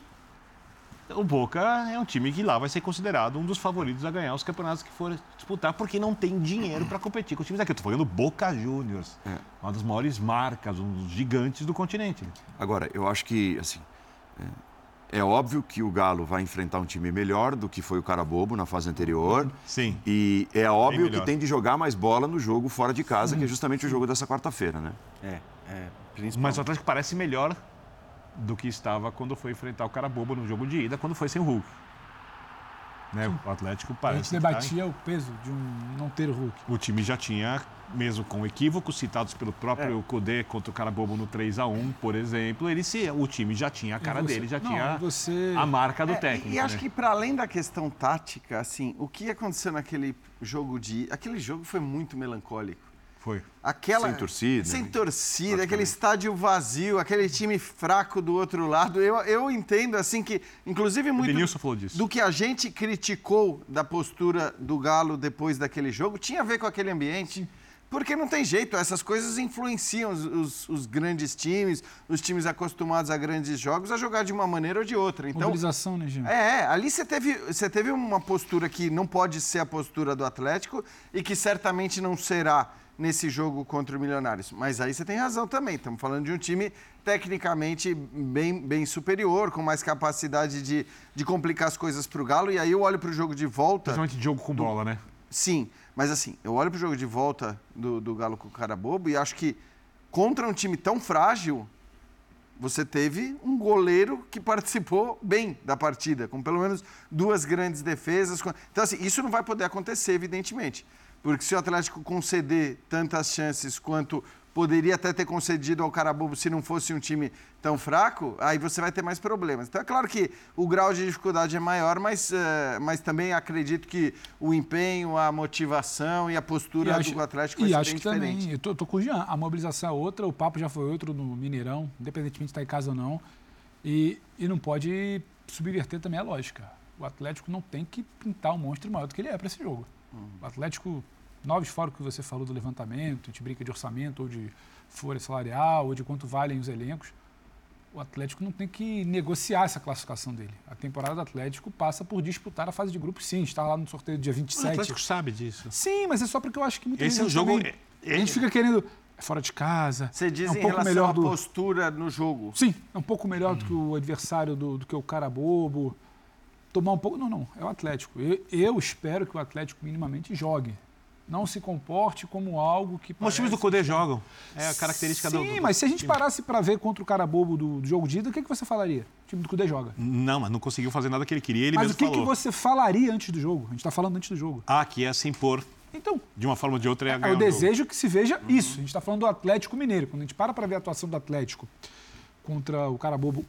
S2: o Boca é um time que lá vai ser considerado um dos favoritos a ganhar os campeonatos que for disputar, porque não tem dinheiro para competir com os times aqui. Eu estou falando Boca Juniors, é. uma das maiores marcas, um dos gigantes do continente.
S1: Agora, eu acho que, assim, é, é óbvio que o Galo vai enfrentar um time melhor do que foi o Carabobo na fase anterior.
S2: Sim.
S1: E é óbvio que tem de jogar mais bola no jogo fora de casa, que é justamente o jogo dessa quarta-feira, né?
S2: É, é. Mas o Atlético parece melhor do que estava quando foi enfrentar o cara bobo no jogo de ida, quando foi sem o Hulk. Né? O Atlético parece. A
S4: gente debatia tá... o peso de um não ter o Hulk.
S2: O time já tinha, mesmo com equívocos citados pelo próprio é. Contra o cara bobo no 3 a 1 por exemplo, ele se, o time já tinha a cara você... dele, já não, tinha você... a marca do é, técnico.
S3: E acho
S2: né?
S3: que para além da questão tática, assim, o que aconteceu naquele jogo de. Aquele jogo foi muito melancólico.
S2: Foi.
S3: Aquela,
S1: sem torcida.
S3: Sem torcida, aquele estádio vazio, aquele time fraco do outro lado. Eu, eu entendo, assim, que, inclusive, muito
S2: falou disso.
S3: do que a gente criticou da postura do Galo depois daquele jogo tinha a ver com aquele ambiente. Porque não tem jeito, essas coisas influenciam os, os, os, grandes times, os times acostumados a grandes jogos, a jogar de uma maneira ou de outra. Então,
S4: Mobilização, né, Gil?
S3: É, é, ali você teve, você teve uma postura que não pode ser a postura do Atlético e que certamente não será nesse jogo contra o Milionários. Mas aí você tem razão também. Estamos falando de um time tecnicamente bem, bem superior, com mais capacidade de, de complicar as coisas para o Galo. E aí eu olho para o jogo de volta.
S2: Principalmente de jogo com do... bola, né?
S3: Sim, mas assim, eu olho para o jogo de volta do, do Galo com o cara bobo e acho que contra um time tão frágil, você teve um goleiro que participou bem da partida, com pelo menos duas grandes defesas. Então, assim, isso não vai poder acontecer, evidentemente. Porque se o Atlético conceder tantas chances quanto poderia até ter concedido ao Carabobo se não fosse um time tão fraco, aí você vai ter mais problemas. Então é claro que o grau de dificuldade é maior, mas, uh, mas também acredito que o empenho, a motivação e a postura e acho, do Atlético vai
S4: e
S3: ser
S4: acho
S3: bem
S4: que
S3: diferente.
S4: Também, eu tô, tô com o Jean, a mobilização é outra, o papo já foi outro no Mineirão, independentemente de estar em casa ou não, e, e não pode subverter também a lógica. O Atlético não tem que pintar um monstro maior do que ele é para esse jogo. Uhum. O Atlético Noves fora o que você falou do levantamento, a gente brinca de orçamento ou de folha salarial ou de quanto valem os elencos. O Atlético não tem que negociar essa classificação dele. A temporada do Atlético passa por disputar a fase de grupos, sim. Está lá no sorteio do dia 27. O
S2: Atlético sabe disso.
S4: Sim, mas é só porque eu acho que muita
S2: Esse é o jogo.
S4: Também, é... A gente fica querendo. É fora de casa.
S3: Você diz
S4: é um
S3: em
S4: pouco
S3: relação
S4: melhor
S3: à
S4: do...
S3: postura no jogo.
S4: Sim, é um pouco melhor hum. do que o adversário, do, do que o cara bobo. Tomar um pouco. Não, não. É o Atlético. Eu, eu espero que o Atlético minimamente jogue não se comporte como algo que.
S2: Os times do Cudê jogam. É a característica
S4: Sim,
S2: do.
S4: Sim, mas se a gente parasse para ver contra o cara bobo do, do jogo de ida, o que, que você falaria? O time do Cudê joga.
S2: Não, mas não conseguiu fazer nada que ele queria. Ele
S4: mas
S2: mesmo
S4: o que,
S2: falou.
S4: que você falaria antes do jogo? A gente está falando antes do jogo.
S2: Ah, que é se impor.
S4: Então.
S2: De uma forma ou de outra é,
S4: é. Eu desejo que se veja uhum. isso. A gente está falando do Atlético Mineiro. Quando a gente para para ver a atuação do Atlético contra o cara bobo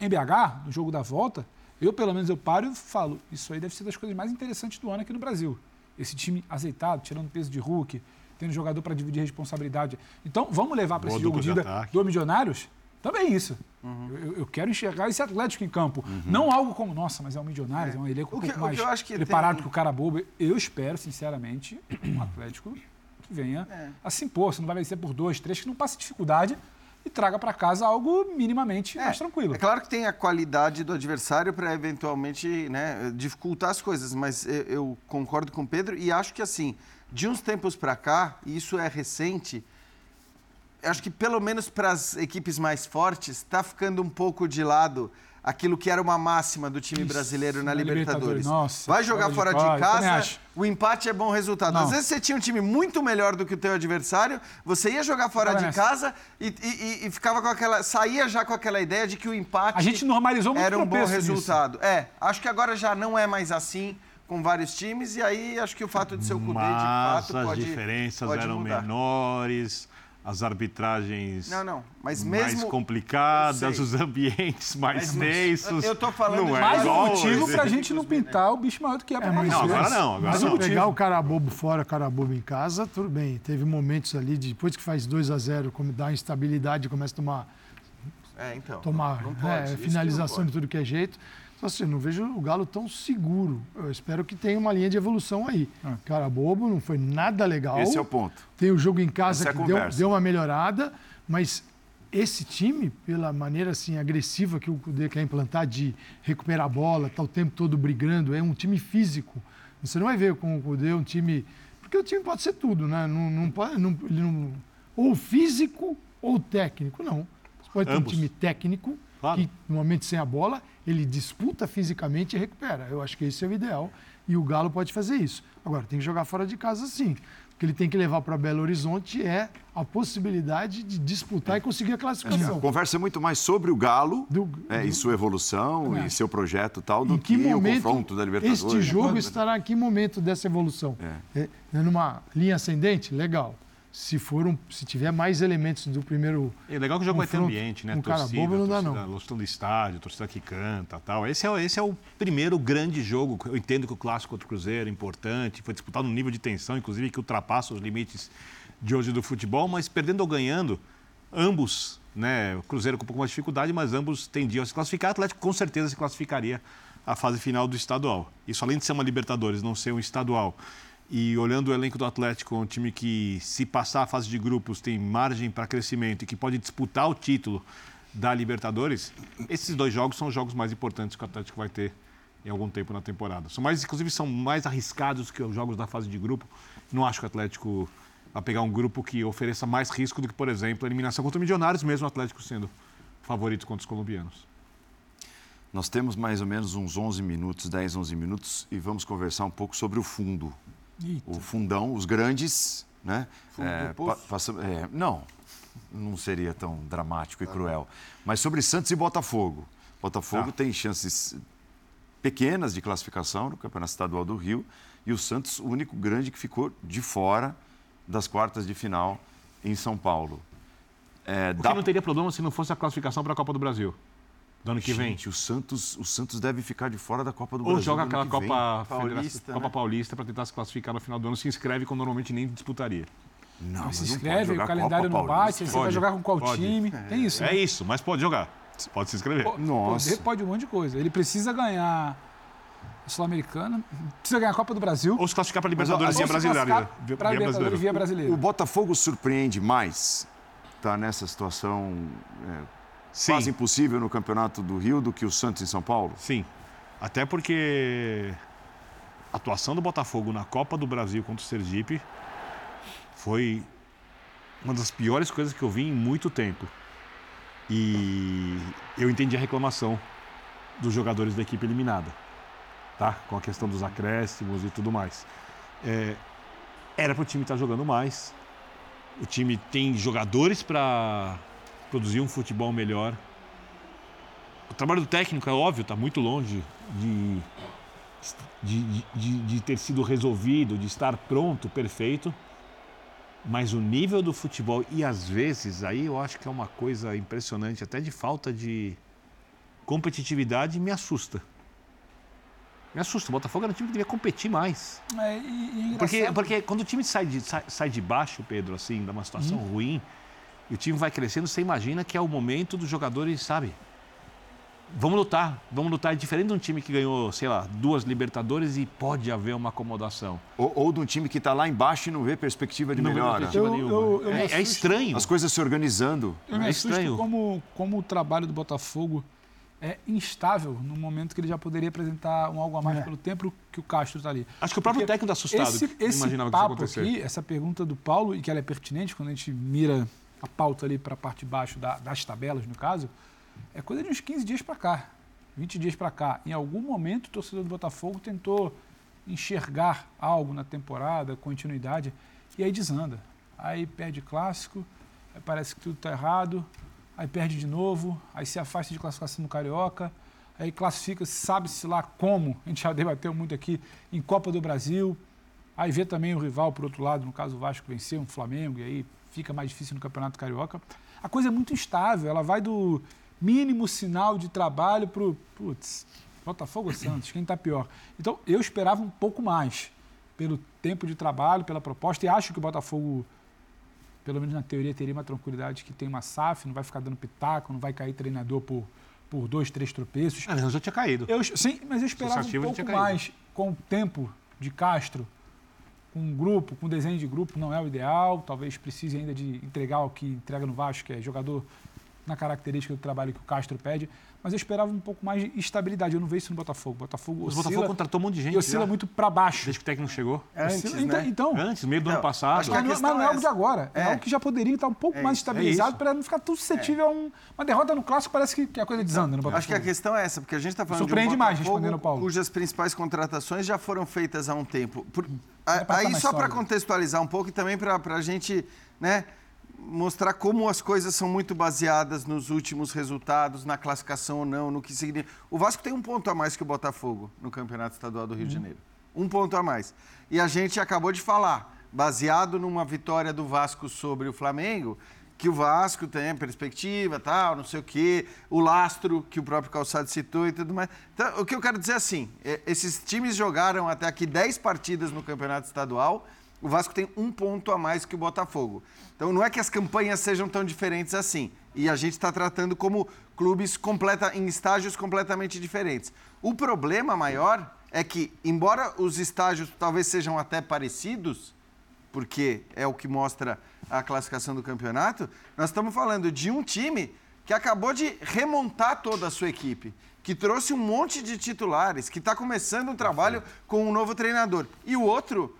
S4: em BH, no jogo da volta, eu, pelo menos, eu paro e falo: isso aí deve ser das coisas mais interessantes do ano aqui no Brasil esse time azeitado, tirando peso de Hulk, tendo jogador para dividir responsabilidade. Então, vamos levar para esse jogo de ida do Milionários também isso. Uhum. Eu, eu, quero enxergar esse Atlético em campo. Uhum. Não algo como, nossa, mas é um Milionários, é, é um elenco um pouco mais preparado tem... que o cara bobo. Eu espero, sinceramente, um Atlético que venha é. a se impor. Se não vai vencer por dois, três, que não passe dificuldade e traga para casa algo minimamente é, mais tranquilo.
S3: É claro que tem a qualidade do adversário para eventualmente né, dificultar as coisas, mas eu, eu, concordo com o Pedro e acho que assim, de uns tempos para cá, e isso é recente, acho que pelo menos para as equipes mais fortes está ficando um pouco de lado aquilo que era uma máxima do time brasileiro Isso, na Libertadores.
S4: Nossa,
S3: Vai jogar fora de, fora de casa, o empate é bom resultado. Não. Às vezes você tinha um time muito melhor do que o teu adversário, você ia jogar fora de casa e, e, e, ficava com aquela. saía já com aquela ideia de que o empate.
S4: A gente normalizou muito
S3: Era um bom resultado. Nisso. É, acho que agora já não é mais assim com vários times, e aí acho que o fato de ser o Cudê, de fato,
S2: as
S3: pode.
S2: As diferenças
S3: pode
S2: eram
S3: mudar.
S2: menores as arbitragens
S3: não, não. Mas
S2: mais
S3: mesmo...
S2: complicadas, os ambientes mais tensos.
S3: Eu tô falando
S2: não
S3: de
S2: é
S4: mais um motivo para a gente não pintar o bicho maior do que é.
S5: é
S2: mas não, agora não. Agora
S5: mas
S2: não.
S5: pegar o cara bobo fora, o cara bobo em casa, tudo bem. Teve momentos ali, depois que faz 2 a 0 como dá instabilidade, começa a tomar,
S3: é, então,
S5: tomar
S3: não pode,
S5: é, finalização de tudo que é jeito. Então, assim, não vejo o Galo tão seguro. Eu espero que tenha uma linha de evolução aí. Ah. Cara bobo, não foi nada legal.
S1: Esse é o ponto.
S5: Tem o jogo em casa
S1: Essa
S5: que
S1: é
S5: deu, deu, uma melhorada, mas esse time, pela maneira assim agressiva que o Cudê quer implantar de recuperar a bola, tá o tempo todo brigando, é um time físico. Você não vai ver com o Cudê um time... Porque o time pode ser tudo, né? Não, não pode, não, ele não, ou físico ou técnico, não. Você pode ter
S2: Ambos.
S5: um time técnico claro. que, no momento sem a bola, ele disputa fisicamente e recupera. Eu acho que esse é o ideal e o Galo pode fazer isso. Agora, tem que jogar fora de casa sim. O que ele tem que levar para Belo Horizonte é a possibilidade de disputar e conseguir a classificação.
S1: Conversa muito mais sobre o Galo
S5: do,
S1: é,
S5: do...
S1: e sua evolução é. e seu projeto tal do
S5: que,
S1: que
S5: momento
S1: o confronto da Libertadores.
S5: Este jogo estará em que momento dessa evolução?
S1: É.
S5: É, numa linha ascendente? Legal se for um, se tiver mais elementos do primeiro
S2: é legal que o jogo vai ter ambiente né?
S5: um
S2: torcida,
S5: cara bobo não dá
S2: torcida,
S5: não.
S2: torcida do estádio torcida que canta tal. Esse é esse é o primeiro grande jogo. Eu entendo que o clássico contra o Cruzeiro é importante foi disputado num nível de tensão inclusive que ultrapassa os limites de hoje do futebol mas perdendo ou ganhando ambos né o Cruzeiro com um pouco mais de dificuldade mas ambos tendiam a se classificar. O Atlético com certeza se classificaria à fase final do estadual. Isso além de ser uma Libertadores não ser um estadual e olhando o elenco do Atlético, um time que, se passar a fase de grupos, tem margem para crescimento e que pode disputar o título da Libertadores, esses dois jogos são os jogos mais importantes que o Atlético vai ter em algum tempo na temporada. São mais, inclusive, são mais arriscados que os jogos da fase de grupo. Não acho que o Atlético a pegar um grupo que ofereça mais risco do que, por exemplo, a eliminação contra o Milionários, mesmo o Atlético sendo favorito contra os colombianos.
S1: Nós temos mais ou menos uns 11 minutos, 10, 11 minutos, e vamos conversar um pouco sobre o fundo. Eita. O fundão, os grandes, né?
S3: Fundo é, pa, passa,
S1: é, não, não seria tão dramático e cruel. Mas sobre Santos e Botafogo. Botafogo ah. tem chances pequenas de classificação no Campeonato Estadual do Rio e o Santos, o único grande que ficou de fora das quartas de final em São Paulo.
S2: É, o dá... que não teria problema se não fosse a classificação para a Copa do Brasil? Do ano que
S1: Gente, vem. o Santos, o Santos deve ficar de fora da Copa do
S2: Ou
S1: Brasil.
S2: Ou joga aquela Copa Paulista, Copa né? Paulista para tentar se classificar no final do ano, se inscreve quando normalmente nem disputaria.
S4: Não, mas se inscreve, o calendário não bate, você vai jogar com qual pode. time. É. Tem isso.
S2: É né? isso, mas pode jogar. Pode se inscrever.
S4: Nossa. Poder pode um monte de coisa. Ele precisa ganhar Sul-Americana, precisa ganhar a Copa do Brasil.
S2: Ou se classificar para a Libertadores via brasileira.
S4: Para a Libertadores via brasileira.
S1: O Botafogo surpreende mais, tá nessa situação é, quase impossível no Campeonato do Rio do que o Santos em São Paulo?
S2: Sim. Até porque a atuação do Botafogo na Copa do Brasil contra o Sergipe foi uma das piores coisas que eu vi em muito tempo. E eu entendi a reclamação dos jogadores da equipe eliminada, tá? Com a questão dos acréscimos e tudo mais. É, era para o time estar tá jogando mais. O time tem jogadores para produzir um futebol melhor. O trabalho do técnico, é óbvio, está muito longe de, de, de, de ter sido resolvido, de estar pronto, perfeito. Mas o nível do futebol, e às vezes, aí eu acho que é uma coisa impressionante, até de falta de competitividade, me assusta. Me assusta. O Botafogo era um time que devia competir mais.
S4: É, e,
S2: e porque, porque quando o time sai de, sai, sai de baixo, Pedro, assim, dá uma situação uhum. ruim, e o time vai crescendo, você imagina que é o momento dos jogadores, sabe? Vamos lutar, vamos lutar. É diferente de um time que ganhou, sei lá, duas Libertadores e pode haver uma acomodação.
S1: Ou, ou de um time que está lá embaixo e não vê perspectiva de não melhora. Perspectiva
S2: eu, eu, eu é, é, estranho.
S1: As coisas se organizando.
S4: Eu me é estranho. Como, como o trabalho do Botafogo é instável no momento que ele já poderia apresentar um algo a mais é. pelo tempo que o Castro está ali.
S2: Acho que o próprio Porque técnico está assustado.
S4: Esse, esse imaginava papo que isso aqui, essa pergunta do Paulo, e que ela é pertinente quando a gente mira a pauta ali para a parte de baixo da, das tabelas, no caso, é coisa de uns 15 dias para cá. 20 dias para cá, em algum momento o torcedor do Botafogo tentou enxergar algo na temporada, continuidade, e aí desanda. Aí perde clássico, aí parece que tudo está errado, aí perde de novo, aí se afasta de classificação no Carioca, aí classifica, sabe-se lá como, a gente já debateu muito aqui, em Copa do Brasil, aí vê também o rival por outro lado, no caso o Vasco venceu um Flamengo, e aí fica mais difícil no Campeonato Carioca. A coisa é muito instável, ela vai do mínimo sinal de trabalho para o. Putz, Botafogo ou Santos, quem está pior? Então, eu esperava um pouco mais pelo tempo de trabalho, pela proposta, e acho que o Botafogo, pelo menos na teoria, teria uma tranquilidade que tem uma SAF, não vai ficar dando pitaco, não vai cair treinador por, por dois, três tropeços.
S2: Ah, não, já tinha caído.
S4: Eu, sim, mas eu esperava um pouco mais com o tempo de Castro, com um grupo, com um desenho de grupo, não é o ideal, talvez precise ainda de entregar o que entrega no Vasco, que é jogador na característica do trabalho que o Castro pede, mas eu esperava um pouco mais de estabilidade. Eu não vejo isso no Botafogo. Botafogo
S2: oscila, o Botafogo contratou um monte de gente.
S4: E oscila já. muito para baixo.
S2: Desde que o técnico chegou.
S4: Antes, oscila, então, né? então,
S2: Antes, meio do ano passado.
S4: Acho que mas, não é algo de agora. É. é algo que já poderia estar um pouco é mais estabilizado é para não ficar tão suscetível a um, uma derrota no clássico. Parece que, que a coisa desanda no Botafogo.
S3: Acho que a questão é essa, porque a gente está falando
S4: Surpreende
S3: de um
S4: mais, respondendo Paulo.
S3: cujas principais contratações já foram feitas há um tempo. Por, aí, só para contextualizar um pouco e também para a gente... né? Mostrar como as coisas são muito baseadas nos últimos resultados, na classificação ou não, no que significa. O Vasco tem um ponto a mais que o Botafogo no Campeonato Estadual do Rio de uhum. Janeiro. Um ponto a mais. E a gente acabou de falar, baseado numa vitória do Vasco sobre o Flamengo, que o Vasco tem perspectiva, tal, não sei o quê, o lastro que o próprio Calçado citou e tudo mais. Então, o que eu quero dizer é assim, é, esses times jogaram até aqui 10 partidas no Campeonato Estadual, o Vasco tem um ponto a mais que o Botafogo. Então não é que as campanhas sejam tão diferentes assim. E a gente está tratando como clubes completa, em estágios completamente diferentes. O problema maior é que, embora os estágios talvez sejam até parecidos, porque é o que mostra a classificação do campeonato, nós estamos falando de um time que acabou de remontar toda a sua equipe, que trouxe um monte de titulares, que está começando um trabalho com um novo treinador. E o outro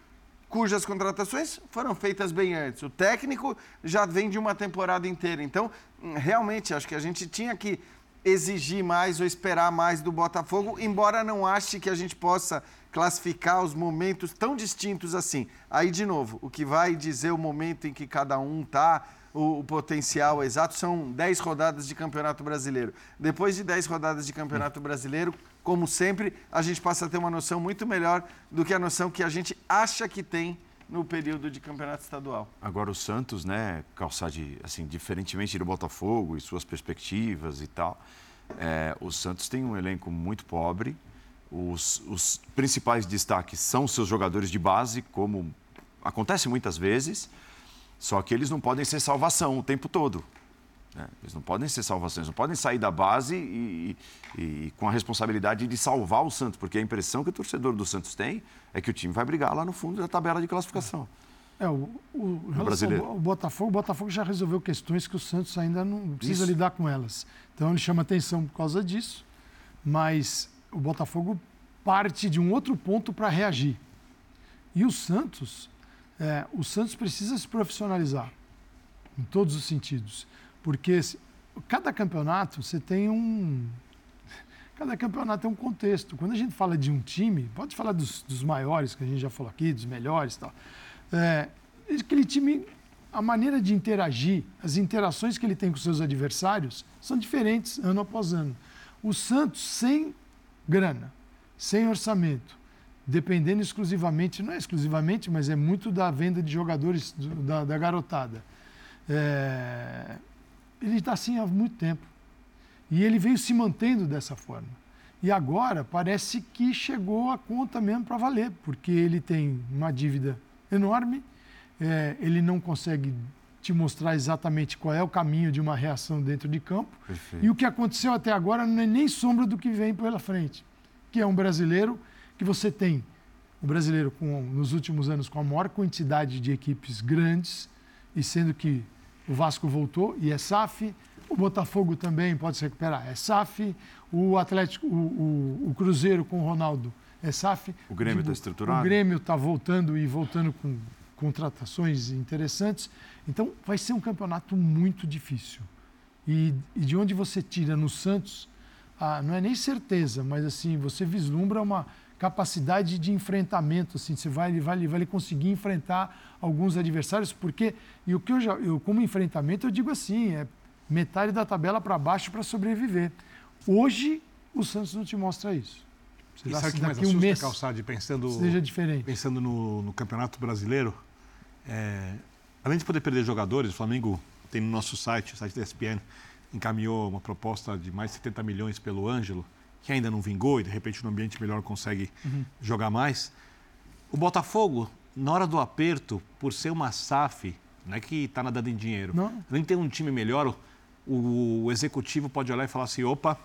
S3: cujas contratações foram feitas bem antes. O técnico já vem de uma temporada inteira. Então, hum, realmente, acho que a gente tinha que exigir mais ou esperar mais do Botafogo, embora não ache que a gente possa classificar os momentos tão distintos assim. Aí, de novo, o que vai dizer o momento em que cada um está, o, o, potencial exato, são 10 rodadas de Campeonato Brasileiro. Depois de 10 rodadas de Campeonato Brasileiro, como sempre, a gente passa a ter uma noção muito melhor do que a noção que a gente acha que tem no período de campeonato estadual.
S1: Agora o Santos, né, de assim, diferentemente do Botafogo e suas perspectivas e tal, é, o Santos tem um elenco muito pobre. Os, os principais destaques são seus jogadores de base, como acontece muitas vezes, só que eles não podem ser salvação o tempo todo. Né? Eles não podem ser salvações, não podem sair da base e, e, e, com a responsabilidade de salvar o Santos, porque a impressão que o torcedor do Santos tem é que o time vai brigar lá no fundo da tabela de classificação.
S5: É, o, o, o brasileiro. o Botafogo, o Botafogo já resolveu questões que o Santos ainda não precisa Isso. lidar com elas. Então ele chama atenção por causa disso, mas o Botafogo parte de um outro ponto para reagir. E o Santos, é, o Santos precisa se profissionalizar em todos os sentidos. Porque cada campeonato você tem um. Cada campeonato tem um contexto. Quando a gente fala de um time, pode falar dos, dos maiores, que a gente já falou aqui, dos melhores tal. É, aquele time, a maneira de interagir, as interações que ele tem com seus adversários são diferentes ano após ano. O Santos, sem grana, sem orçamento, dependendo exclusivamente, não é exclusivamente, mas é muito da venda de jogadores do, da, da, garotada. É, ele está assim há muito tempo. E ele veio se mantendo dessa forma. E agora parece que chegou a conta mesmo para valer, porque ele tem uma dívida enorme, é, ele não consegue te mostrar exatamente qual é o caminho de uma reação dentro de campo. Perfeito. E o que aconteceu até agora não é nem sombra do que vem pela frente, que é um brasileiro que você tem, o brasileiro com, nos últimos anos com a maior quantidade de equipes grandes, e sendo que o Vasco voltou e é SAF. O Botafogo também pode se recuperar, é SAF. O Atlético, o, o, o Cruzeiro com o Ronaldo é SAF.
S1: O Grêmio está estruturado.
S5: O Grêmio está voltando e voltando com contratações interessantes. Então, vai ser um campeonato muito difícil. E, e de onde você tira no Santos, ah, não é nem certeza, mas assim, você vislumbra uma capacidade de enfrentamento, assim, você vai, vai, vai conseguir enfrentar alguns adversários, porque, e o que eu já, eu, como enfrentamento, eu digo assim, é metade da tabela para baixo para sobreviver. Hoje, o Santos não te mostra isso.
S2: Você e sabe que mais assusta, um mês, Calçade, pensando,
S5: seja diferente.
S2: pensando no, no Campeonato Brasileiro, é, além de poder perder jogadores, o Flamengo tem no nosso site, o site da ESPN, encaminhou uma proposta de mais de 70 milhões pelo Ângelo, que ainda não vingou e de repente no ambiente melhor consegue uhum. jogar mais. O Botafogo, na hora do aperto, por ser uma SAF, não é que está nadando em dinheiro, não. nem tem um time melhor, o, o executivo pode olhar e falar assim: opa,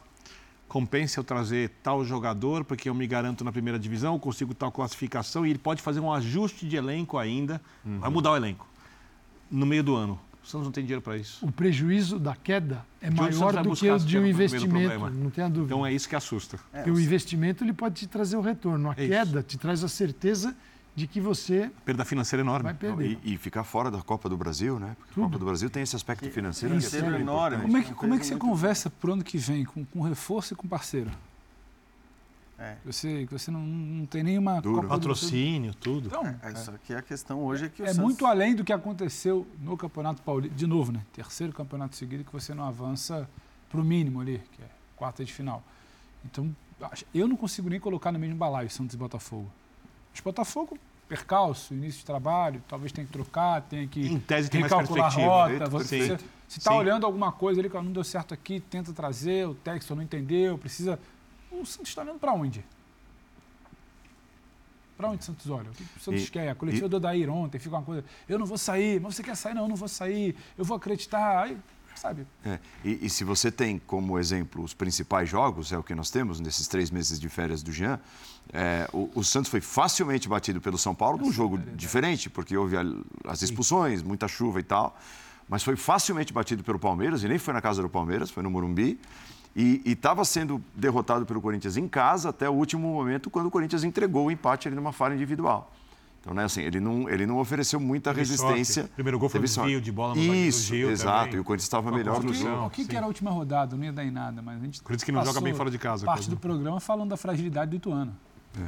S2: compensa eu trazer tal jogador, porque eu me garanto na primeira divisão, eu consigo tal classificação, e ele pode fazer um ajuste de elenco ainda, uhum. vai mudar o elenco no meio do ano. O Santos não tem dinheiro para isso.
S5: O prejuízo da queda é maior do que o de um investimento, não tenha dúvida.
S2: Então é isso que assusta.
S5: É, Porque o investimento ele pode te trazer o retorno. A é queda te traz a certeza de que você.
S2: A perda financeira é enorme.
S5: Vai perder.
S1: E, e, ficar fora da Copa do Brasil, né? Porque a Copa do Brasil tem esse aspecto financeiro que é,
S4: é enorme. Como é que, como é que você conversa para o ano que vem com, com reforço e com parceiro? É. Você, você não, não tem nenhuma
S2: Duro. patrocínio, tudo.
S3: Então, é, só que a questão hoje é que o
S4: É Santos... muito além do que aconteceu no Campeonato Paulista. De novo, né? Terceiro campeonato seguido que você não avança para o mínimo ali, que é quarta de final. Então, eu não consigo nem colocar no mesmo balaio Santos e Botafogo. Mas Botafogo, percalço, início de trabalho, talvez tenha que trocar, tenha que
S2: em tese tem recalcular mais a rota.
S4: Você está olhando alguma coisa ali que não deu certo aqui, tenta trazer, o texto não entendeu, precisa o Santos está olhando para onde? Para onde o Santos olha? O que o Santos e, quer? A coletiva e... do Odair ontem fica uma coisa, eu não vou sair, mas você quer sair? Não, eu não vou sair, eu vou acreditar. Aí, sabe?
S1: É, e, e, se você tem como exemplo os principais jogos, é o que nós temos nesses três meses de férias do Jean, é, o, o, Santos foi facilmente batido pelo São Paulo num jogo diferente, porque houve a, as expulsões, muita chuva e tal, mas foi facilmente batido pelo Palmeiras, e nem foi na casa do Palmeiras, foi no Morumbi. E estava sendo derrotado pelo Corinthians em casa até o último momento, quando o Corinthians entregou o empate ali numa falha individual. Então, né, assim, ele não, ele não ofereceu muita
S2: Teve
S1: resistência.
S2: sorte. Primeiro gol foi um
S1: sorte.
S2: desvio de bola no
S1: Isso,
S2: Gil
S1: exato.
S2: também.
S1: E o Corinthians estava melhor no jogo.
S4: O que, que era a última rodada? Não ia dar em nada, mas a gente.
S2: Corinthians que não joga bem fora de casa,
S4: Parte
S2: coisa.
S4: do programa falando da fragilidade do Ituano.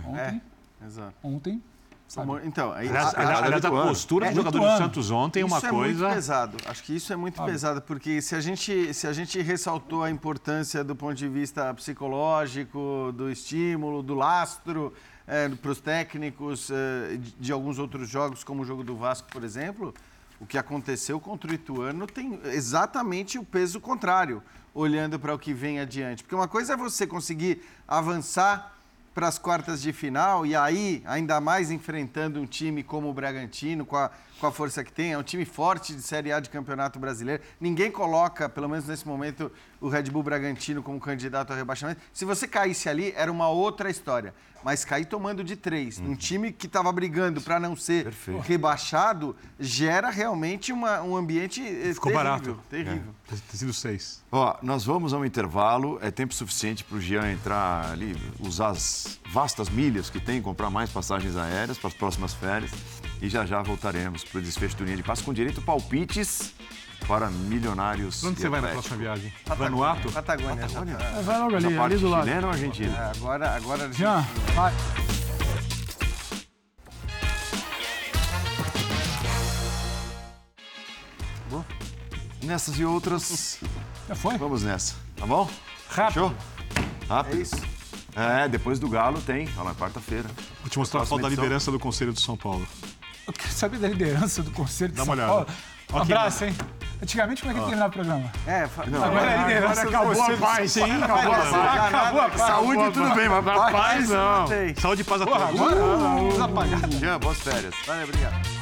S4: Ontem,
S3: Exato.
S4: ontem. Sabe?
S3: Então, aí,
S2: Aliás,
S3: a-
S1: a-
S2: aliás, a postura
S4: É,
S2: dos
S4: do
S2: jogadores do. Santos ontem é uma
S3: é
S2: coisa.
S3: muito pesado. Acho que isso é muito
S4: Sabe?
S3: pesado, porque se a, gente, se a gente ressaltou a importância do ponto de vista psicológico, do estímulo, do lastro para os técnicos eh, de, de alguns outros jogos, como o jogo do Vasco, por exemplo, o que aconteceu contra o Ituano tem exatamente o peso contrário, olhando para o que vem adiante. Porque uma coisa é você conseguir avançar para as quartas de final e aí, ainda mais enfrentando um time como o Bragantino, com a, com a força que tem, é um time forte de Série A de Campeonato Brasileiro. Ninguém coloca, pelo menos nesse momento, o Red Bull Bragantino como candidato ao rebaixamento. Se você caísse ali, era uma outra história. Mas cair tomando de três,
S2: Uhum.
S3: um time que estava brigando para não ser
S1: Perfeito.
S3: rebaixado, gera realmente uma, um ambiente eh,
S2: Ficou
S3: terrível.
S2: barato.
S3: Terrível.
S2: Tem sido seis.
S1: Ó, nós vamos a um intervalo. É tempo suficiente para o Jean entrar ali, usar as vastas milhas que tem, comprar mais passagens aéreas para as próximas férias. E já já voltaremos para o desfecho do linha de passe com direito a palpites para milionários.
S2: Onde você vai na próxima viagem? Vanuatu?
S3: Patagônia. já
S1: Patagônia?
S3: tá-
S5: Vai logo ali, ali do lado.
S1: chilena ou argentina?
S3: é, agora, agora
S4: Jean, vai.
S1: Nessas e outras,
S4: Já foi?
S1: vamos nessa, tá bom?
S4: Rápido.
S1: Fechou?
S3: é
S1: Rápido.
S3: isso.
S1: É, depois do Galo tem, olha lá, quarta-feira.
S2: Vou te mostrar a foto da liderança do Conselho de São Paulo.
S4: Eu quero saber da liderança do Conselho de
S2: Dá
S4: São
S2: uma
S4: Paulo.
S2: olhada.
S4: Um
S2: Ó, que
S4: abraço, hein? Antigamente, como é que terminava o programa?
S3: É, fa-
S4: Agora é a liderança do
S5: acabou a
S4: Conselho de
S5: paz,
S4: São
S5: sim,
S4: Paulo.
S5: acabou a paz.
S4: Acabou a paz.
S3: Saúde, tudo bem, mas paz,
S2: Paz não.
S3: tem.
S2: Saúde e paz a
S1: Porra,
S2: todos.
S1: agora. Jean, boas férias.
S3: Valeu, obrigado.